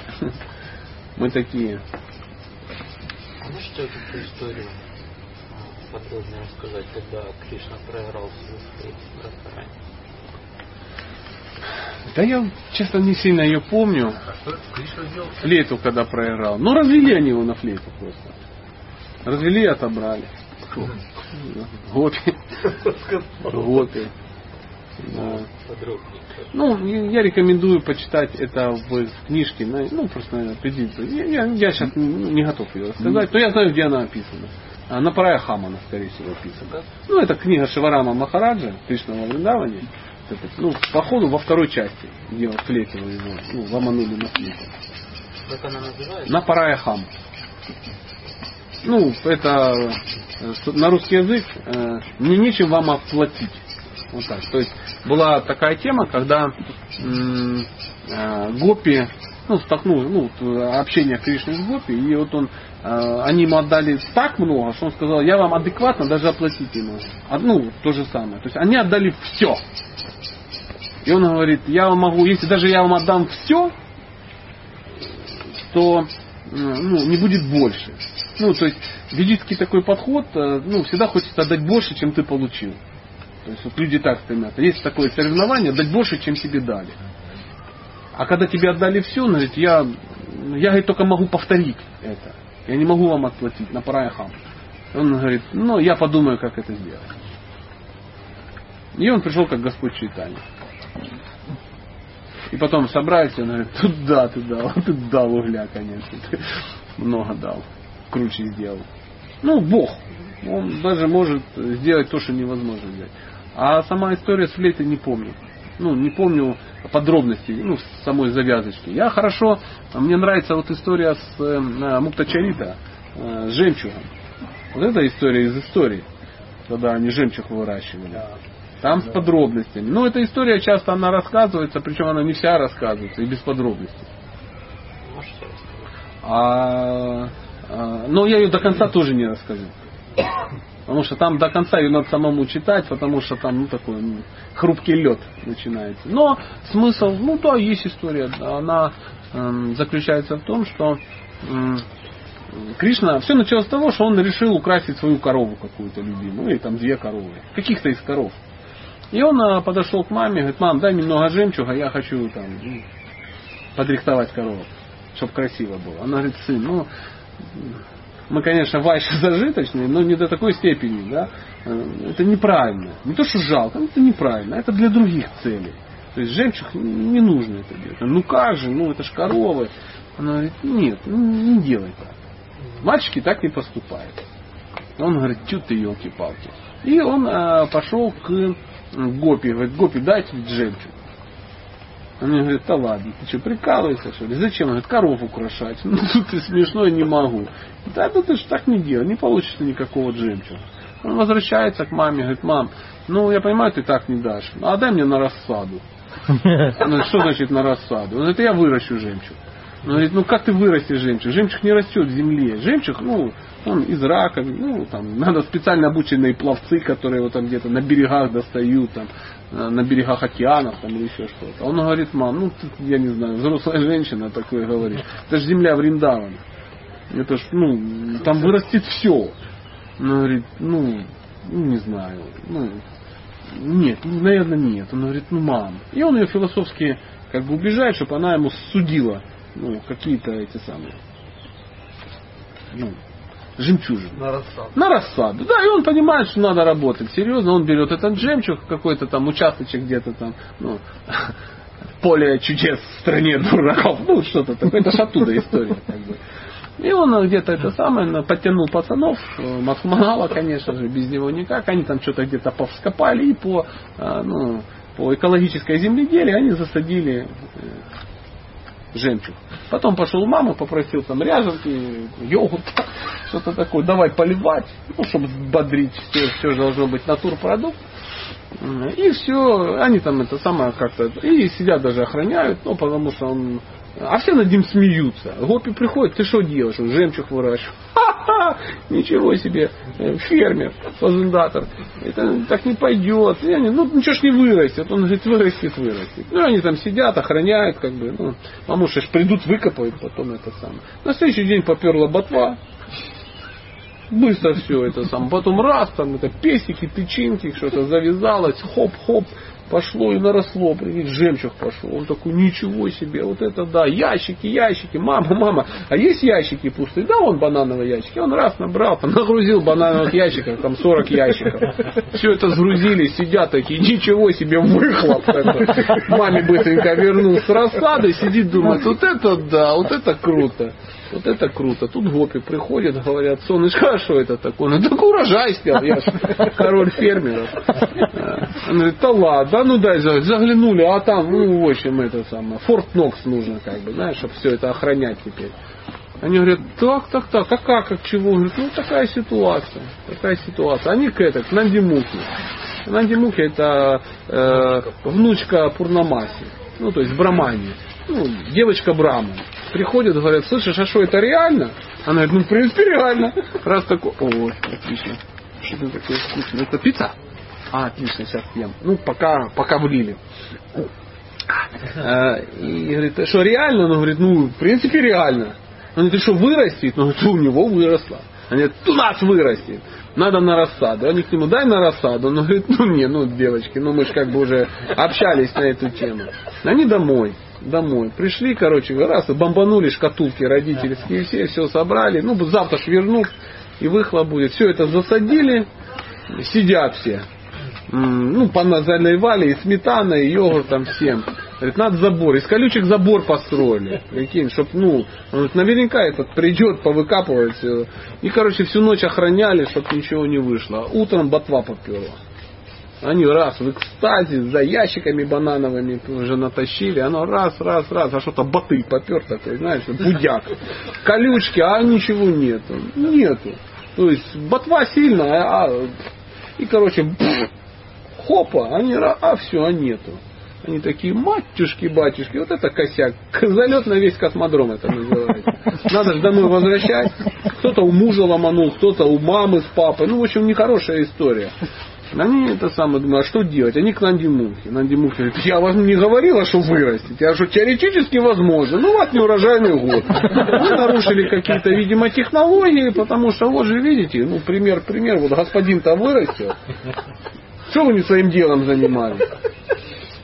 Мы такие. А можете вот эту историю подробнее рассказать, когда Кришна проиграл свою? Да я, честно, не сильно ее помню. Флейту, когда проиграл. Ну, развели они его на флейту просто. Развели и отобрали. Гопи. Гопи. Да. Ну, я я рекомендую почитать это в книжке, ну, просто, наверное, определиться. Я, я, сейчас не готов ее рассказать, но я знаю, где она описана. А, На Парая Хамана, скорее всего, описана. Ну, это книга Шиварама Махараджа, Кришна во Вриндаване. Это, ну, походу, во второй части, где флетило его, ну, ломанули на флейте. Как она называется? На Парая Хам. Ну, это э, на русский язык э, мне нечем вам оплатить. Вот так. То есть была такая тема, когда э, Гопи, ну, столкнул, ну, э, общение Кришны с Гопи, и вот он, э, они ему отдали так много, что он сказал, я вам адекватно даже оплатить не могу. А, Ну, то же самое. То есть они отдали все. И он говорит, я вам могу, если даже я вам отдам все, то э, ну, не будет больше. Ну, то есть ведический такой подход, э, ну, всегда хочется отдать больше, чем ты получил. То есть вот люди так стремятся. Есть такое соревнование, дать больше, чем тебе дали. А когда тебе отдали все, он говорит, я, я говорит, только могу повторить это. Я не могу вам отплатить на параяхам. Он говорит, ну, я подумаю, как это сделать. И он пришел как Господь Чайтанья. И потом собрались, и он говорит, туда ты дал, ты дал угля, конечно. Ты много дал. Круче сделал. Ну, Бог. Он даже может сделать то, что невозможно сделать. А сама история с флейтой не помню. Ну, не помню подробностей, ну, самой завязочки. Я хорошо, мне нравится вот история с э, Муктачарита, э, с жемчугом. Вот эта история из истории, когда они жемчуг выращивали. Там с подробностями. Ну, эта история часто она рассказывается, причем она не вся рассказывается, и без подробностей. А, а, но я ее до конца тоже не расскажу. Потому что там до конца ее надо самому читать, потому что там ну, такой ну, хрупкий лед начинается. Но смысл, ну да, есть история. Она э, заключается в том, что э, Кришна, все началось с того, что он решил украсить свою корову какую-то любимую, или там две коровы, каких-то из коров. И он э, подошел к маме, говорит, мам, дай мне много жемчуга, я хочу там подрихтовать корову, чтобы красиво было. Она говорит, сын, ну, мы, конечно, вайши (laughs) зажиточные, но не до такой степени, да, это неправильно. Не то, что жалко, это неправильно, это для других целей. То есть жемчуг не нужно это делать. Ну как же, ну это ж коровы. Она говорит, нет, ну, не делай так. Мальчики так не поступают. Он говорит, чё ты, елки-палки. И он э, пошел к Гопи, говорит, Гопи, дайте жемчуг. Они говорят, да ладно, ты что, прикалываешься, что ли? Зачем? Он говорит, коров украшать. (laughs) Ну, ты смешно, не могу. Да, да ты же так не делай, не получится никакого жемчуга. Он возвращается к маме, говорит, мам, ну, я понимаю, ты так не дашь, а дай мне на рассаду. Говорит, (laughs) что значит на рассаду? Он говорит, я выращу жемчуг. Он говорит, ну как ты вырастешь жемчуг? Жемчуг не растет в земле. Жемчуг, ну, он из рака, ну, там, (laughs) надо специально обученные пловцы, которые вот там где-то на берегах достают, там, на берегах океанов там, или еще что-то. Он говорит, мам, ну, ты, я не знаю, взрослая женщина (laughs) такое говорит. Это же земля Вриндавана. Это ж, ну, там вырастет все. Он говорит, ну, ну, не знаю, ну, нет, наверное, нет. Он говорит, ну, мам. И он ее философски как бы убежает, чтобы она ему судила ну, какие-то эти самые, ну, жемчужины. На рассаду. На рассаду. Да, и он понимает, что надо работать серьезно. Он берет этот жемчуг, какой-то там участочек где-то там, ну, (laughs) поле чудес в стране дураков. Ну, что-то такое. Это ж оттуда история. Как бы. И он где-то это самое, подтянул пацанов, э, Махманала, конечно же, без него никак. Они там что-то где-то повскопали и по, э, ну, по экологической земледелию они засадили э, жемчуг. Потом пошел мама, попросил там ряженки, йогурт, (laughs) что-то такое, давай поливать, ну, чтобы бодрить, все, все должно быть натурпродукт. И все, они там это самое как-то, и сидят даже охраняют, ну, потому что он а все над ним смеются. Гопи приходит, ты что делаешь? Он жемчуг выращивает. Ха-ха! Ничего себе, э, фермер, фазендатор. Это так не пойдет. И они, ну ничего ж не вырастет. Он говорит, вырастет, вырастет. Ну, они там сидят, охраняют, как бы, ну, что ж придут, выкопают потом это самое. На следующий день поперла ботва. Быстро все это сам. Потом раз, там это песики, тычинки, что-то завязалось, хоп-хоп пошло и наросло, прикинь, жемчуг пошел. Он такой, ничего себе, вот это да, ящики, ящики, мама, мама, а есть ящики пустые? Да, он банановые ящики. Он раз набрал, там, нагрузил банановых ящиков, там 40 ящиков. Все это сгрузили, сидят такие, ничего себе, выхлоп такой. Маме быстренько вернул с рассады, сидит, думает, вот это да, вот это круто. Вот это круто. Тут гопи приходят, говорят, солнышко, а что это такое? Ну так урожай снял, я же король фермеров. Он говорит, да ладно, ну дай заглянули, а там, ну, в общем, это самое, Форт Нокс нужно, как бы, знаешь, чтобы все это охранять теперь. Они говорят, так, так, так, а как, как чего? Он говорит, ну такая ситуация, такая ситуация. Они к это, к Нандимуке. Нандимуке это э, внучка Пурнамаси, ну то есть Брамани, ну, девочка Брама приходят, говорят, слышишь, а что это реально? Она говорит, ну, в принципе, реально. Раз такой, ой, отлично. Что это такое вкусное? Это пицца? А, отлично, сейчас съем. Ну, пока, пока влили. А, и говорит, «А что реально? Он говорит, ну, в принципе, реально. Он говорит, что вырастет? Говорит, у него выросло. Они говорят, у нас вырастет. Надо на рассаду. Они к нему, дай на рассаду. Он говорит, ну не, ну девочки, ну мы же как бы уже общались на эту тему. Они домой домой. Пришли, короче, раз, и бомбанули шкатулки родительские, все, все собрали. Ну, завтра ж вернут, и выхлоп будет. Все это засадили, сидят все. Ну, заливали и сметаной, и йогуртом всем. Говорит, надо забор. Из колючек забор построили. Прикинь, чтоб, ну, говорит, наверняка этот придет, повыкапывать. всё. И, короче, всю ночь охраняли, чтобы ничего не вышло. Утром ботва поперла. Они раз в экстазе за ящиками банановыми уже натащили. Оно раз, раз, раз, а что-то боты попер такой, знаешь, будяк. Колючки, а ничего нету. Нету. То есть ботва сильная, а и, короче, хопа, они, ра- а все, а нету. Они такие, матюшки, батюшки, вот это косяк. (laughs) Залет на весь космодром это называется. Надо же домой возвращать. Кто-то у мужа ломанул, кто-то у мамы с папой. Ну, в общем, нехорошая история. Они это самое думают, а что делать? Они к Нанди Мухе. Нанди говорит, я вам не говорила, что вырастите, а что теоретически возможно. Ну, вас неурожайный год. Вы нарушили какие-то, видимо, технологии, потому что вот же видите, ну, пример, пример, вот господин-то вырастет. Что вы не своим делом занимались?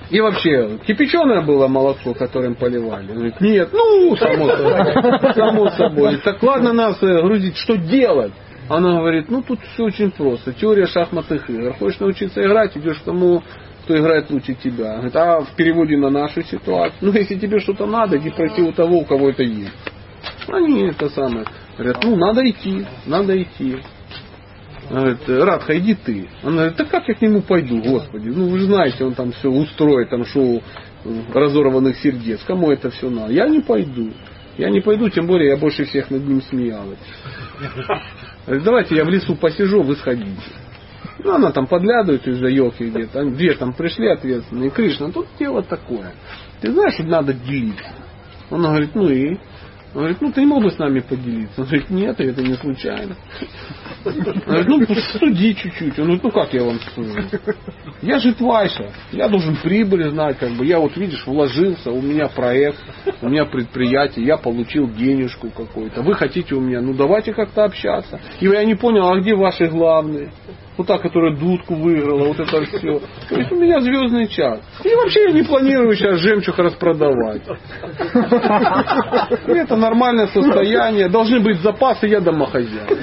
И вообще, кипяченое было молоко, которым поливали? Говорит, нет, ну, само собой. Само собой. Так ладно нас э, грузить, что делать? Она говорит, ну тут все очень просто. Теория шахматных игр. Хочешь научиться играть, идешь к тому, кто играет лучше тебя. Говорит, а в переводе на нашу ситуацию. Ну, если тебе что-то надо, иди пройти у того, у кого это есть. Они это самое. Говорят, ну надо идти, надо идти. Она говорит, Радха, иди ты. Она говорит, да как я к нему пойду, господи. Ну вы же знаете, он там все устроит, там шоу разорванных сердец. Кому это все надо? Я не пойду. Я не пойду, тем более я больше всех над ним смеялась. Давайте я в лесу посижу, вы сходите. Ну, она там подглядывает из-за елки где-то. Две там пришли ответственные. Кришна, тут дело такое. Ты знаешь, надо делиться. Она говорит, ну и? Он говорит, ну ты не мог бы с нами поделиться? Он говорит, нет, это не случайно. Он говорит, ну суди чуть-чуть. Он говорит, ну как я вам скажу? Я же Твайша, я должен прибыль знать, как бы. Я вот, видишь, вложился, у меня проект, у меня предприятие, я получил денежку какую-то. Вы хотите у меня, ну давайте как-то общаться. И я не понял, а где ваши главные? Вот та, которая дудку выиграла, вот это все. То есть у меня звездный час. И вообще я не планирую сейчас жемчуг распродавать. Это нормальное состояние. Должны быть запасы, я домохозяин.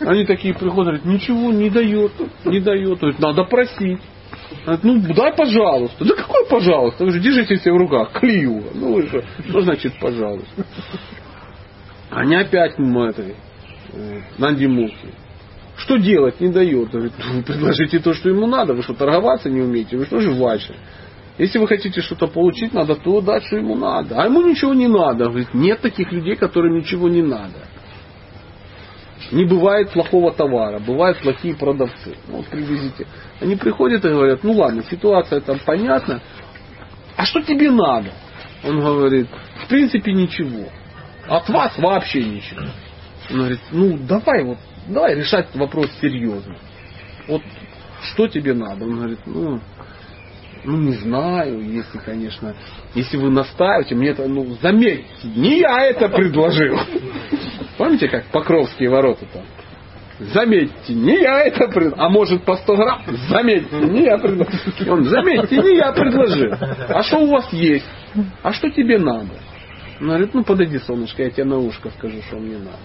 Они такие приходят, говорят, ничего не дает, не дает. Говорит, надо просить. Ну дай пожалуйста. Да какой пожалуйста? Вы же держите все в руках. Клею. Ну вы же, что значит пожалуйста? Они опять м, этой, э, Нанди Мухи. Что делать? Не дает. Говорит, ну, предложите то, что ему надо. Вы что, торговаться не умеете? Вы что же ваше? Если вы хотите что-то получить, надо то дать, что ему надо. А ему ничего не надо. Говорит, нет таких людей, которым ничего не надо. Не бывает плохого товара, бывают плохие продавцы. Ну, вот привезите. Они приходят и говорят, ну ладно, ситуация там понятна. А что тебе надо? Он говорит, в принципе ничего. От вас вообще ничего. Он говорит, ну давай вот, давай решать вопрос серьезно. Вот что тебе надо? Он говорит, ну, ну не знаю, если, конечно, если вы настаиваете, мне это, ну, заметьте, не я это предложил. Помните, как Покровские ворота там? Заметьте, не я это предложил. А может по 100 грамм? Заметьте, не я предложил. Он, заметьте, не я предложил. А что у вас есть? А что тебе надо? Он говорит, ну подойди, солнышко, я тебе на ушко скажу, что мне надо.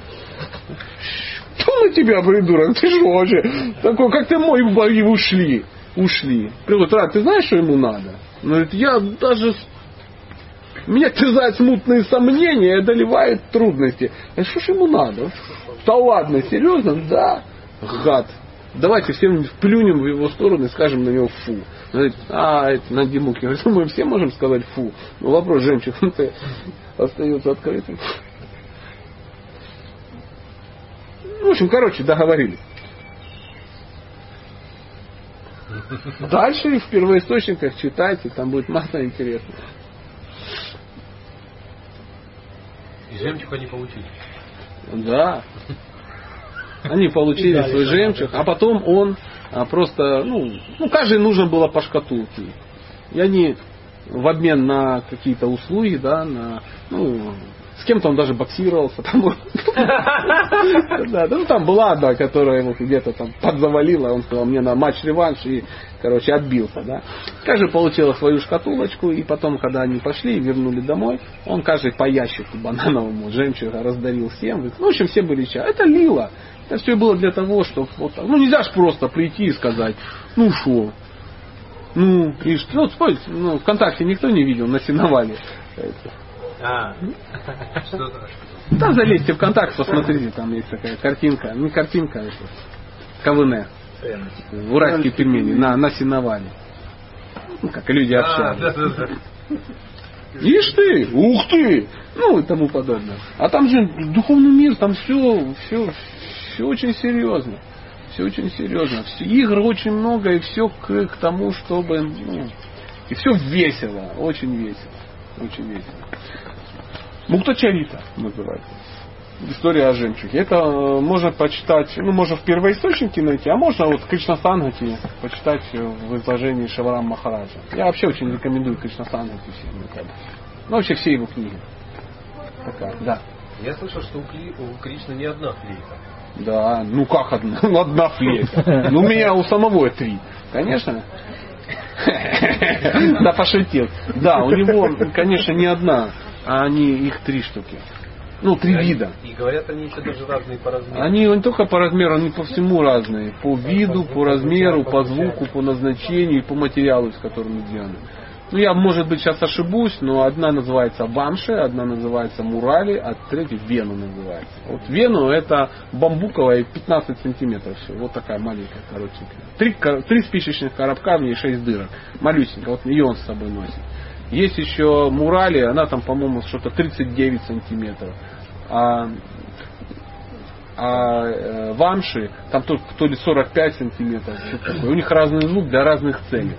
На тебя, придурок? Ты что вообще? Такой, как ты мой бои ушли. Ушли. Приходит, Рад, ты знаешь, что ему надо? Он говорит, я даже... Меня терзают смутные сомнения и одолевают трудности. А что ж ему надо? Да ладно, серьезно? Да. Гад. Давайте всем плюнем в его сторону и скажем на него фу. Говорит, а, это на Димуке. «Ну, мы все можем сказать фу. Но вопрос жемчуг (laughs) остается открытым. В общем, короче, договорились. Дальше в первоисточниках читайте, там будет масса интересного. И жемчуг они получили. Да. Они получили свой жемчуг, а потом он а, просто, ну, ну, каждый нужно было по шкатулке. И они в обмен на какие-то услуги, да, на, ну, кем-то он даже боксировался. Там, (laughs) да, ну, там была одна, которая ему где-то там подзавалила, он сказал мне на матч-реванш и, короче, отбился. Да. Каждый получила свою шкатулочку, и потом, когда они пошли и вернули домой, он каждый по ящику банановому жемчуга раздарил всем. Ну, в общем, все были чай. Это лила. Это все было для того, чтобы вот так. Ну, нельзя же просто прийти и сказать, ну что, ну, и что, ну, спорить, ну, ВКонтакте никто не видел на сеновале. А, Там залезьте в ВКонтакт, посмотрите, там есть такая картинка. Не картинка, это КВН. Уральские пельмени на, на сеновале. Ну, как люди А, общаются. Ишь ты, ух ты, ну и тому подобное. А там же духовный мир, там все, все, все очень серьезно. Все очень серьезно. Все, игр очень много, и все к, к тому, чтобы... Ну, и все весело, очень весело. Очень весело. Муктачарита называется. История о жемчуге. Это э, можно почитать, ну, можно в первоисточнике найти, а можно вот Кришна Сангати почитать в изложении Шаварам Махараджа. Я вообще очень рекомендую Кришна Сангати всем. ну. Ну, вообще все его книги. Такая, да. Я слышал, что у, Кли- у Кришны не одна флейта. Да, ну как одна? Ну одна флейта. Ну у меня у самого три. Конечно. (laughs) Да, пошутил. Да, у него, конечно, не одна, а они их три штуки. Ну, три И они- вида. И говорят, они еще даже разные по размеру. Они не только по размеру, они по всему разные. По виду, по размеру, по звуку, по назначению и по материалу, из которого сделаны. Ну, я, может быть, сейчас ошибусь, но одна называется Бамши, одна называется Мурали, а третья Вену называется. Вот Вену это бамбуковая 15 сантиметров все. Вот такая маленькая, коротенькая. Три, три спичечных коробка, в ней шесть дырок. Малюсенькая. Вот ее он с собой носит. Есть еще Мурали, она там, по-моему, что-то 39 сантиметров. А а э, вамши, там то, то ли 45 сантиметров, такое. У них разный звук для разных целей.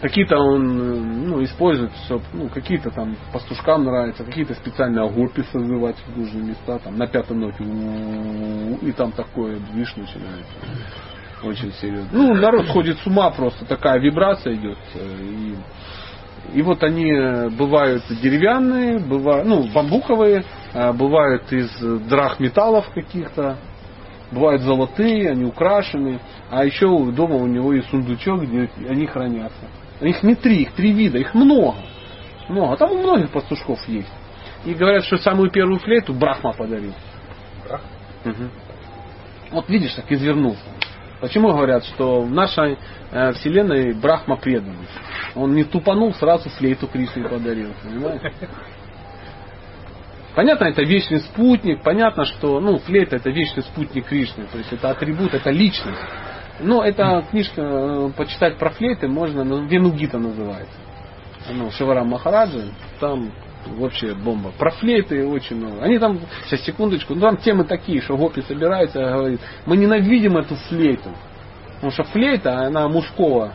Какие-то он э, ну, использует, чтоб, ну, какие-то там пастушкам нравятся, какие-то специально огурпи созывать в нужные места, там на пятой ноте и там такое движ начинается. Очень серьезно. Ну, народ сходит с ума просто, такая вибрация идет. э, И, и вот они э, бывают деревянные, бывают, ну, бамбуковые, э, бывают из драхметаллов каких-то, бывают золотые, они украшены, а еще дома у него есть сундучок, где они хранятся. Их не три, их три вида, их много. Много. А там у многих пастушков есть. И говорят, что самую первую флейту Брахма подарил. Брахма? Мгм. Вот видишь, так извернулся. Почему говорят, что в нашей вселенной Брахма преданный? Он не тупанул, сразу флейту Кришне подарил. Понимаешь? Понятно, это вечный спутник, понятно, что ну, флейта это вечный спутник Кришны, то есть это атрибут, это личность. Но эта книжка, э, почитать про флейты можно, ну, Венугита называется. Ну, Шиварам Махараджа, там вообще бомба. Про флейты очень много. Они там, сейчас секундочку, ну там темы такие, что Гопи собирается и говорит, мы ненавидим эту флейту. Потому что флейта, она мужского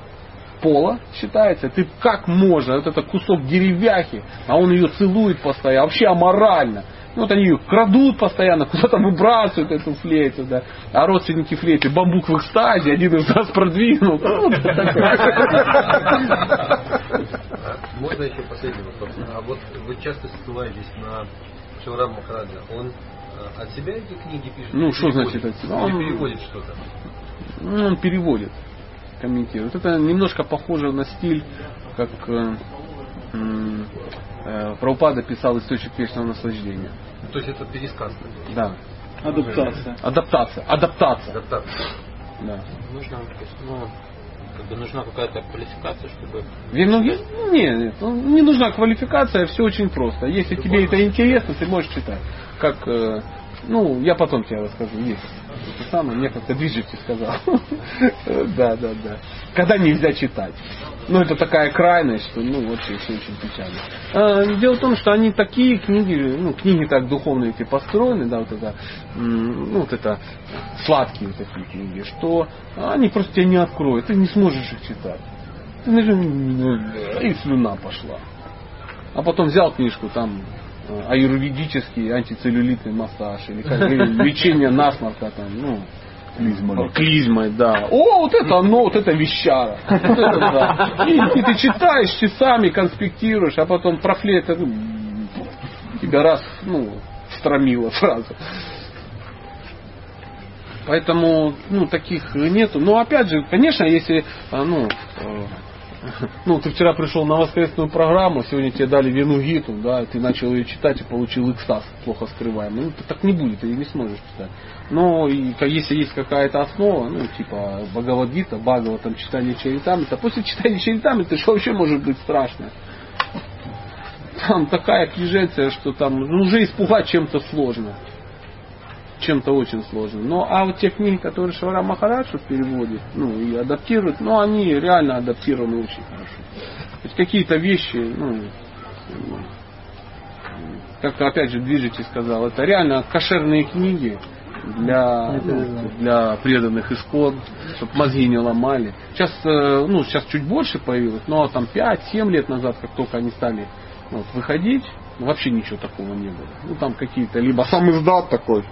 пола считается. Ты как можно, вот это кусок деревяхи, а он ее целует постоянно, вообще аморально. Ну, вот они ее крадут постоянно, куда-то выбрасывают эту флейту, да. А родственники флейты бамбук в экстазе, один из нас продвинул. Ну, Можно еще последний вопрос? А вот вы часто ссылаетесь на Шаурам Махараджа. Он от себя эти книги пишет? Ну, что значит от себя? Он- переводит что-то? Ну, он переводит, комментирует. Это немножко похоже на стиль, как э, э, Прабхупада писал «Источник вечного наслаждения». Ну, То есть это пересказ. Да. Адаптация. Адаптация. Адаптация. Адаптация. Да. Нужно, ну, как бы нужна какая-то квалификация, чтобы... Винуги? Нет, нет, ну, не нужна квалификация, все очень просто. Если тебе это интересно, ты можешь читать. Как, э, ну, я потом тебе расскажу, есть. Это самое, мне как-то движете сказал. (laughs) Да, да, да. Когда нельзя читать. Ну, это такая крайность, что, ну, вообще все очень печально. А, Дело в том, что они такие книги, ну, книги так духовные эти построены, да, вот это, ну, вот это, сладкие такие книги, что они просто тебя не откроют, ты не сможешь их читать. Ты нажим- и слюна пошла. А потом взял книжку, там аюрведический антицеллюлитный массаж или как (laughs) лечение насморка там, ну, Клизмой. клизмой, да. О, вот это оно, вот это вещара. Вот это да. И, и ты читаешь часами, конспектируешь, а потом про флейт, ну, тебя раз, ну, стромило сразу. Поэтому, ну, таких нету. Но опять же, конечно, если, а, ну, э, (laughs) ну, ты вчера пришел на воскресную программу, сегодня тебе дали Вену Гиту, да, ты начал ее читать и получил экстаз, плохо скрываемый. Ну, так не будет, ты не сможешь читать. Но и, если есть какая-то основа, ну, типа Бхагавадгита, Бхагава, там, читание Чаритамрита, после читания Чаритамрита, что вообще может быть страшно? Там такая книженция, что там ну, уже испугать чем-то сложно чем-то очень сложным. Но а вот те книги, которые Шавара Махараджа переводит, ну и адаптирует, ну они реально адаптированы очень хорошо. То есть какие-то вещи, ну, как опять же движитель сказал, это реально кошерные книги для, ну, для преданных искон, чтобы мозги не ломали. Сейчас, э, ну, сейчас чуть больше появилось, но там 5-7 лет назад, как только они стали вот, выходить, вообще ничего такого не было. Ну, там какие-то, либо сам издат такой,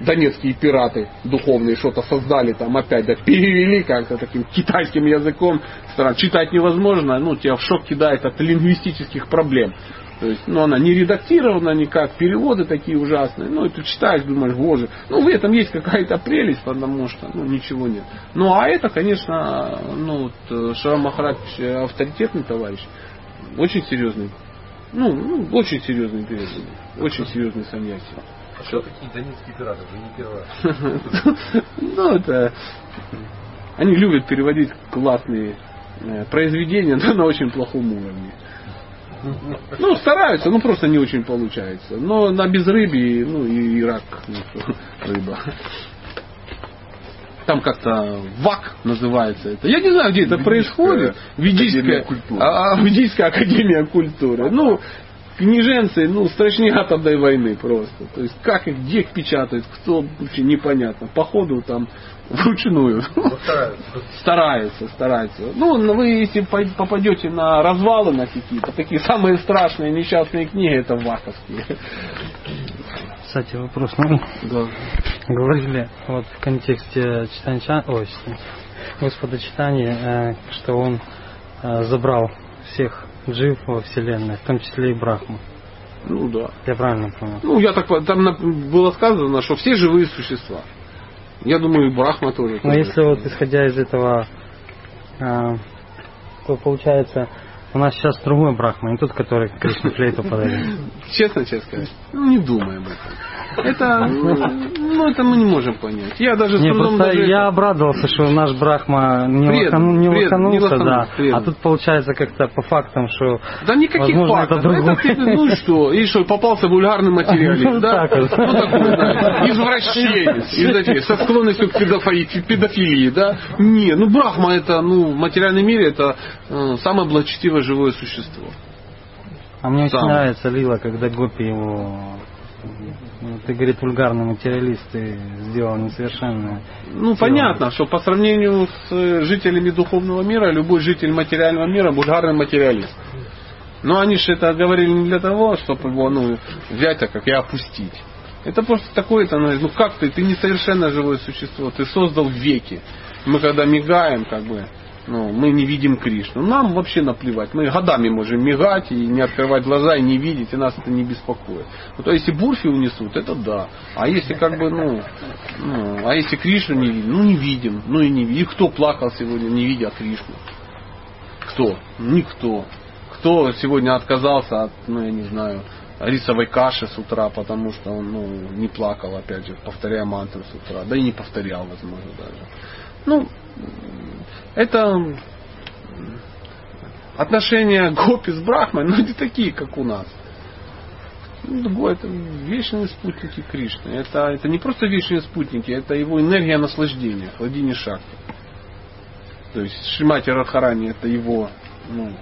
донецкие пираты духовные что-то создали, там опять да, перевели как-то таким китайским языком. Стран. Читать невозможно, ну, тебя в шок кидает от лингвистических проблем. То есть, ну, она не редактирована никак, переводы такие ужасные. Ну, и ты читаешь, думаешь, боже, ну, в этом есть какая-то прелесть, потому что, ну, ничего нет. Ну, а это, конечно, ну, вот, э, Шара Махарадж авторитетный товарищ, очень серьезный. Ну, ну очень серьезный перевод, очень серьезный саньяси. А что такие донецкие пираты? Вы не первый раз. (laughs) Ну, это... Они любят переводить классные э, произведения, но на очень плохом уровне. Ну, стараются, но просто не очень получается. Но на безрыбье, ну и рак, ну, (laughs) рыба. Там как-то ВАК называется это. Я не знаю, где это происходит. Ведийская, а, а, (laughs) Ведийская академия культуры. Ну, книженцы, ну, страшнее атомной войны просто. То есть, как их, где их печатают, кто, вообще непонятно. Походу там вручную. Ну, стараются. стараются, Ну, вы если попадете на развалы на какие-то, такие самые страшные несчастные книги, это ваковские. Кстати, вопрос. Ну, да. говорили вот в контексте читания, ой, Господа читания, э, что он э, забрал всех жив во Вселенной, в том числе и Брахма. Ну да. Я правильно понял? Ну, я так там было сказано, что все живые существа. Я думаю, и Брахма тоже. Но если вот исходя из этого, а, то получается, у нас сейчас другой Брахма, не тот, который Кришна флейту подарил. Честно, честно сказать, ну не думай об этом. Это, ну, это мы не можем понять. Я даже не, просто даже... я обрадовался, что наш Брахма не, бред, лохану, не бред, лоханулся, не да. Бред. А тут получается как-то по фактам, что Да никаких возможно, фактов. Это, другой... это ну что, и что, попался вульгарный материалист, ну, да? Ну такой, да. Извращенец, из со склонностью к педофилии, да? Не, ну Брахма это, ну, в материальном мире это э, самое благочестивое живое существо. А мне очень нравится Лила, когда Гопи его ну, ты, говорит, вульгарный материалист, ты сделал несовершенное. Ну, понятно, что по сравнению с э, жителями духовного мира, любой житель материального мира вульгарный материалист. Но они же это говорили не для того, чтобы его ну, взять, а как и опустить. Это просто такое, это, ну как ты, ты несовершенное живое существо, ты создал веки. Мы когда мигаем, как бы, ну, мы не видим Кришну. Нам вообще наплевать. Мы годами можем мигать и не открывать глаза и не видеть, и нас это не беспокоит. Ну, то есть, если бурфи унесут, это да. А если как бы, ну, ну а если Кришну не видим, ну не видим, ну и не видим. И кто плакал сегодня, не видя Кришну? Кто? Никто. Кто сегодня отказался от, ну, я не знаю, рисовой каши с утра, потому что он ну, не плакал, опять же, повторяя мантру с утра. Да и не повторял, возможно, даже. Ну, это отношения Гопи с Брахмой, но не такие, как у нас. Ну, это вечные спутники Кришны. Это, это не просто вечные спутники, это его энергия наслаждения, Хладини Шакти. То есть Шимати Радхарани это его ну,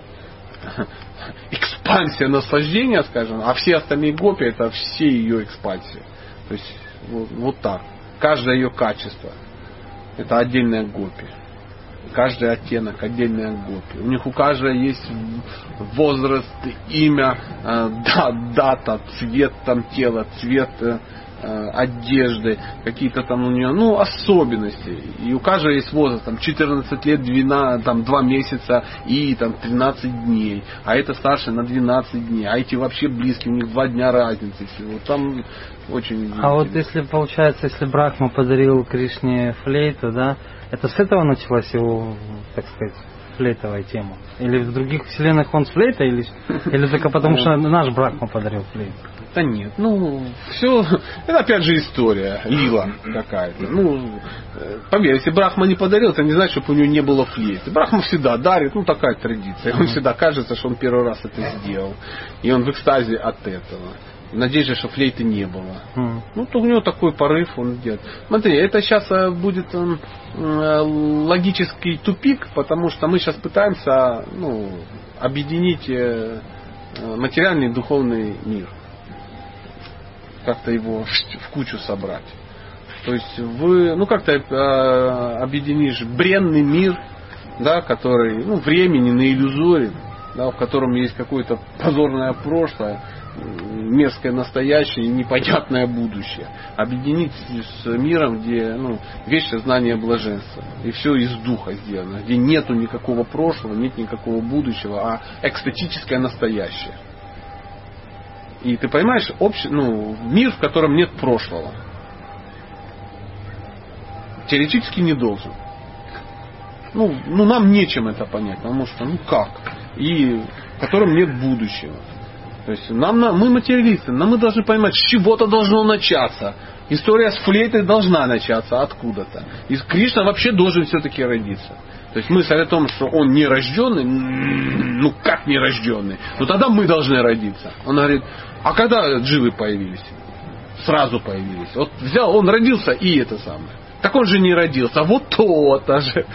(laughs) экспансия наслаждения, скажем, а все остальные гопи это все ее экспансии. То есть вот, вот так. Каждое ее качество. Это отдельная гопи каждый оттенок, отдельная гопи. У них у каждого есть возраст, имя, э, да, дата, цвет там тела, цвет э, э, одежды, какие-то там у нее, ну, особенности. И у каждого есть возраст, там, 14 лет, 12, там, 2 месяца и там 13 дней. А это старше на 12 дней. А эти вообще близкие, у них 2 дня разницы всего. Там очень... А вот если получается, если Брахма подарил Кришне флейту, да, это с этого началась его, так сказать, флейтовая тема? Или в других вселенных он с флейтой, или, или только потому, что наш Брахма подарил флейту? Да нет, ну, все, это опять же история, лила какая-то. Ну, поверь, если Брахма не подарил, это не значит, чтобы у него не было флейты. Брахма всегда дарит, ну, такая традиция. Он всегда кажется, что он первый раз это сделал. И он в экстазе от этого. В надежде, что флейты не было. М. Ну, то у него такой порыв он делает. Смотри, это сейчас э, будет м, э, логический тупик, потому что мы сейчас пытаемся ну, объединить э, э, материальный и духовный мир. Как-то его в- кучу собрать. То есть вы, ну как ты э, объединишь бренный мир, да, который, ну, временный, иллюзорен, да, в котором есть какое-то позорное прошлое, мерзкое настоящее и непонятное будущее. Объединить с миром, где ну, вечное знание блаженства. И все из духа сделано, где нету никакого прошлого, нет никакого будущего, а экстатическое настоящее. И ты понимаешь, общ... ну, мир, в котором нет прошлого. Теоретически не должен. Ну, ну, нам нечем это понять, потому что, ну как? И в котором нет будущего. То есть нам, на- мы материалисты, но мы должны понимать, с чего-то должно начаться. История с флейтой должна начаться откуда-то. И Кришна вообще должен все-таки родиться. То есть мысль о том, что он нерожденный, м, ну как нерожденный, ну тогда мы должны родиться. Он говорит, а когда дживы появились? Сразу появились. Вот взял, он родился и это самое. Так он же не родился, а вот то-то же.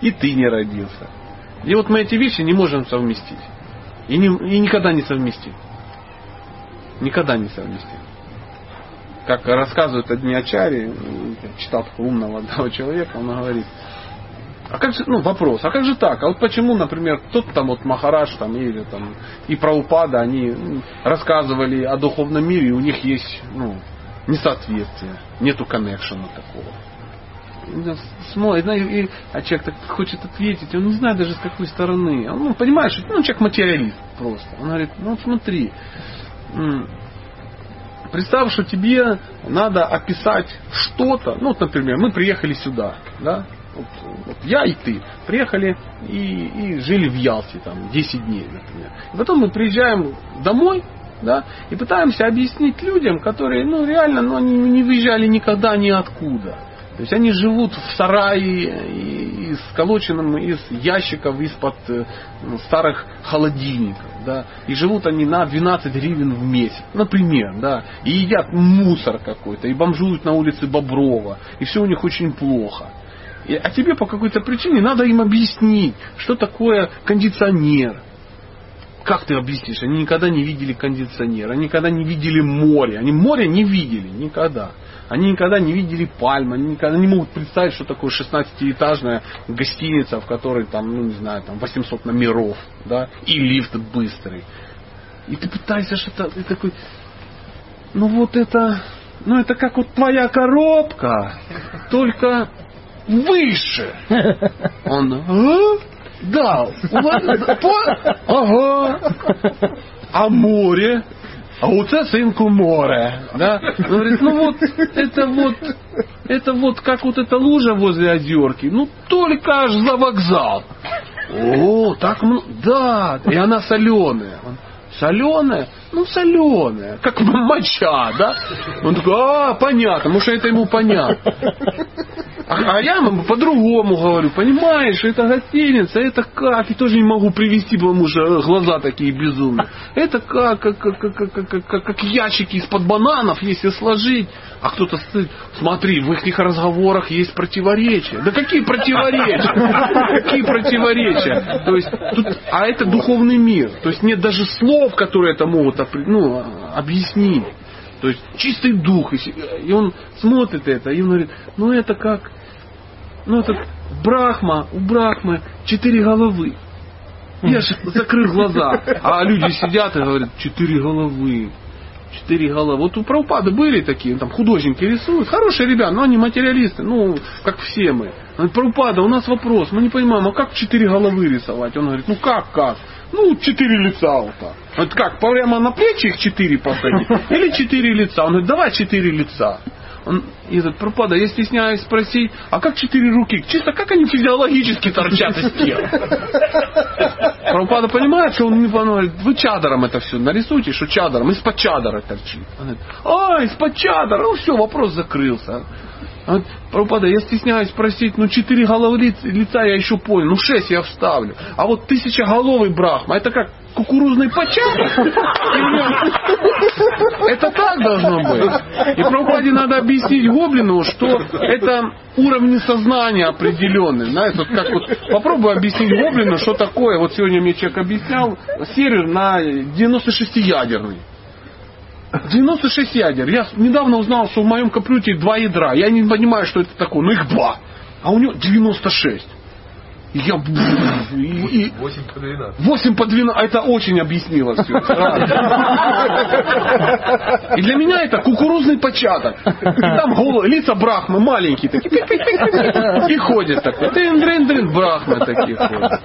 И ты не родился. И вот мы эти вещи не можем совместить. И, не- и никогда не совместим. Никогда не совместим. Как рассказывают одни ачари, я читал такого умного одного человека, он говорит, а как же, ну, вопрос, а как же так? А вот почему, например, тот там вот Махарадж там, или там и Праупада, они м, рассказывали о духовном мире, и у них есть, ну, несоответствие, нету коннекшена такого. Смотрит, ну, и- и- а человек так хочет ответить, он не знает даже с какой стороны. Он, ну, понимаешь, ну, человек материалист просто. Он говорит, ну, смотри, представь, что тебе надо описать что-то, ну, вот, например, мы приехали сюда, да, вот, вот я и ты приехали и, и жили в Ялте там 10 дней, например. И потом мы приезжаем домой, да, и пытаемся объяснить людям, которые, ну, реально, ну, они не выезжали никогда ниоткуда. То есть они живут в сарае сколоченном из ящиков из-под э, ну, старых холодильников, да, и живут они на 12 гривен в месяц, например, да, и едят мусор какой-то, и бомжуют на улице Боброва, и все у них очень плохо. И- а тебе по какой-то причине надо им объяснить, что такое кондиционер, как ты объяснишь? Они никогда не видели кондиционер, они никогда не видели море. Они море не видели никогда. Они никогда не видели пальм, они никогда не могут представить, что такое 16-этажная гостиница, в которой там, ну не знаю, там 800 номеров, да, и лифт быстрый. И ты пытаешься что-то, ты такой, ну вот это, ну это как вот твоя коробка, только выше. (laughs) Он, «А? Да, вас- по- ага. А море? А у це синку море. Да? Он говорит, ну вот, это вот, это вот как вот эта лужа возле озерки, ну только аж за вокзал. О, так много, да, и она соленая. Соленая? Ну, соленая, как (laughs) моча, да? Он такой, а, понятно, что это ему понятно. А, а я ему по-другому говорю, понимаешь, это гостиница, это как, и тоже не могу привести, потому что глаза такие безумные. Это как, как, как, как, как, как- как ящики из-под бананов, если сложить. А кто-то стоит, смотри, в их разговорах есть противоречия. Да какие противоречия? Какие противоречия? То есть, тут, а это духовный мир. То есть нет даже слов, которые это могут ну, объяснить. То есть чистый дух. И он смотрит это, и он говорит, ну это как, ну это Брахма, у Брахмы четыре головы. Я же закрыл глаза, а люди сидят и говорят, четыре головы. Четыре головы. Вот у Прабхупады были такие, там художники рисуют. Хорошие ребята, но они материалисты, ну, как все мы. Прабхупада, у нас вопрос, мы не понимаем, а как четыре головы рисовать? Он говорит, ну как, как? Ну, четыре лица вот так. Вот как, прямо на плечи их четыре посадить? Или четыре лица? Он говорит, давай четыре лица. Он, этот пропада, я стесняюсь спросить, а как четыре руки? Чисто как они физиологически торчат из тела? Прабхупада понимает, что он не понимает, вы чадором это все нарисуйте, что чадором, из-под чадора торчит. Он говорит, а, из-под чадора, ну все, вопрос закрылся. Вот, Прабхупада, я стесняюсь спросить, ну четыре головы лиц, лица я еще понял, ну шесть я вставлю. А вот тысячеголовый брахма, это как кукурузный початок? Это так должно быть. И Прабхупаде надо объяснить Гоблину, что это уровни сознания определенные. Знаете, вот как вот попробуй объяснить Гоблину, что такое. Вот сегодня мне человек объяснял сервер на 96-ядерный. 96 ядер. Я недавно узнал, что в моем компьютере два ядра. Я не понимаю, что это такое, но их два. А у него 96. Я... И, и, 8 по 12. 8 по 12. Это очень объяснило все. И для меня это кукурузный початок. И там головы, лица брахмы маленькие такие. И ходят такой. Дрин, дрин, дрин, брахмы такие ходят.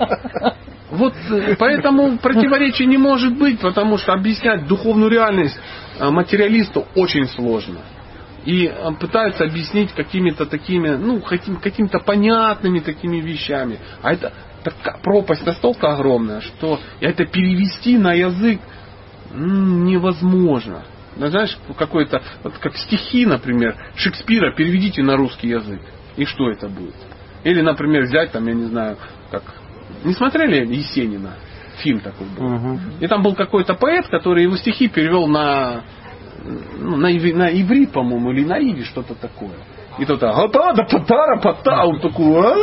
Вот э, поэтому противоречий не может быть, потому что объяснять духовную реальность э, материалисту очень сложно. И э, пытаются объяснить какими-то такими, ну, каким, какими-то понятными такими вещами. А это такая пропасть настолько огромная, что это перевести на язык невозможно. Знаешь, какой-то, вот как стихи, например, Шекспира переведите на русский язык. И что это будет? Или, например, взять там, я не знаю, как не смотрели Есенина? Фильм такой был. Мгм. И там был какой-то поэт, который его стихи перевел на, на, иви- на иврит, по-моему, или на иви, что-то такое. И так, «Ата, да патара, пата, он такой, «А,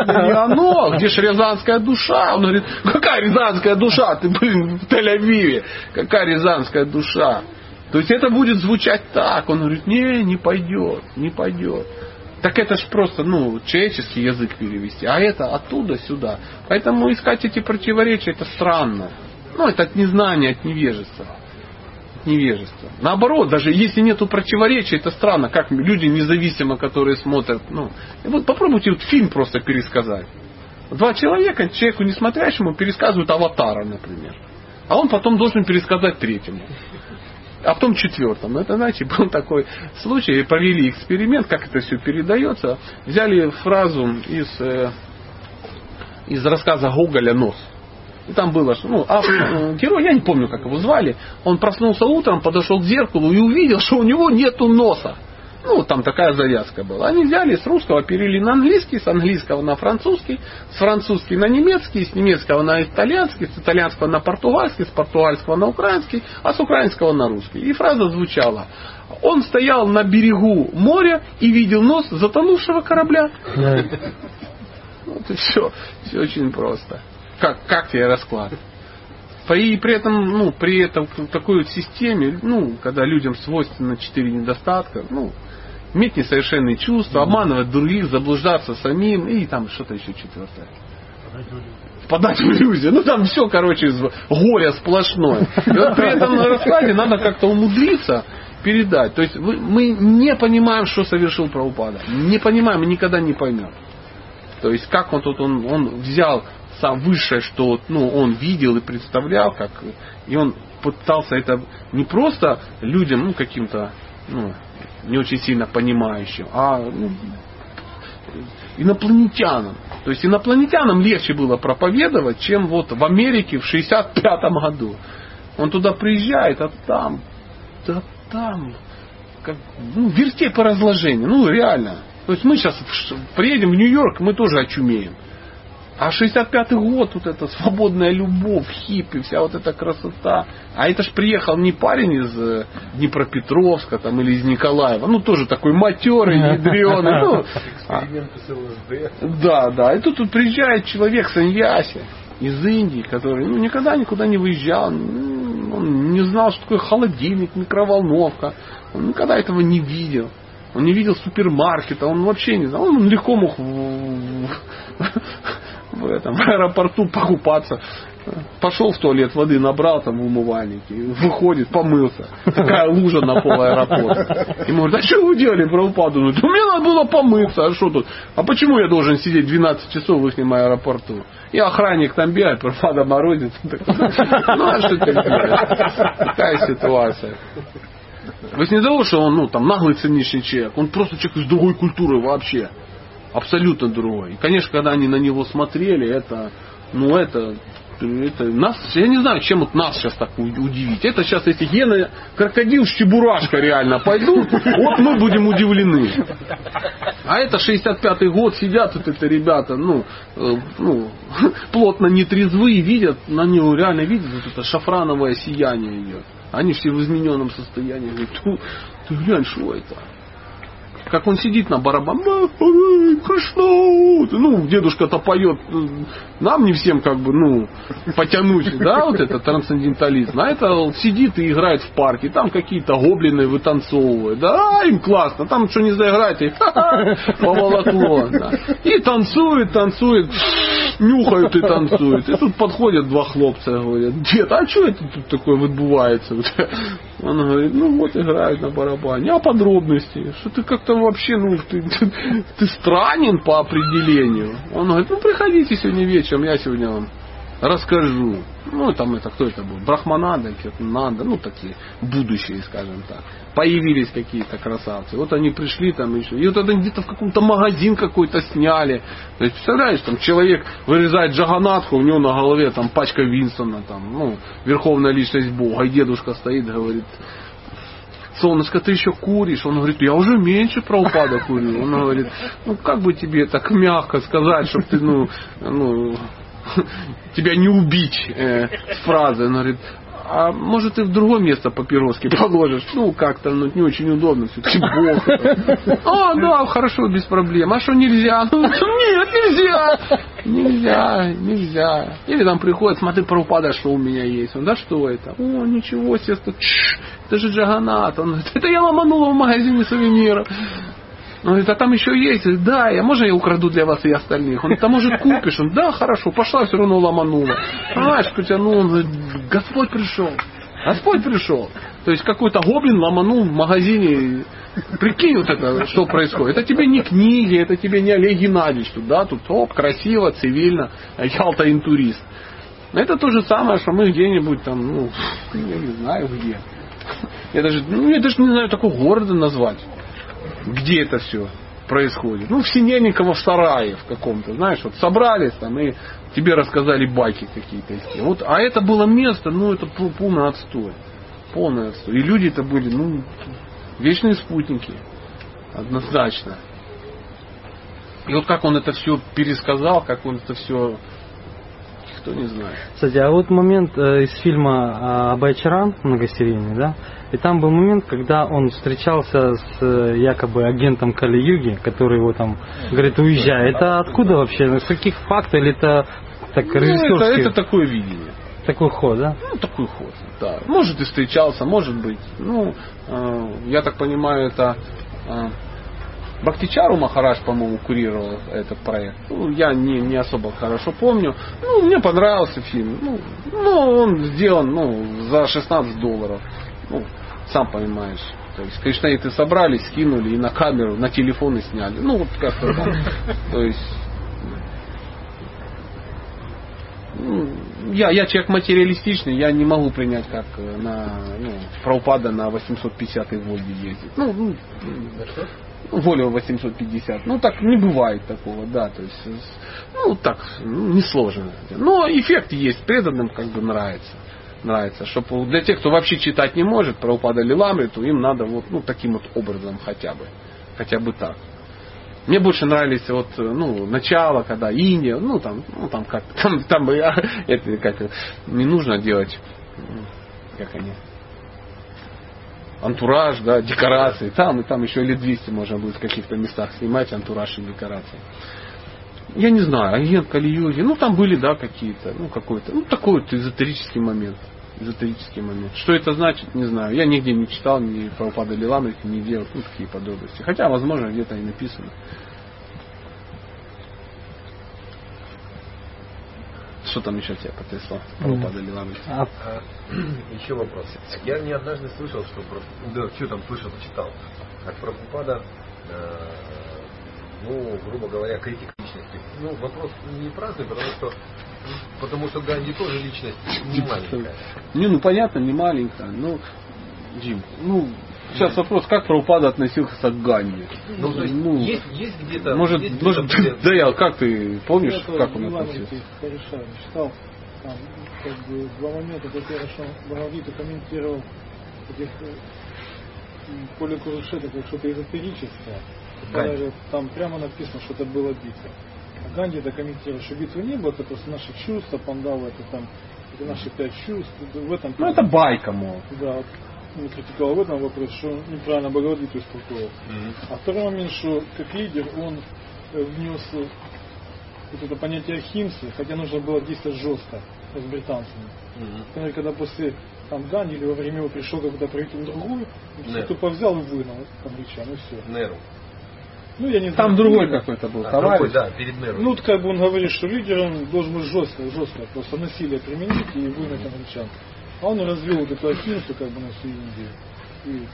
это не оно, где же рязанская душа? Он говорит, какая рязанская душа? Ты, блин, в Тель-Авиве. Какая рязанская душа? То есть это будет звучать так. Он говорит, не, не пойдет, не пойдет. Так это ж просто, ну, человеческий язык перевести, а это оттуда сюда. Поэтому искать эти противоречия, это странно. Ну, это от незнания, от невежества. От невежества. Наоборот, даже если нету противоречия, это странно, как люди независимо, которые смотрят. Ну, вот попробуйте вот фильм просто пересказать. Два человека, человеку не смотрящему, пересказывают аватара, например. А он потом должен пересказать третьему а потом четвертом. Это, знаете, (laughs) был такой случай, провели эксперимент, как это все передается. Взяли фразу из, э, из рассказа Гоголя «Нос». И там было, что ну, а, герой, я не помню, как его звали, он проснулся утром, подошел к зеркалу и увидел, что у него нету носа. Ну, там такая завязка была. Они взяли с русского, перевели на английский, с английского на французский, с французский на немецкий, с немецкого на итальянский, с итальянского на португальский, с португальского на украинский, а с украинского на русский. И фраза звучала. Он стоял на берегу моря и видел нос затонувшего корабля. Вот и все. Все очень просто. Как, как тебе расклад? И при этом, ну, при этом в такой вот системе, ну, когда людям свойственно четыре недостатка, ну, иметь несовершенные чувства, обманывать других, заблуждаться самим и там что-то еще четвертое. Впадать в иллюзию. Ну там все, короче, горе сплошное. И вот при этом раскладе надо как-то умудриться передать. То есть мы не понимаем, что совершил Прабхупада. Не понимаем и никогда не поймем. То есть как он тут он, он взял сам высшее, что ну, он видел и представлял, как, и он пытался это не просто людям, ну, каким-то, ну, не очень сильно понимающим, а ну, инопланетянам. То есть инопланетянам легче было проповедовать, чем вот в Америке в 65 году. Он туда приезжает, а там, да там, как, ну, вертей по разложению, ну реально. То есть мы сейчас приедем в Нью-Йорк, мы тоже очумеем. А 65-й год, вот эта свободная любовь, хиппи, вся вот эта красота. А это ж приехал не парень из э, Днепропетровска там, или из Николаева, ну тоже такой матерый, ядреный. Ну, Эксперименты с ЛСД. да, да. И тут, тут приезжает человек Саньяси из Индии, который ну, никогда никуда не выезжал, он не знал, что такое холодильник, микроволновка, он никогда этого не видел. Он не видел супермаркета, он вообще не знал. Он легко мог в, этом (laughs) аэропорту покупаться. Пошел в туалет, воды набрал там в умывальнике, выходит, помылся. Такая лужа на пол аэропорта. И говорит, а что вы делали, Прабхупаду? Ну, мне надо было помыться, а что тут? А почему я должен сидеть 12 часов в их аэропорту? И охранник там бегает, Прабхупада морозит. (laughs) Ну, а что ты? Такая ситуация. Есть не того, что он ну, там наглый циничный человек, он просто человек из другой культуры вообще. Абсолютно другой. И, конечно, когда они на него смотрели, это, ну, это это нас, я не знаю, чем вот нас сейчас так удивить. Это сейчас эти гены, крокодил чебурашка реально пойдут, вот мы будем удивлены. А это 65-й год, сидят вот это ребята, ну, э, ну, (laughs) плотно нетрезвые, видят, на него реально видят вот это шафрановое сияние идет. Они все в измененном состоянии. Говорят, ты глянь, что это? Как он сидит на барабане, Кришна, ну, дедушка-то поет, нам не всем как бы, ну, потянуть, да, вот это трансцендентализм, а это сидит и играет в парке, там какие-то гоблины вытанцовывают, да, им классно, там что не заиграть, и (laughs) поволокло, да. и танцует, танцует, нюхают и танцуют, и тут подходят два хлопца, говорят, дед, а что это тут такое відбувається? (laughs) Он говорит, ну вот играют на барабане, а подробности, что ты как-то вообще, ну, ты, ты, ты странен по определению. Он говорит, ну, приходите сегодня вечером, я сегодня вам расскажу. Ну, там это, кто это был? Брахманада, надо, ну, такие будущие, скажем так. Появились какие-то красавцы. Вот они пришли там еще. И вот это где-то в каком-то магазин какой-то сняли. То есть, представляешь, там человек вырезает джаганатху, у него на голове там пачка Винсона, там, ну, верховная личность Бога. И дедушка стоит, говорит, солнышко, ты еще куришь? Он говорит, я уже меньше про упада курю. Он говорит, ну как бы тебе так мягко сказать, чтобы ты, ну, ну (laughs) тебя не убить э, с фразой. Он говорит, а может ты в другое место папироски (laughs) положишь? Ну, как-то ну, не очень удобно, все-таки. (laughs) А, да, хорошо, без проблем. А что нельзя? (laughs) Ну, нет, нельзя. Нельзя, нельзя. Или там приходит, смотри, Прабхупада, что у меня есть. Он, да что это? О, ничего себе, это же Джаганат. Он это я ломанула в магазине сувениров. Он говорит, а там еще есть? Да, я, можно я украду для вас и остальных? Он говорит, а может купишь? Он, да, хорошо, пошла, все равно ломанула. Понимаешь, потянул, он говорит, Господь пришел. Господь пришел. То есть какой-то гоблин ломанул в магазине. Прикинь вот это, что происходит. Это тебе не книги, это тебе не Олег Геннадьевич. Тут, да, тут оп, красиво, цивильно, Ялта интурист. Это то же самое, что мы где-нибудь там, ну, я не знаю где. Я даже, ну, я даже не знаю такого города назвать где это все происходит. Ну, в Синельниково в сарае в каком-то, знаешь, вот собрались там и тебе рассказали байки какие-то. Вот, а это было место, ну, это полный отстой. Полный отстой. И люди это были, ну, вечные спутники. Однозначно. И вот как он это все пересказал, как он это все никто не знает. Кстати, а вот момент э, из фильма Абайчаран многосерийный, да? И там был момент, когда он встречался с э, якобы агентом Кали-Юги, который его там говорит, уезжай. Это откуда вообще? С каких фактов? Или это так ну, это, это такое видение. Такой ход, да? Ну, такой ход, да. Может и встречался, может быть. Ну, э, я так понимаю, это э, Бахтичару Махараш, по-моему, курировал этот проект. Ну, я не, не особо хорошо помню. Ну, мне понравился фильм. Ну, ну, он сделан ну, за 16 долларов. Ну, сам понимаешь. То есть кришнаиты собрались, скинули и на камеру, на телефоны сняли. Ну, вот как-то так. (laughs) То есть ну, я, я человек материалистичный, я не могу принять, как на ну, Праупада на 850 Волге ездить. Ну, ну, Волю 850. Ну, так не бывает такого, да. То есть, ну, так, несложно. Но эффект есть, преданным как бы нравится. Нравится. Чтобы для тех, кто вообще читать не может, про упада то им надо вот ну, таким вот образом хотя бы. Хотя бы так. Мне больше нравились вот, ну, начало, когда Индия, ну, там, ну, там как, (laughs) там, там, (laughs) это как, не нужно делать, как они, антураж, да, декорации. Там и там еще лет 200 можно будет в каких-то местах снимать антураж и декорации. Я не знаю, агент Кали-Йоги, ну там были, да, какие-то, ну какой-то, ну такой вот эзотерический момент. Эзотерический момент. Что это значит, не знаю. Я нигде не читал, ни про упады Лиламрики, нигде вот ну, такие подробности. Хотя, возможно, где-то и написано. Что там еще тебя потрясло? Прабхупада Ливанович? А, А, Еще вопрос. Я не однажды слышал, что про- да, что там слышал, читал. От Прабхупада, э, ну, грубо говоря, критик личности. Ну, вопрос не праздный, потому что потому что Ганди тоже личность не маленькая. Не, ну понятно, не маленькая. Ну, Дим, ну, сейчас вопрос, как Прабхупада относился к Ганди? Ну, то есть, Ну, есть, есть где-то... Может, есть может, где-то да я, как ты помнишь, Я как он относился? Кореша читал, там, как бы, два момента. Во-первых, что Бхагавадгита комментировал этих э, Коля Курушета как что-то эзотерическое. Даже Там прямо написано, что это была битва. А Ганди это комментировал, что битвы не было, это просто наши чувства, Пандава это там, это наши пять чувств. В этом Ну, это байка, мол. да, он критиковал в этом вопрос, что он неправильно Бхагавадгиту истолковал. А второй момент, что как лидер он э, внес вот это понятие химсы, хотя нужно было действовать жестко с британцами. Например, когда после там Ганди или во время его пришел какой-то правитель другой, тупо взял и выгнал англичан, и все. Неру. Ну, я не Там знаю, другой какой-то был А, товарищ. другой, да, перед Неру. Ну, вот как бы он говорит, что лидер он должен быть жестко, жестко, просто насилие применить и выгнать англичан. А он развел вот эту ахинцу как бы на всю Индию. И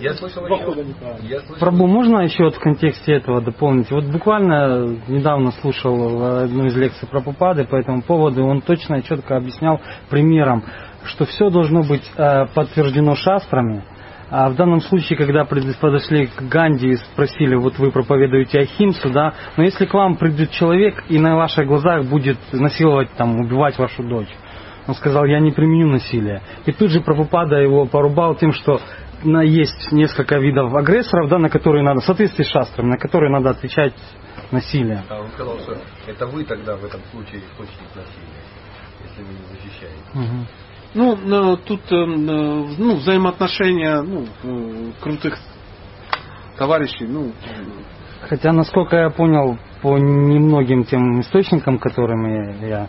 я слышал еще... Прабу, можно еще вот в контексте этого дополнить? Вот буквально недавно слушал одну из лекций про Пупады по этому поводу, и он точно и четко объяснял примером, что все должно быть э, подтверждено шастрами, а в данном случае, когда подошли к Ганди и спросили, вот вы проповедуете Ахимсу, да, но если к вам придет человек и на ваших глазах будет насиловать, там, убивать вашу дочь, он сказал, я не применю насилие. И тут же Прабхупада его порубал тем, что на, есть несколько видов агрессоров, да, на которые надо, в соответствии с шастрами, на которые надо отвечать насилием. А он сказал, что это вы тогда в этом случае источник насилия, если вы не защищаете. Мгм. Ну, ну, тут э, э, ну, взаимоотношения ну, э, крутых товарищей, ну, Хотя, насколько я понял, по немногим тем источникам, которыми я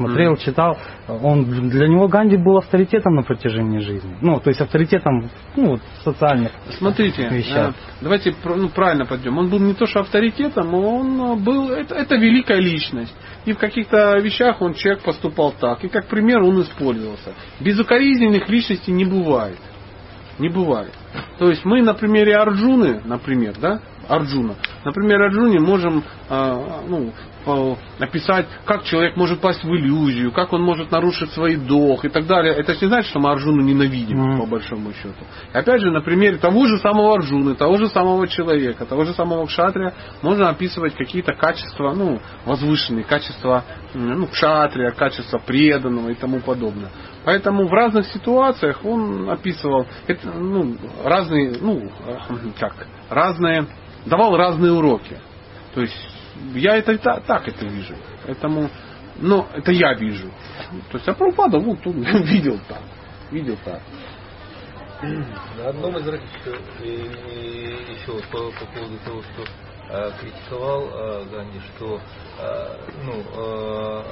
смотрел, читал, он для него Ганди был авторитетом на протяжении жизни. Ну, то есть авторитетом ну, вот, социальных Смотрите, вещах. э, давайте пр- ну, правильно подъем. Он был не то что авторитетом, он э, был, это, это великая личность. И в каких-то вещах он человек поступал так. И как пример он использовался. Безукоризненных личностей не бывает. Не бывает. То есть мы на примере Арджуны, например, да, Арджуна, на примере Арджуне можем а, ну, описать, как человек может пасть в иллюзию, как он может нарушить свой долг и так далее. Это же не значит, что мы Арджуну ненавидим, Мгм. по большому счету. И опять же, на примере того же самого Арджуны, того же самого человека, того же самого кшатрия, можно описывать какие-то качества, ну, возвышенные, качества ну, кшатрия, качества преданного и тому подобное. Поэтому в разных ситуациях он описывал это, ну, разные, ну, э, как, разные, давал разные уроки. То есть я это та- так это вижу. Поэтому, но это я вижу. То есть, а Прабхупада, вот он (laughs) видел так. Видел так. На одном из роликов и, и еще по, по поводу того, что э, критиковал э, Ганди, что э, ну, э,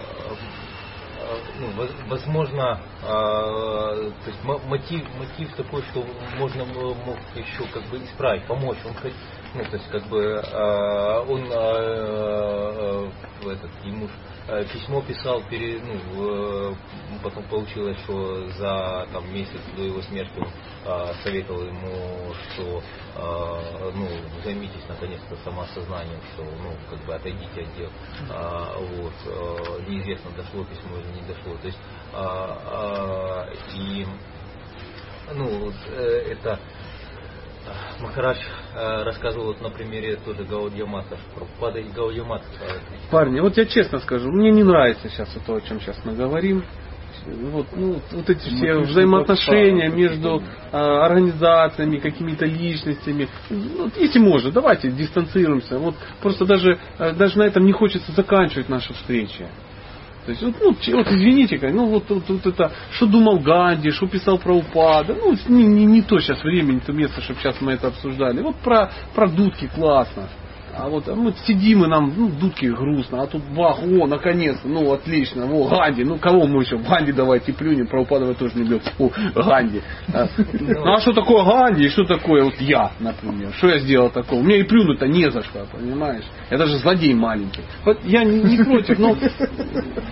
э, ну, воз- возможно, э, то есть мо- мотив, мотив такой, что можно мог еще как бы исправить, помочь. Он ну, то есть как бы э, он э, этот ему письмо писал перед, ну, потом получилось, что за там месяц до его смерти советовал ему, что ну, займитесь наконец-то самоосознанием, что ну, как бы отойдите от дел. А, вот, неизвестно, дошло письмо или не дошло. То есть а, а, и ну, э, это Махарадж э, рассказывал вот на примере тоже Гаудьямата, Прабхупада и э, Парни, вот я честно скажу, мне не нравится сейчас то, о чем сейчас мы говорим. Вот, ну, вот эти все Ну, взаимоотношения между а, организациями, какими-то личностями. Ну, вот если можно, давайте дистанцируемся. Вот просто даже, а, даже на этом не хочется заканчивать наши встречи. То есть, вот, ну, вот извините, ну вот, вот, вот это, что думал Ганди, что писал про упада, ну, не, не, не то сейчас время, не то место, чтобы сейчас мы это обсуждали. Вот про, про дудки классно. А вот мы сидим и нам, ну, дудки грустно, а тут бах, о, наконец-то, ну, отлично, о, Ганди, ну, кого мы еще, Ганди давайте плюнем, Прабхупада тоже не бьет, о, Ганди. А, Ну, а что такое Ганди и что такое вот я, например, что я сделал такого? Мне и плюнуть-то не за что, понимаешь? Я даже злодей маленький. Вот я не, не против, но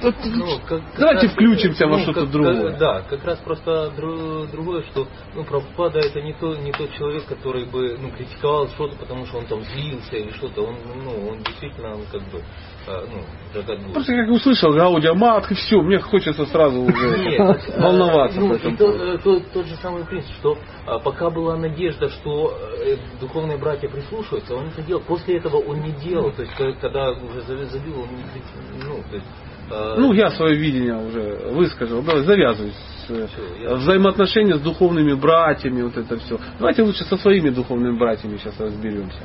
Ну, давайте включимся во ну, что-то другое. как- да, как раз просто дру- другое, что ну, Прабхупада это не, то, не тот человек, который бы ну, критиковал что-то, потому что он там злился или что-то. Он, ну, он действительно, он как бы, э, ну, жагадгуру. Просто как услышал Гаудия Мат, и все, мне хочется сразу уже Нет, (laughs) волноваться ну, э, то- тот же самый принцип, что пока была надежда, что э, духовные братья прислушаются, он это делал. После этого он не делал. То есть, когда уже за- забил, он не ну, то есть, э, Ну, я свое видение уже высказал. Давай завязывай э, взаимоотношения с духовными братьями, вот это все. Давайте лучше со своими духовными братьями сейчас разберемся.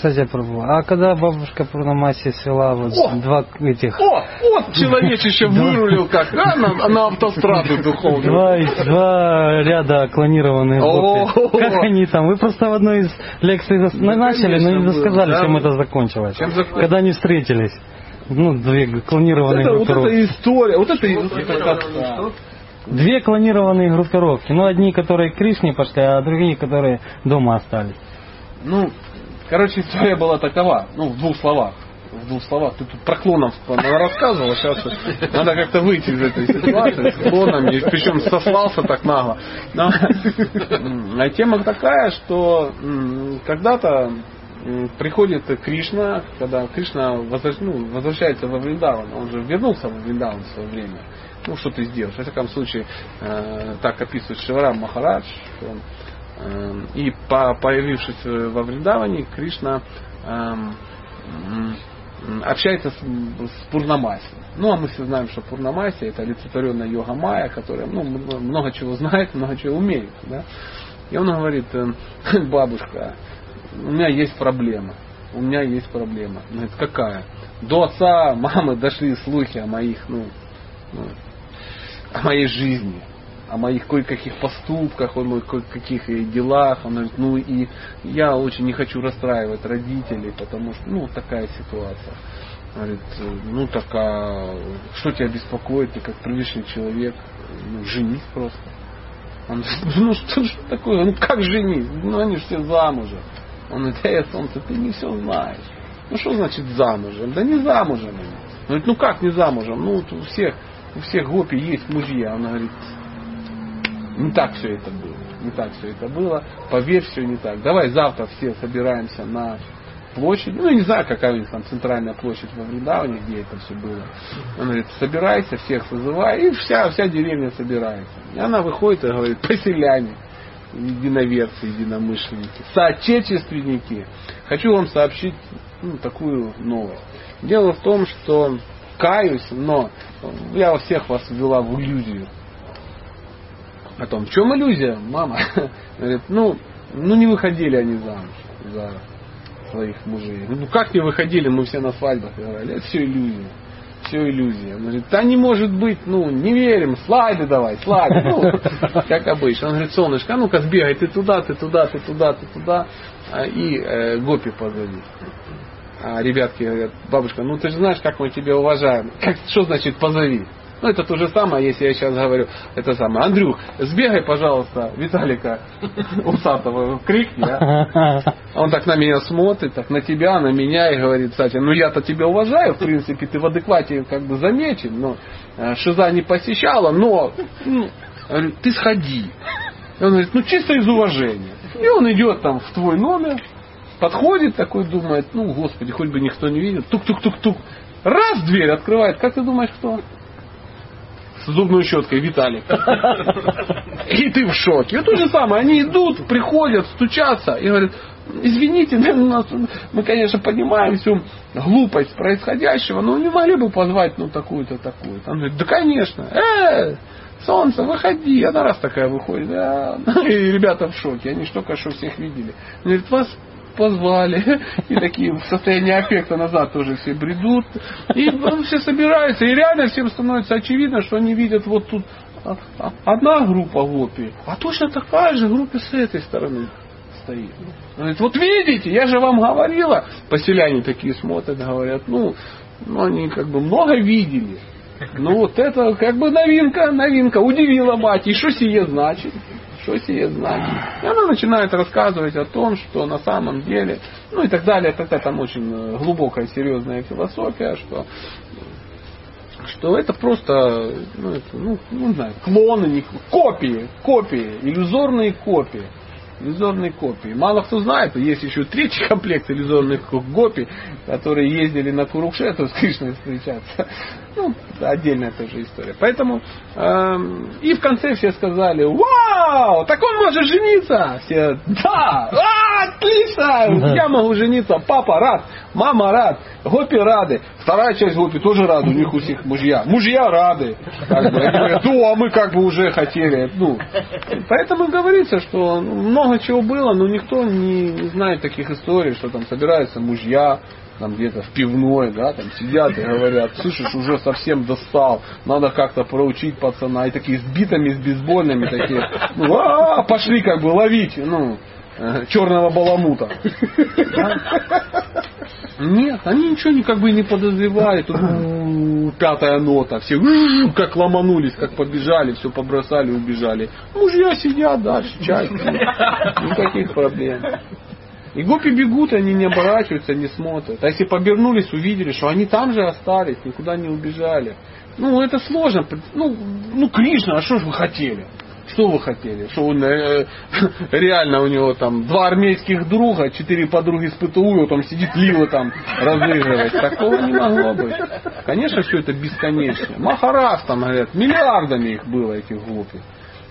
Кстати, Прабу, а когда бабушка Пурнамаси свела вот О! два этих... О, вот (laughs) человечище вырулил как, а, на, на автостраду (laughs) духовную. Два, два ряда гопи. Как они там? Вы просто в одной из лекций Ну, начали, но не рассказали, было, чем да. это закончилось. Чем зак- Когда они встретились. Ну, две клонированные Это, вот группировки. эта история, вот это, вот это как- да. Две клонированные группировки. Ну, одни, которые к Кришне пошли, а другие, которые дома остались. Ну, короче, история была такова, ну, в двух словах. В двух словах. Ты тут про клонов рассказывал, сейчас надо как-то выйти из этой ситуации с клонами, причем сослался так нагло. Но, а тема такая, что когда-то приходит Кришна, когда Кришна возвращ- ну, возвращается во Вриндаван, он же вернулся во Вриндаван в свое время. Ну, что ты сделаешь? В всяком случае, э, так описывает Шиварам Махарадж, что он И по- появившись во Вриндаване, Кришна эм, общается с, с Пурнамаси. Ну, а мы все знаем, что Пурнамаси это олицетворенная йога майя, которая ну, много чего знает, много чего умеет. Да? И он говорит, эм, (laughs) бабушка, у меня есть проблема. У меня есть проблема. Она говорит, какая? До отца, мамы дошли слухи о моих, ну, ну, о моей жизни, о моих кое-каких поступках, о моих кое-каких и делах. Он говорит, ну и я очень не хочу расстраивать родителей, потому что, ну, такая ситуация. Он Говорит, ну так а что тебя беспокоит, ты как приличный человек, ну, женись просто. Он говорит, (laughs) ну что ж такое, ну как женись? Ну они же все замужем. Он говорит, эй, солнце, ты не все знаешь. Ну что значит замужем? Да не замужем. Он говорит, ну как не замужем? Ну у всех, у всех гопи есть мужья. Он говорит, не так все это было. Не так все это было. Поверь, все не так. Давай завтра все собираемся на площади. Ну, не знаю, какая у них там центральная площадь во Вриндаване, где это все было. Он говорит, собирайся, всех созывай. И вся, вся деревня собирается. И она выходит и говорит, поселяне, единоверцы, единомышленники, соотечественники. Хочу вам сообщить ну, такую новость. Дело в том, что каюсь, но я всех вас ввела в иллюзию. Потом, в чем иллюзия, мама? (laughs) Говорит, ну, ну не выходили они замуж за своих мужей. Ну как не выходили, мы все на свадьбах играли. Это все иллюзия. Все иллюзия. Он говорит, да не может быть, ну, не верим, слайды давай, слайды. Ну, (laughs) как обычно. Он говорит, солнышко, а ну-ка сбегай, ты туда, ты туда, ты туда, ты туда. А, И э, Гопи позови. А ребятки говорят, бабушка, ну ты же знаешь, как мы тебя уважаем. Как, что значит позови? Ну, это то же самое, если я сейчас говорю, это самое. Андрюх, сбегай, пожалуйста, Виталика Усатого, крикни, а? Он так на меня смотрит, так на тебя, на меня и говорит, кстати, ну я-то тебя уважаю, в принципе, ты в адеквате как бы замечен, но э, шиза не посещала, но ну, говорю, ты сходи. И он говорит, ну чисто из уважения. И он идет там в твой номер, подходит такой, думает, ну, господи, хоть бы никто не видел, тук-тук-тук-тук. Раз дверь открывает, как ты думаешь, кто? Зубной щеткой Виталик. И ты в шоке. И то же самое, они идут, приходят, стучатся и говорят, извините, мы, конечно, понимаем всю глупость происходящего, но не могли бы позвать, ну, такую-то, такую-то. Он говорит, да, конечно. Э, солнце, выходи. Она раз такая выходит. (laughs) И ребята в шоке. Они ж только что всех видели. Он говорит, вас позвали. И такие в состоянии аффекта назад тоже все бредут. И ну, все собираются. И реально всем становится очевидно, что они видят вот тут а, а, одна группа гопи, а точно такая же группа с этой стороны стоит. Говорит, вот видите, я же вам говорила. Поселяне такие смотрят, говорят, ну, ну они как бы много видели. Ну вот это как бы новинка, новинка. Удивила мать. И что сие значит? Что сие значит? И она начинает рассказывать о том, что на самом деле, ну и так далее, тогда там очень э, глубокая, серьезная философия, что что это просто, ну, это, ну, не знаю, клоны, не, копии, копии, иллюзорные копии. Иллюзорные копии. Мало кто знает, есть еще третий (laughs) комплект иллюзорных копий, которые ездили на Курукшету (laughs) с Кришной встречаться. Ну, отдельная тоже история. Поэтому эм, и в конце все сказали, вау, так он может жениться. Все, да, а, отлично, я могу жениться, папа рад, мама рад, гопи рады. Вторая часть гопи тоже рада, у них у всех мужья. Мужья рады. Как бы, говорят, ну, а мы как бы уже хотели. Ну, поэтому говорится, что много чего было, но никто не, не знает таких историй, что там собираются мужья, там где-то в пивной, да, там сидят и говорят, слышишь, уже совсем достал, надо как-то проучить пацана, и такие с битами, с бейсбольными такие, ну, а, пошли как бы ловить, ну, э, черного баламута. Нет, они ничего не как бы не подозревают. Пятая нота. Все как ломанулись, как побежали, все побросали, убежали. Мужья сидят дальше, чай. Никаких проблем. И гопи бегут, они не оборачиваются, не смотрят. А если побернулись, увидели, что они там же остались, никуда не убежали. Ну, это сложно. Ну, ну Кришна, а что же вы хотели? Что вы хотели? Что он э, (laughs) реально у него там два армейских друга, четыре подруги с ПТУ, и он там сидит лило там разыгрывать. Такого не могло быть. Конечно, все это бесконечно. Махарас там, говорят, миллиардами их было, этих гопи.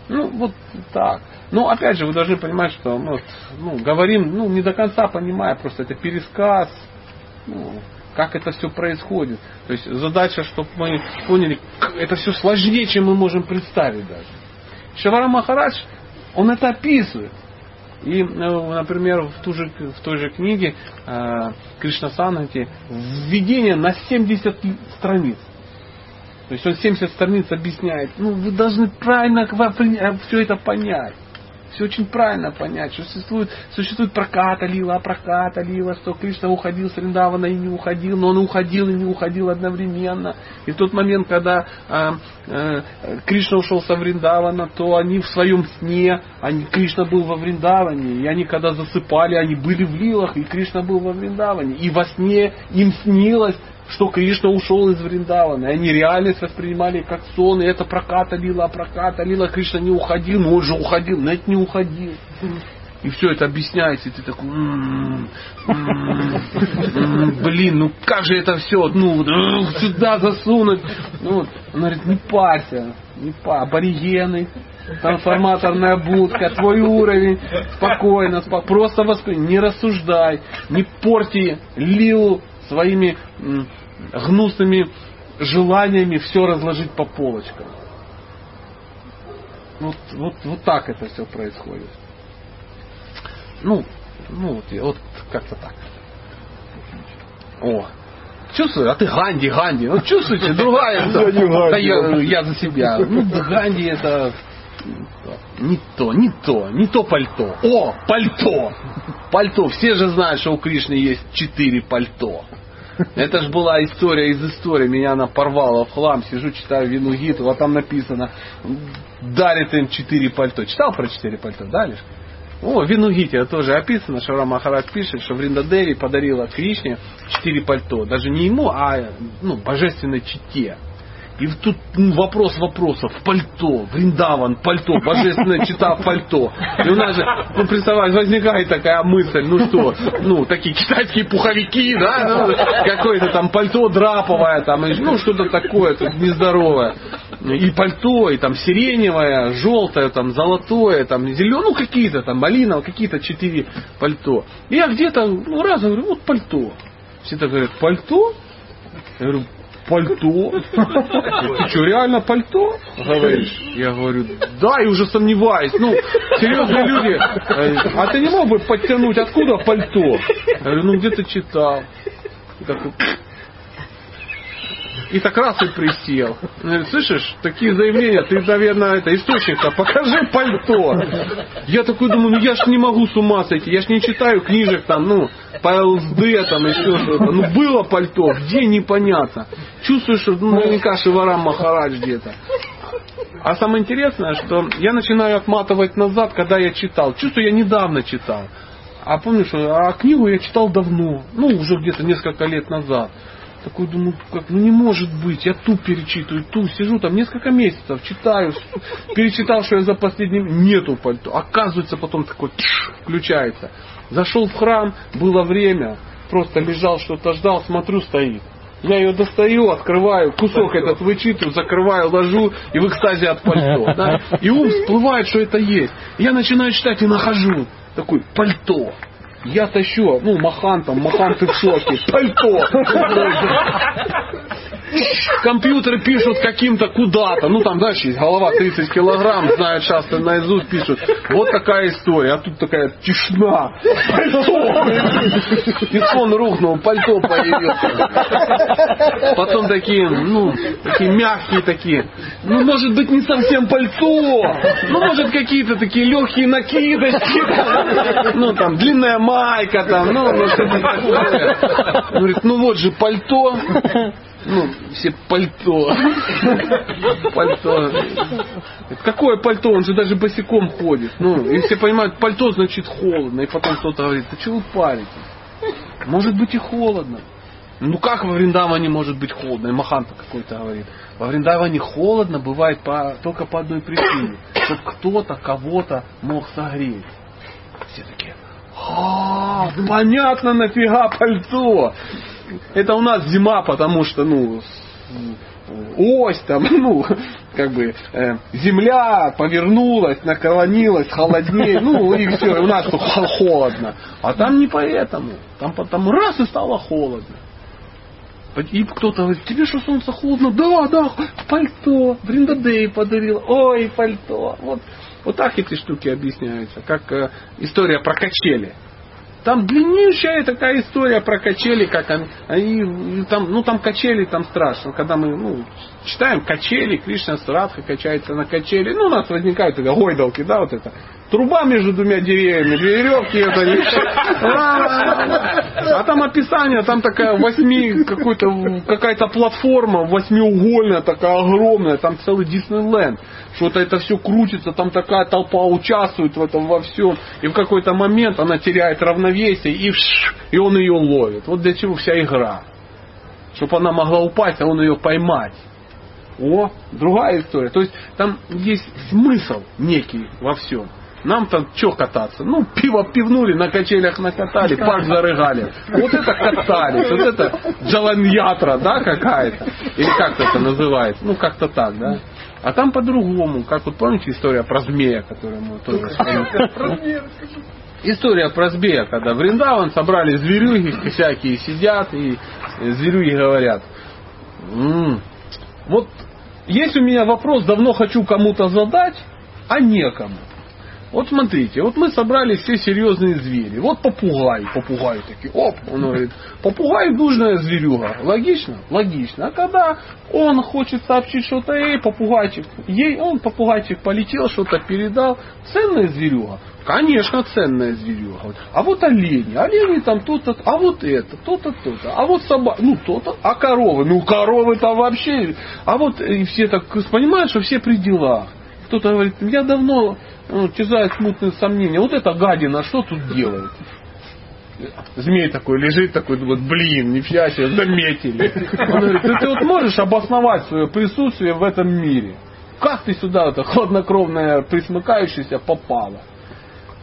Ну, вот так. Но опять же, вы должны понимать, что вот, ну, говорим, ну, не до конца понимая, просто это пересказ, ну, как это все происходит. То есть задача, чтобы мы поняли, это все сложнее, чем мы можем представить даже. Шавара Махарадж, он это описывает. И, например, в, ту же, в той же книге э, Кришна Санати введение на 70 страниц. То есть он 70 страниц объясняет. Ну, вы должны правильно все это понять. Все очень правильно понять, что существует, существует проката лила, проката лила, что Кришна уходил с Риндавана и не уходил, но он уходил и не уходил одновременно. И в тот момент, когда э, э, Кришна ушел со Вриндавана, то они в своем сне, они, Кришна был во Вриндаване, и они когда засыпали, они были в лилах, и Кришна был во Вриндаване. И во сне им снилось, что Кришна ушел из Вриндавана. И они реальность воспринимали как сон, и это проката лила, проката лила, Кришна не уходил, но он же уходил, но это не уходил. И все это объясняется, и ты такой, «М-м, м-м, блин, ну как же это все, ну вот, сюда засунуть. Ну, вот. Он говорит, не парься, не парься, аборигены, трансформаторная будка, твой уровень, спокойно, спок- просто воспринимай, не рассуждай, не порти лилу своими м, гнусными желаниями все разложить по полочкам. Вот, вот, вот так это все происходит. Ну, ну вот, вот как-то так. О, чувствую, а ты Ганди, Ганди. Ну, чувствуете, другая. (laughs) Ганди. Да я, я за себя. Ну, Ганди это не то, не то, не то пальто. О, пальто! Пальто. Все же знают, что у Кришны есть четыре пальто. Это же была история из истории. Меня она порвала в хлам. Сижу, читаю Вину Гиту, а там написано, дарит им четыре пальто. Читал про четыре пальто, да, Леш? О, в Винугите тоже описано, что Рама Махарадж пишет, что Вриндадеви подарила Кришне четыре пальто. Даже не ему, а ну, божественной чите. И тут ну, вопрос вопросов. Пальто, Вриндаван, пальто, божественная чита, пальто. И у нас же, ну, представляешь, возникает такая мысль, ну что, ну, такие китайские пуховики, да, ну, какое-то там пальто драповое, там, ну, что-то такое, тут нездоровое. И пальто, и там сиреневое, желтое, там, золотое, там, зеленое, ну, какие-то там, малиновые, какие-то четыре пальто. И я где-то, ну, раз говорю, вот пальто. Все так говорят, пальто? Я говорю, пальто? Ты что, реально пальто? Говоришь? Я говорю, да, и уже сомневаюсь. Ну, серьезные люди, э, а ты не мог бы подтянуть, откуда пальто? Я говорю, ну где-то читал. И такой, И так раз и присел. Говорит, слышишь, такие заявления, ты, наверное, это источник-то, покажи пальто. Я такой думаю, ну я ж не могу с ума сойти, я ж не читаю книжек там, ну, по ЛСД там, еще что-то. Ну, было пальто, где непонятно. Чувствую, что ну, наверняка Шиварам Махарадж где-то. А самое интересное, что я начинаю отматывать назад, когда я читал. Чувствую, я недавно читал. А помню, что а книгу я читал давно, ну, уже где-то несколько лет назад. Такой думаю, как, ну не может быть, я ту перечитываю, ту, сижу там несколько месяцев, читаю, перечитал, что я за последний, нету пальто. Оказывается, потом такой тш, включается. Зашел в храм, было время, просто лежал, что-то ждал, смотрю, стоит. Я ее достаю, открываю, кусок этот вычитываю, закрываю, ложу и в экстазе от пальто. Да? (laughs) И ум всплывает, что это есть. Я начинаю читать и нахожу такой пальто. Я тащу, ну, махан там, махан ты в шоке, пальто. Компьютеры пишут каким-то куда-то. Ну там дальше есть голова 30 килограмм, знают часто наизусть пишут. Вот такая история. А тут такая тишина. Пальто. Сон рухнул, пальто появилось. Потом такие, ну, такие мягкие такие. Ну, может быть, не совсем пальто. Ну, может, какие-то такие легкие накидочки. Ну, там, длинная майка, там, ну, ну что-то (laughs) такое. Говорит, ну вот же пальто ну, все пальто. Пальто. Какое пальто? Он же даже босиком ходит. Ну, и все понимают, пальто значит холодно. И потом кто-то говорит, да чего вы паритесь? Может быть и холодно. Ну как во Вриндаване может быть холодно? И Маханта какой-то говорит. Во Вриндаване холодно бывает по, только по одной причине. Чтобы кто-то кого-то мог согреть. А, понятно нафига пальто это у нас зима, потому что, ну, ось там, (laughs) ну, как бы э, земля повернулась, наклонилась, холоднее, ну и все, у нас тут холодно. А там не поэтому, там потому раз и стало холодно. И кто-то говорит, тебе что солнце холодно? Да, да, пальто, Бриндадей подарил, ой, пальто. Вот, вот так эти штуки объясняются, как э, история про качели. Там длиннющая такая история про качели, как они, они там, ну там качели там страшно, когда мы ну, читаем качели, Кришна с Радхой качается на качели, ну у нас возникают такие гойдалки, да, вот это. Труба между двумя деревьями, две веревки, это. (laughs) А там описание, там такая восьми, какой-то, какая-то платформа восьмиугольная, такая огромная, там целый Диснейленд. Что-то это все крутится, там такая толпа участвует в этом во всем. И в какой-то момент она теряет равновесие, и, и он ее ловит. Вот для чего вся игра. Чтобы она могла упасть, а он ее поймать. О, другая история. То есть там есть смысл некий во всем. Нам там что кататься? Ну, пиво пивнули, на качелях накатали, парк зарыгали. Вот это катались, вот это джаланьятра, да, какая-то. Или как это называется? Ну, как-то так, да. А там по-другому. Как вот помните история про змея, которую мы тоже вспомнили? История про змея, когда в Риндаван собрали зверюги всякие, сидят и зверюги говорят. М-м, вот есть у меня вопрос, давно хочу кому-то задать, а некому. Вот смотрите, вот мы собрали все серьезные звери. Вот попугай, попугай такие, оп, он говорит, попугай нужная зверюга. Логично? Логично. А когда он хочет сообщить что-то, ей, попугайчик, ей, он, попугайчик полетел, что-то передал, ценная зверюга. Конечно, ценная зверюга. А вот олени, олени там то-то, а вот это, то-то, то-то, а вот собака, ну то-то, а коровы, ну коровы там вообще, а вот и все так понимают, что все при делах. Кто-то говорит, я давно ну, терзают смутные сомнения. Вот эта гадина, что тут делает? Змей такой лежит, такой, думает, блин, нифига себе, заметили. Он говорит, ты, ты вот можешь обосновать свое присутствие в этом мире? Как ты сюда, это хладнокровная, присмыкающаяся, попала?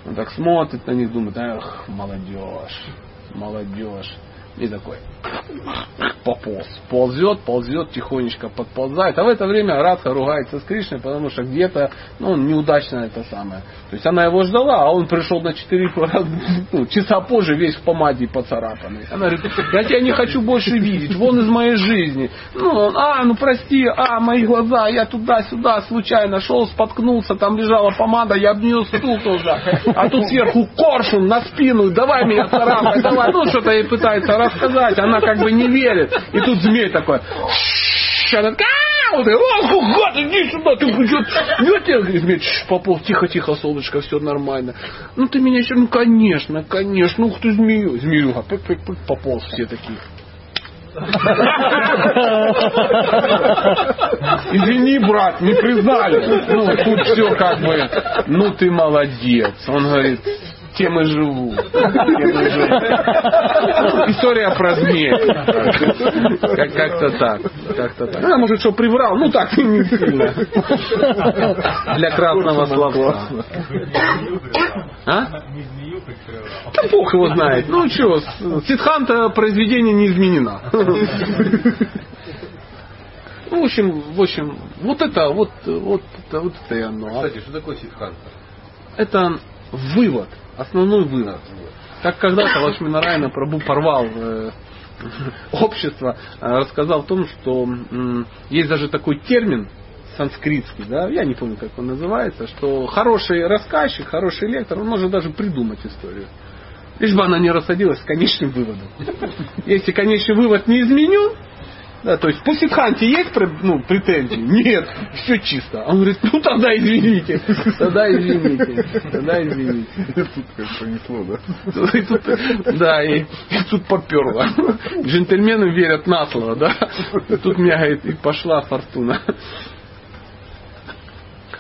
Он так смотрит на них, думает, эх, молодежь, молодежь. И такой пополз. Ползет, ползет, тихонечко подползает. А в это время Радха ругается с Кришной, потому что где-то ну, неудачно это самое. То есть она его ждала, а он пришел на 4 (laughs) ну, часа позже весь в помаде поцарапанный. Она говорит, я тебя не хочу больше видеть, вон из моей жизни. Ну, а, ну прости, а, мои глаза, я туда-сюда случайно шел, споткнулся, там лежала помада, я об нее стукнулся. А тут сверху коршун на спину, давай меня царапай, давай. Ну, что-то ей пытается рассказать, она как бы не верит. И тут змей такой, она такая, «А, вот такая, «О, гад, иди сюда, ты. Я тебе, змей, «Тш, Попов, тихо, тихо, солнышко, все нормально. Ну ты меня еще, ну конечно, конечно, ух ты змею. Змеюга, пык-пык-пык, пополз, все такие. Извини, брат, не признали. Ну, тут все как бы, ну ты молодец. Он говорит, тем и живу. Тем и живу. История про змея. Как- Как-то так. Как-то так. Ну, может, что приврал, ну так, не сильно. Для красного словца. А? Да бог его знает. Ну что, Сидханта произведение не изменено. Ну, в общем, в общем, вот это, вот, вот, это, вот это и оно. Кстати, что такое ситханта? Это вывод, основной вывод. Как когда-то Лакшминарайна Прабу порвал э, (laughs) общество, э, рассказал о том, что м, есть даже такой термин санскритский, да, я не помню, как он называется, что хороший рассказчик, хороший лектор, он может даже придумать историю. Лишь бы она не рассадилась с конечным выводом. Если конечный вывод не изменен, да, то есть по Сидханте есть ну, претензии? Нет, все чисто. Он говорит, ну тогда извините, тогда извините, тогда извините. Тут как пронесло, да? И тут, да, и, и тут поперло. Джентльмены верят на слово, да. И тут меня, говорит, и пошла фортуна.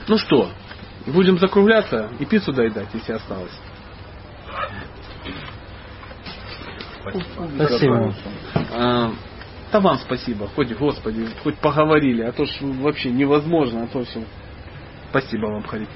Ну что, будем закругляться и пиццу доедать, если осталось. Спасибо. А, да вам спасибо, хоть, господи, хоть поговорили, а то ж вообще невозможно, а то все. Спасибо вам, Харитон.